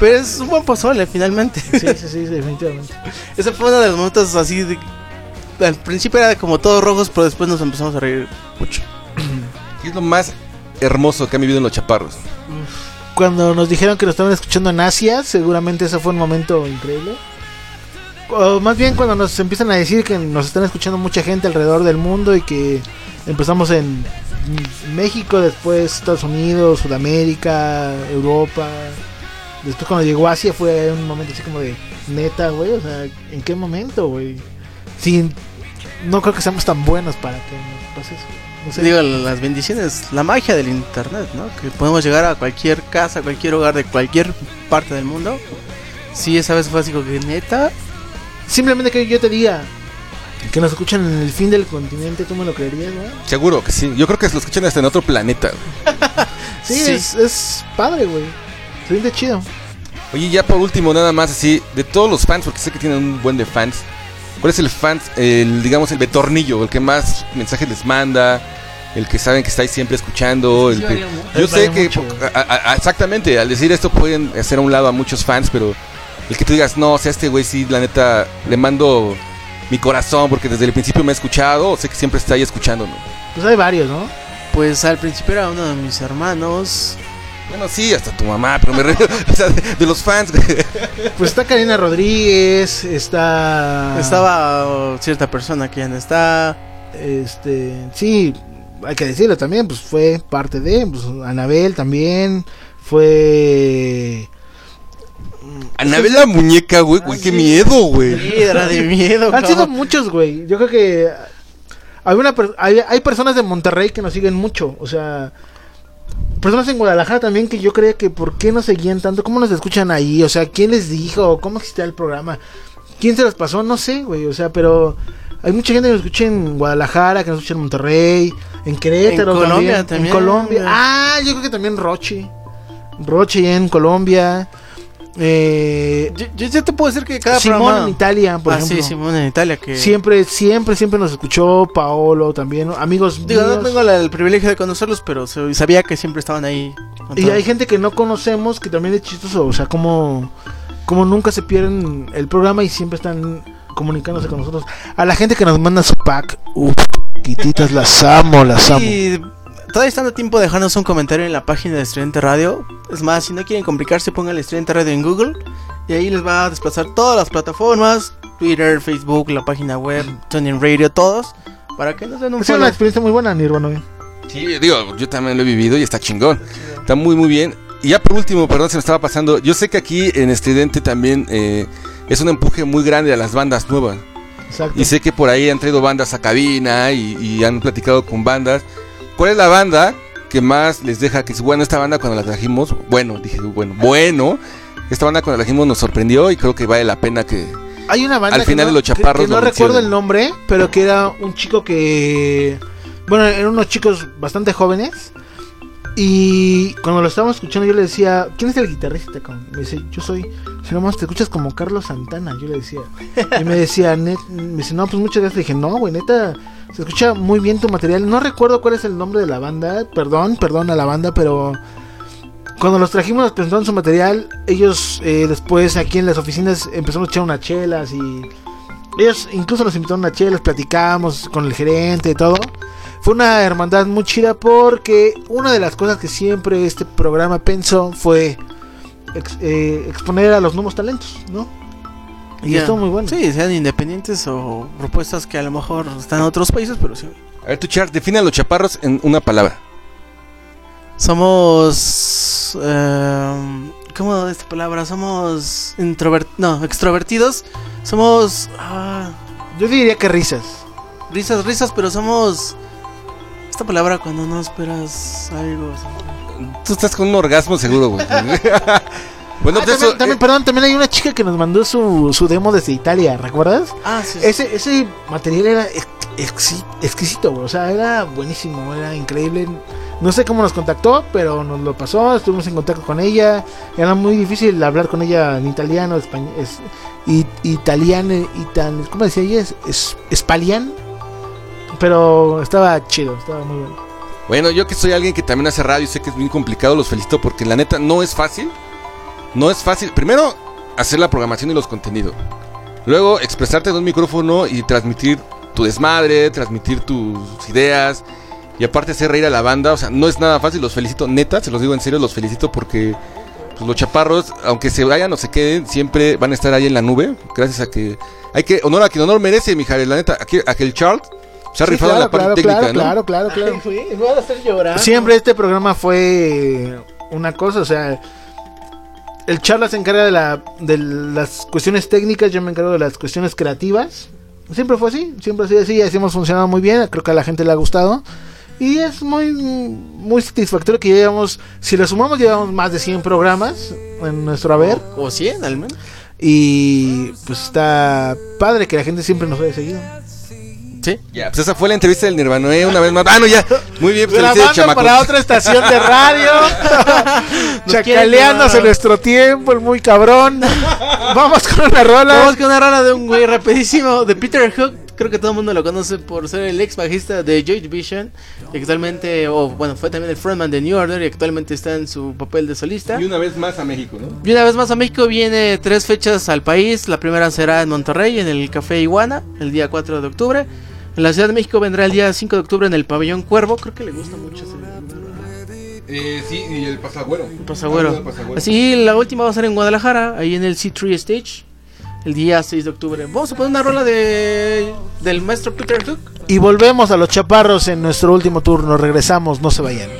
Pero es un buen pozole, finalmente. Sí, sí, sí, definitivamente. Ese fue uno de los momentos así. de- al principio era como todos rojos, pero después nos empezamos a reír mucho. ¿Qué es lo más hermoso que han vivido en los chaparros? Cuando nos dijeron que nos estaban escuchando en Asia, seguramente ese fue un momento increíble. O más bien cuando nos empiezan a decir que nos están escuchando mucha gente alrededor del mundo y que empezamos en México, después Estados Unidos, Sudamérica, Europa. Después cuando llegó Asia fue un momento así como de neta, güey. O sea, ¿en qué momento, güey? No creo que seamos tan buenos para que nos pase eso. Digo, las bendiciones, la magia del internet, ¿no? Que podemos llegar a cualquier casa, cualquier hogar de cualquier parte del mundo. Sí, esa vez fue así como que neta. Simplemente que yo te diga que nos escuchan en el fin del continente, ¿tú me lo creerías, güey? Seguro que sí. Yo creo que se lo escuchan hasta en otro planeta. güey. Sí, Sí. Es, es padre, güey. Se siente chido. Oye, ya por último, nada más así, de todos los fans, porque sé que tienen un buen de fans. ¿Cuál es el fan, el, digamos, el de tornillo, el que más mensajes les manda, el que saben que estáis siempre escuchando? el que- yo sé que, a- a- a- exactamente, al decir esto pueden hacer a un lado a muchos fans, pero el que tú digas, no, o sea, este güey sí, la neta, le mando mi corazón porque desde el principio me ha escuchado, o sé que siempre está ahí escuchándome. Pues hay varios, ¿no? Pues al principio era uno de mis hermanos. Bueno, sí, hasta tu mamá, pero me refiero, o sea, de, de los fans. güey. Pues está Karina Rodríguez, está... Estaba cierta persona que ya no está. Este, sí, hay que decirlo también, pues fue parte de, pues Anabel también, fue... Anabel la muñeca, güey, güey, qué miedo, güey. Sí, era de miedo. Han cabrón. sido muchos, güey. Yo creo que hay, una per- hay, hay personas de Monterrey que nos siguen mucho. O sea, personas en Guadalajara también que yo creía que por qué nos seguían tanto. ¿Cómo nos escuchan ahí? O sea, ¿quién les dijo? ¿Cómo existía el programa? ¿Quién se los pasó? No sé, güey. O sea, pero hay mucha gente que nos escucha en Guadalajara, que nos escucha en Monterrey, en Querétaro En Colombia En también. Colombia. Ah, yo creo que también Rochi. Rochi en Colombia. Eh, Yo, yo ya te puedo decir que cada Simón programa. en Italia, por ah, ejemplo. sí, Simón en Italia. Que... Siempre, siempre, siempre nos escuchó Paolo también, amigos Digo, no tengo la- el privilegio de conocerlos, pero sabía que siempre estaban ahí. Y hay gente que no conocemos que también es chistoso, o sea, como, como nunca se pierden el programa y siempre están comunicándose con nosotros. A la gente que nos manda su pack, uff, quititas, las amo, las amo. Y todavía están a tiempo de dejarnos un comentario en la página de Estudiante Radio. Es más, si no quieren complicarse, pongan Estudiante Radio en Google. Y ahí les va a desplazar todas las plataformas: Twitter, Facebook, la página web, TuneIn Radio, todos. Para que nos den un Es una experiencia muy buena, Nirvana. Sí, digo, yo también lo he vivido y está chingón. Está muy, muy bien. Y ya por último, perdón, se me estaba pasando. Yo sé que aquí en Estridente también eh, es un empuje muy grande a las bandas nuevas. Exacto. Y sé que por ahí han traído bandas a cabina y, y han platicado con bandas. ¿Cuál es la banda que más les deja que, bueno, esta banda cuando la trajimos, bueno, dije, bueno, bueno, esta banda cuando la trajimos nos sorprendió y creo que vale la pena que... Hay una banda Al que final no- de los chaparros que no recuerdo el nombre, pero que era un chico que. Bueno, eran unos chicos bastante jóvenes. Y cuando lo estábamos escuchando, yo le decía: ¿Quién es el guitarrista? cabrón?" Me dice: Yo soy. Si nomás te escuchas como Carlos Santana, yo le decía. Y me decía: "Net-", Me dice: No, pues muchas gracias. Le dije: No, güey, neta. Se escucha muy bien tu material. No recuerdo cuál es el nombre de la banda. Perdón, perdón a la banda, pero. Cuando los trajimos, nos presentaron su material. Ellos eh, después aquí en las oficinas empezaron a echar unas chelas y ellos incluso nos invitaron a chelas, platicamos con el gerente y todo. Fue una hermandad muy chida porque una de las cosas que siempre este programa pensó fue ex- eh, exponer a los nuevos talentos, ¿no? Y Ya. estuvo muy bueno. Sí, sean independientes o propuestas que a lo mejor están en otros países, pero sí. A ver, tu char, define a los chaparros en una palabra. Somos. eh, ¿Cómo esta palabra? Somos. Introvert no, extrovertidos. Somos. ah, Yo diría que risas. risas, risas, pero somos. Esta palabra cuando no esperas algo. Tú estás con un orgasmo seguro, güey. bueno, Ah, pues también, eso... también, perdón, también hay una chica que nos mandó su, su demo desde Italia, ¿recuerdas? Ah, sí. Ese, ese material era ex- exqui- exquisito, güey, o sea, era buenísimo, era increíble. No sé cómo nos contactó, pero nos lo pasó, estuvimos en contacto con ella. Era muy difícil hablar con ella en italiano, español, es, italiano, ital, ¿cómo decía ella? Es, es- espalian. Pero estaba chido, estaba muy bueno. Bueno, yo que soy alguien que también hace radio y sé que es bien complicado, los felicito porque la neta no es fácil. No es fácil. Primero, hacer la programación y los contenidos. Luego, expresarte en un micrófono y transmitir tu desmadre, transmitir tus ideas. Y aparte hacer reír a la banda. O sea, no es nada fácil. Los felicito, neta, se los digo en serio, los felicito porque pues, los chaparros, aunque se vayan o se queden, siempre van a estar ahí en la nube. Gracias a que... Hay que honor a quien honor merece, Mijares. La neta, aquí, a que el Charles se ha Sí, rifado la parte claro, técnica, claro, ¿no? claro, claro, claro. Ay, voy a hacer llorar. Siempre este programa fue una cosa, o sea, el charla se encarga de, la, de las cuestiones técnicas, yo me encargo de las cuestiones creativas. Siempre fue así, siempre ha sido así, así hemos funcionado muy bien, creo que a la gente le ha gustado. Y es muy, muy satisfactorio que llevamos, si lo sumamos, llevamos más de 100 programas en nuestro haber. O 100 al menos. Y pues está padre que la gente siempre nos haya seguido. Sí. Ya, pues esa fue la entrevista del Nirvana, ¿eh? una vez más. Ah, no, ya. Muy bien, pues Grabando para otra estación de radio. Chacaleándose nuestro tiempo, el muy cabrón. Vamos con una rola. Vamos con una rola de un güey rapidísimo de Peter Hook. Creo que todo el mundo lo conoce por ser el ex bajista de Joy Division. Y actualmente, o bueno, fue también el frontman de New Order y actualmente está en su papel de solista. Y una vez más a México, ¿no? Y una vez más a México viene tres fechas al país. La primera será en Monterrey, en el Café Iguana, el día 4 de octubre. En la Ciudad de México vendrá el día 5 de octubre en el Pabellón Cuervo. Creo que le gusta mucho ese Eh, sí, y el pasagüero. pasagüero. Ah, el pasagüero. Así, la última va a ser en Guadalajara, ahí en el C3 Stage, el día 6 de octubre. Vamos a poner una rola de del maestro Peter Hook. Y volvemos a los chaparros en nuestro último turno. Regresamos, no se vayan.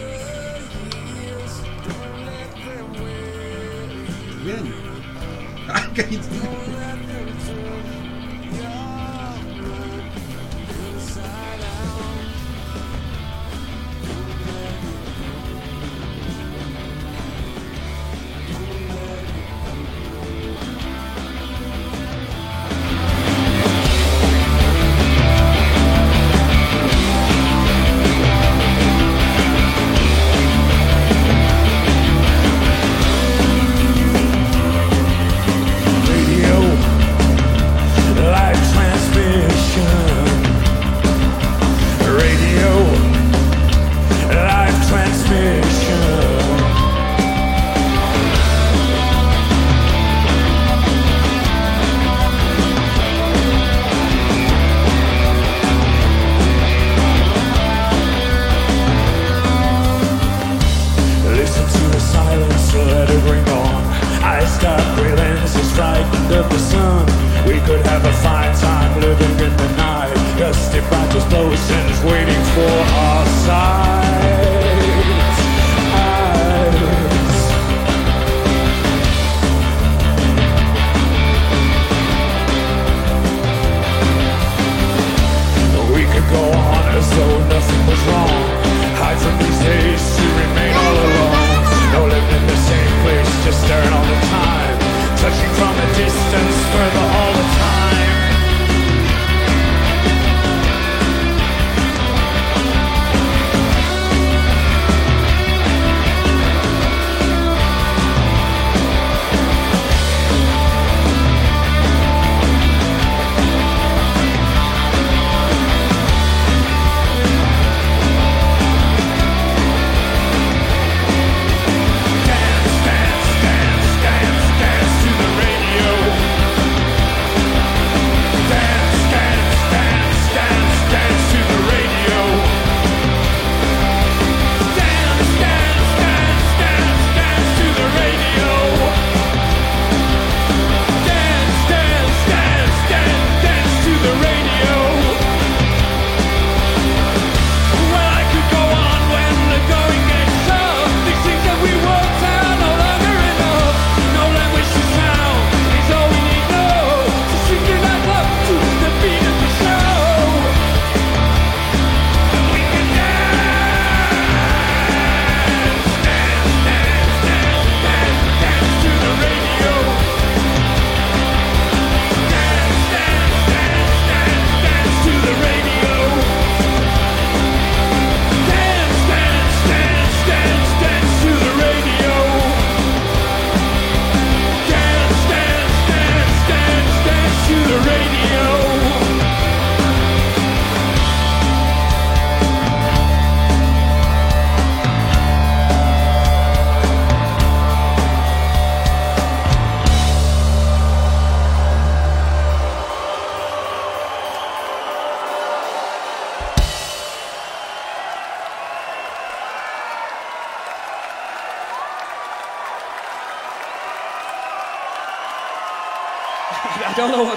Radio,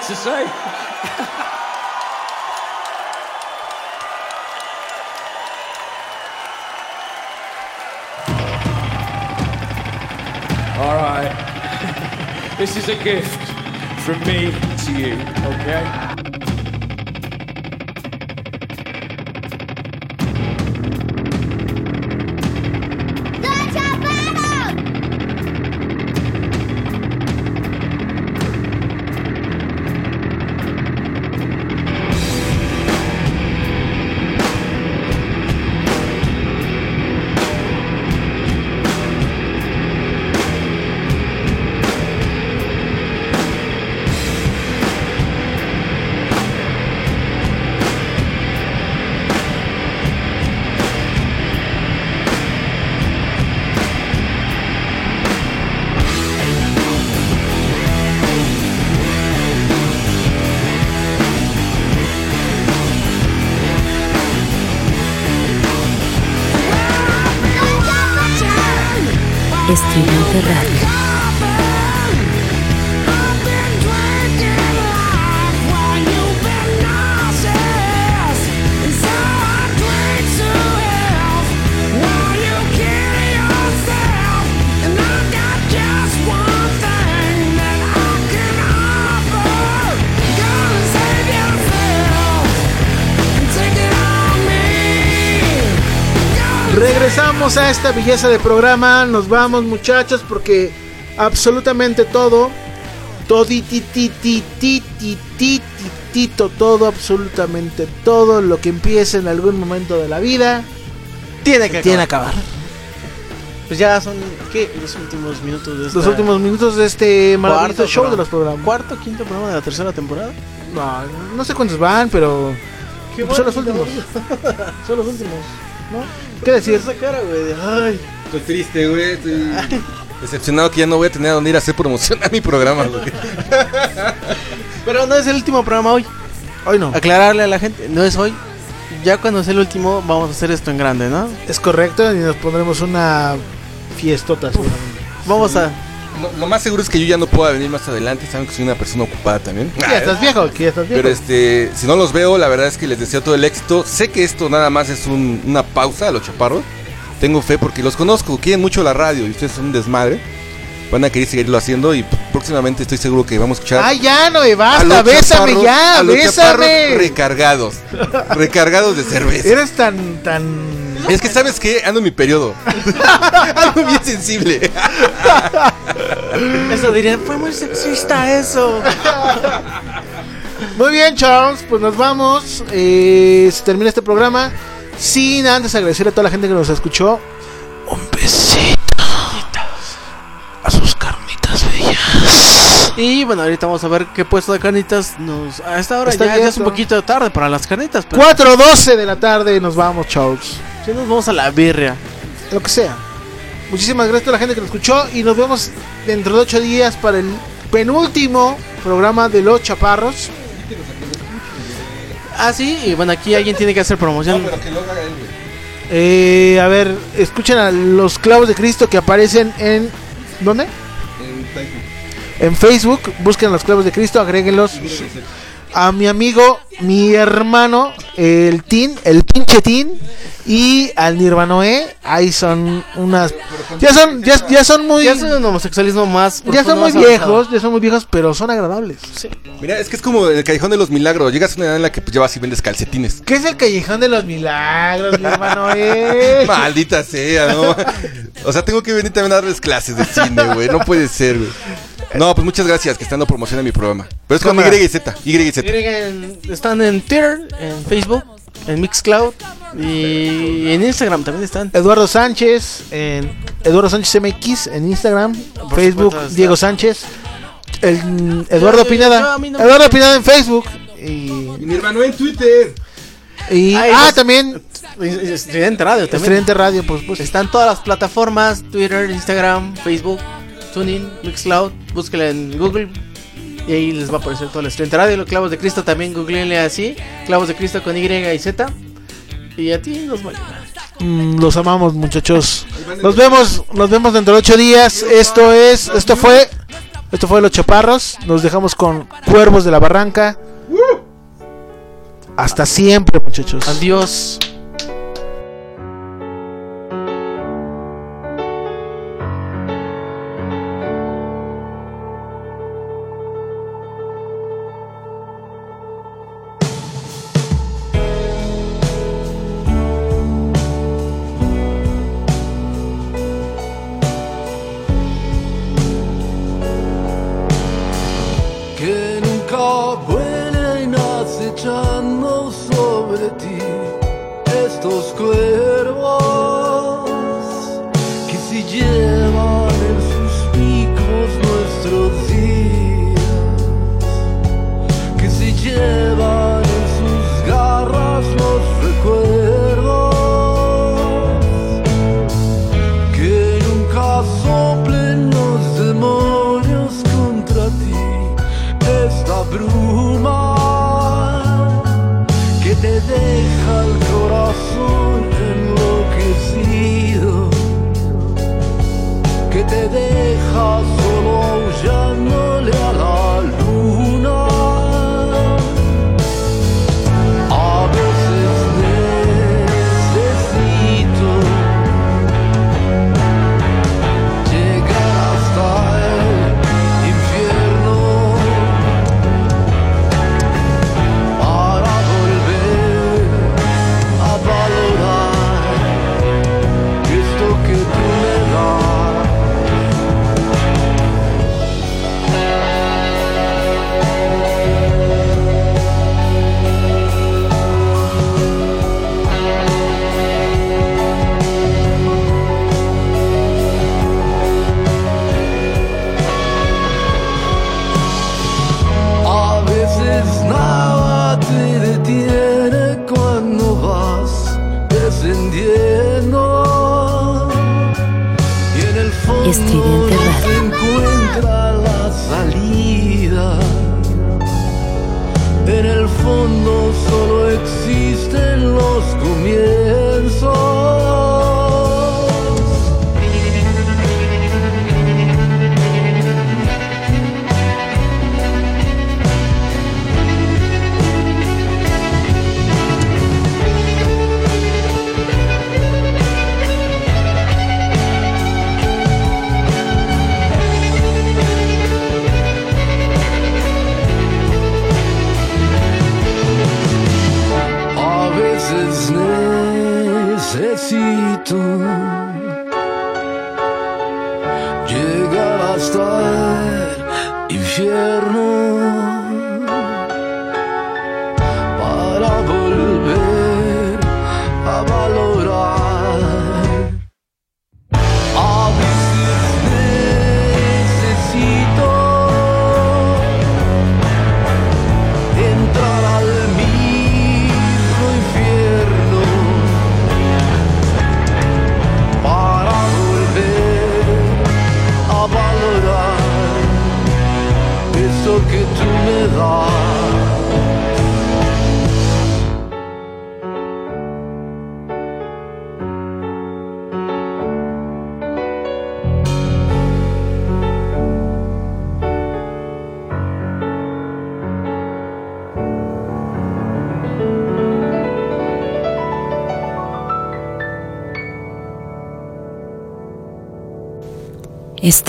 to say. Radio. Regresamos a esta belleza de programa. Nos vamos, muchachos, porque absolutamente todo, todititititititito, todo, absolutamente todo lo que empiece en algún momento de la vida Tiene que tiene acabar. acabar. Pues ya son, ¿qué? Los últimos minutos de esta... Los últimos minutos de este maravilloso Cuarto show programa. de los programas. Cuarto, quinto programa de la tercera temporada. No, no sé cuántos van, pero Qué son los últimos. Son los últimos. ¿No? ¿Qué decir? Esa cara, güey. de, Ay. Estoy triste, güey. Estoy decepcionado que ya no voy a tener a dónde ir a hacer promoción a mi programa, güey. Pero no es el último programa hoy. Hoy no. Aclararle a la gente, no es hoy. Ya cuando sea el último, vamos a hacer esto en grande, ¿no? Es correcto y nos pondremos una fiestota seguramente. Vamos a Lo, lo más seguro es que yo ya no pueda venir más adelante. Saben que soy una persona ocupada también. Ya estás viejo, ya estás viejo. Pero este, si no los veo, la verdad es que les deseo todo el éxito. Sé que esto nada más es un- una pausa a los chaparros. Tengo fe porque los conozco, quieren mucho la radio y ustedes son un desmadre. Van a querer seguirlo haciendo y próximamente estoy seguro que vamos a escuchar. Ay, ya, no, a basta, bésame ya, a los bésame. recargados. recargados de cerveza. Eres tan, tan... Es que sabes que ando en mi periodo. Ando bien sensible. Eso dirían, fue muy sexista eso. Muy bien, Charles, pues nos vamos. Eh, se termina este programa. Sin antes agradecer a toda la gente que nos escuchó. Un besito. A sus carnitas bellas. Y bueno, ahorita vamos a ver qué puesto de carnitas nos. A esta hora ya, ya es un poquito tarde para las carnitas. Pero 4.12 de la tarde nos vamos, Charles. Sí, nos vamos a la birria. Lo que sea. Muchísimas gracias a la gente que nos escuchó. Y nos vemos dentro de 8 días para el penúltimo programa de Los Chaparros. Ah, sí, y bueno, aquí alguien tiene que hacer promoción. Eh, a ver, escuchen a los clavos de Cristo que aparecen en. ¿Dónde? En Facebook. Busquen a los clavos de Cristo, agréguenlos. A mi amigo, mi hermano, el Tin, el pinche Tin. Y al Nirvanoe. Ahí son unas. Ya son, ya, ya son muy. Ya es un homosexualismo más. Ya son muy avanzado. viejos, ya son muy viejos, pero son agradables. Mira, es que es como el callejón de los milagros. Llegas a una edad en la que pues, llevas y vendes calcetines. ¿Qué es el callejón de los milagros, mi hermano? eh? Maldita sea, ¿no? O sea, tengo que venir también a darles clases de cine, güey. No puede ser, güey. No, pues muchas gracias que están dando promoción a mi programa. Pero es con Cámara. Y y Z. Y y Z. Están en Twitter, en Facebook, en Mixcloud y en Instagram también están. Eduardo Sánchez, en Eduardo Sánchez MX en Instagram, Por Facebook supuesto, está. Diego Sánchez, el Eduardo Yo- yo Pineda, a mí no me- Eduardo Pineda en Facebook y, Y mi hermano en Twitter. y- Ay, ah los- también Estridente Radio también. Estridente Radio, pues, pues Están todas las plataformas, Twitter, Instagram, Facebook, TuneIn, Mixcloud, búsquenla en Google y ahí les va a aparecer todo el Estridente Radio. Los Clavos de Cristo también, googleenle así, Clavos de Cristo con Y y Z. Y a ti nos va a ayudar. mm, los amamos muchachos. Nos vemos, nos vemos dentro de ocho días. Esto es, esto fue, esto fue los Chaparros. Nos dejamos con Cuervos de la Barranca. Hasta siempre, muchachos. Adiós.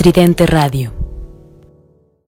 Estridente Radio.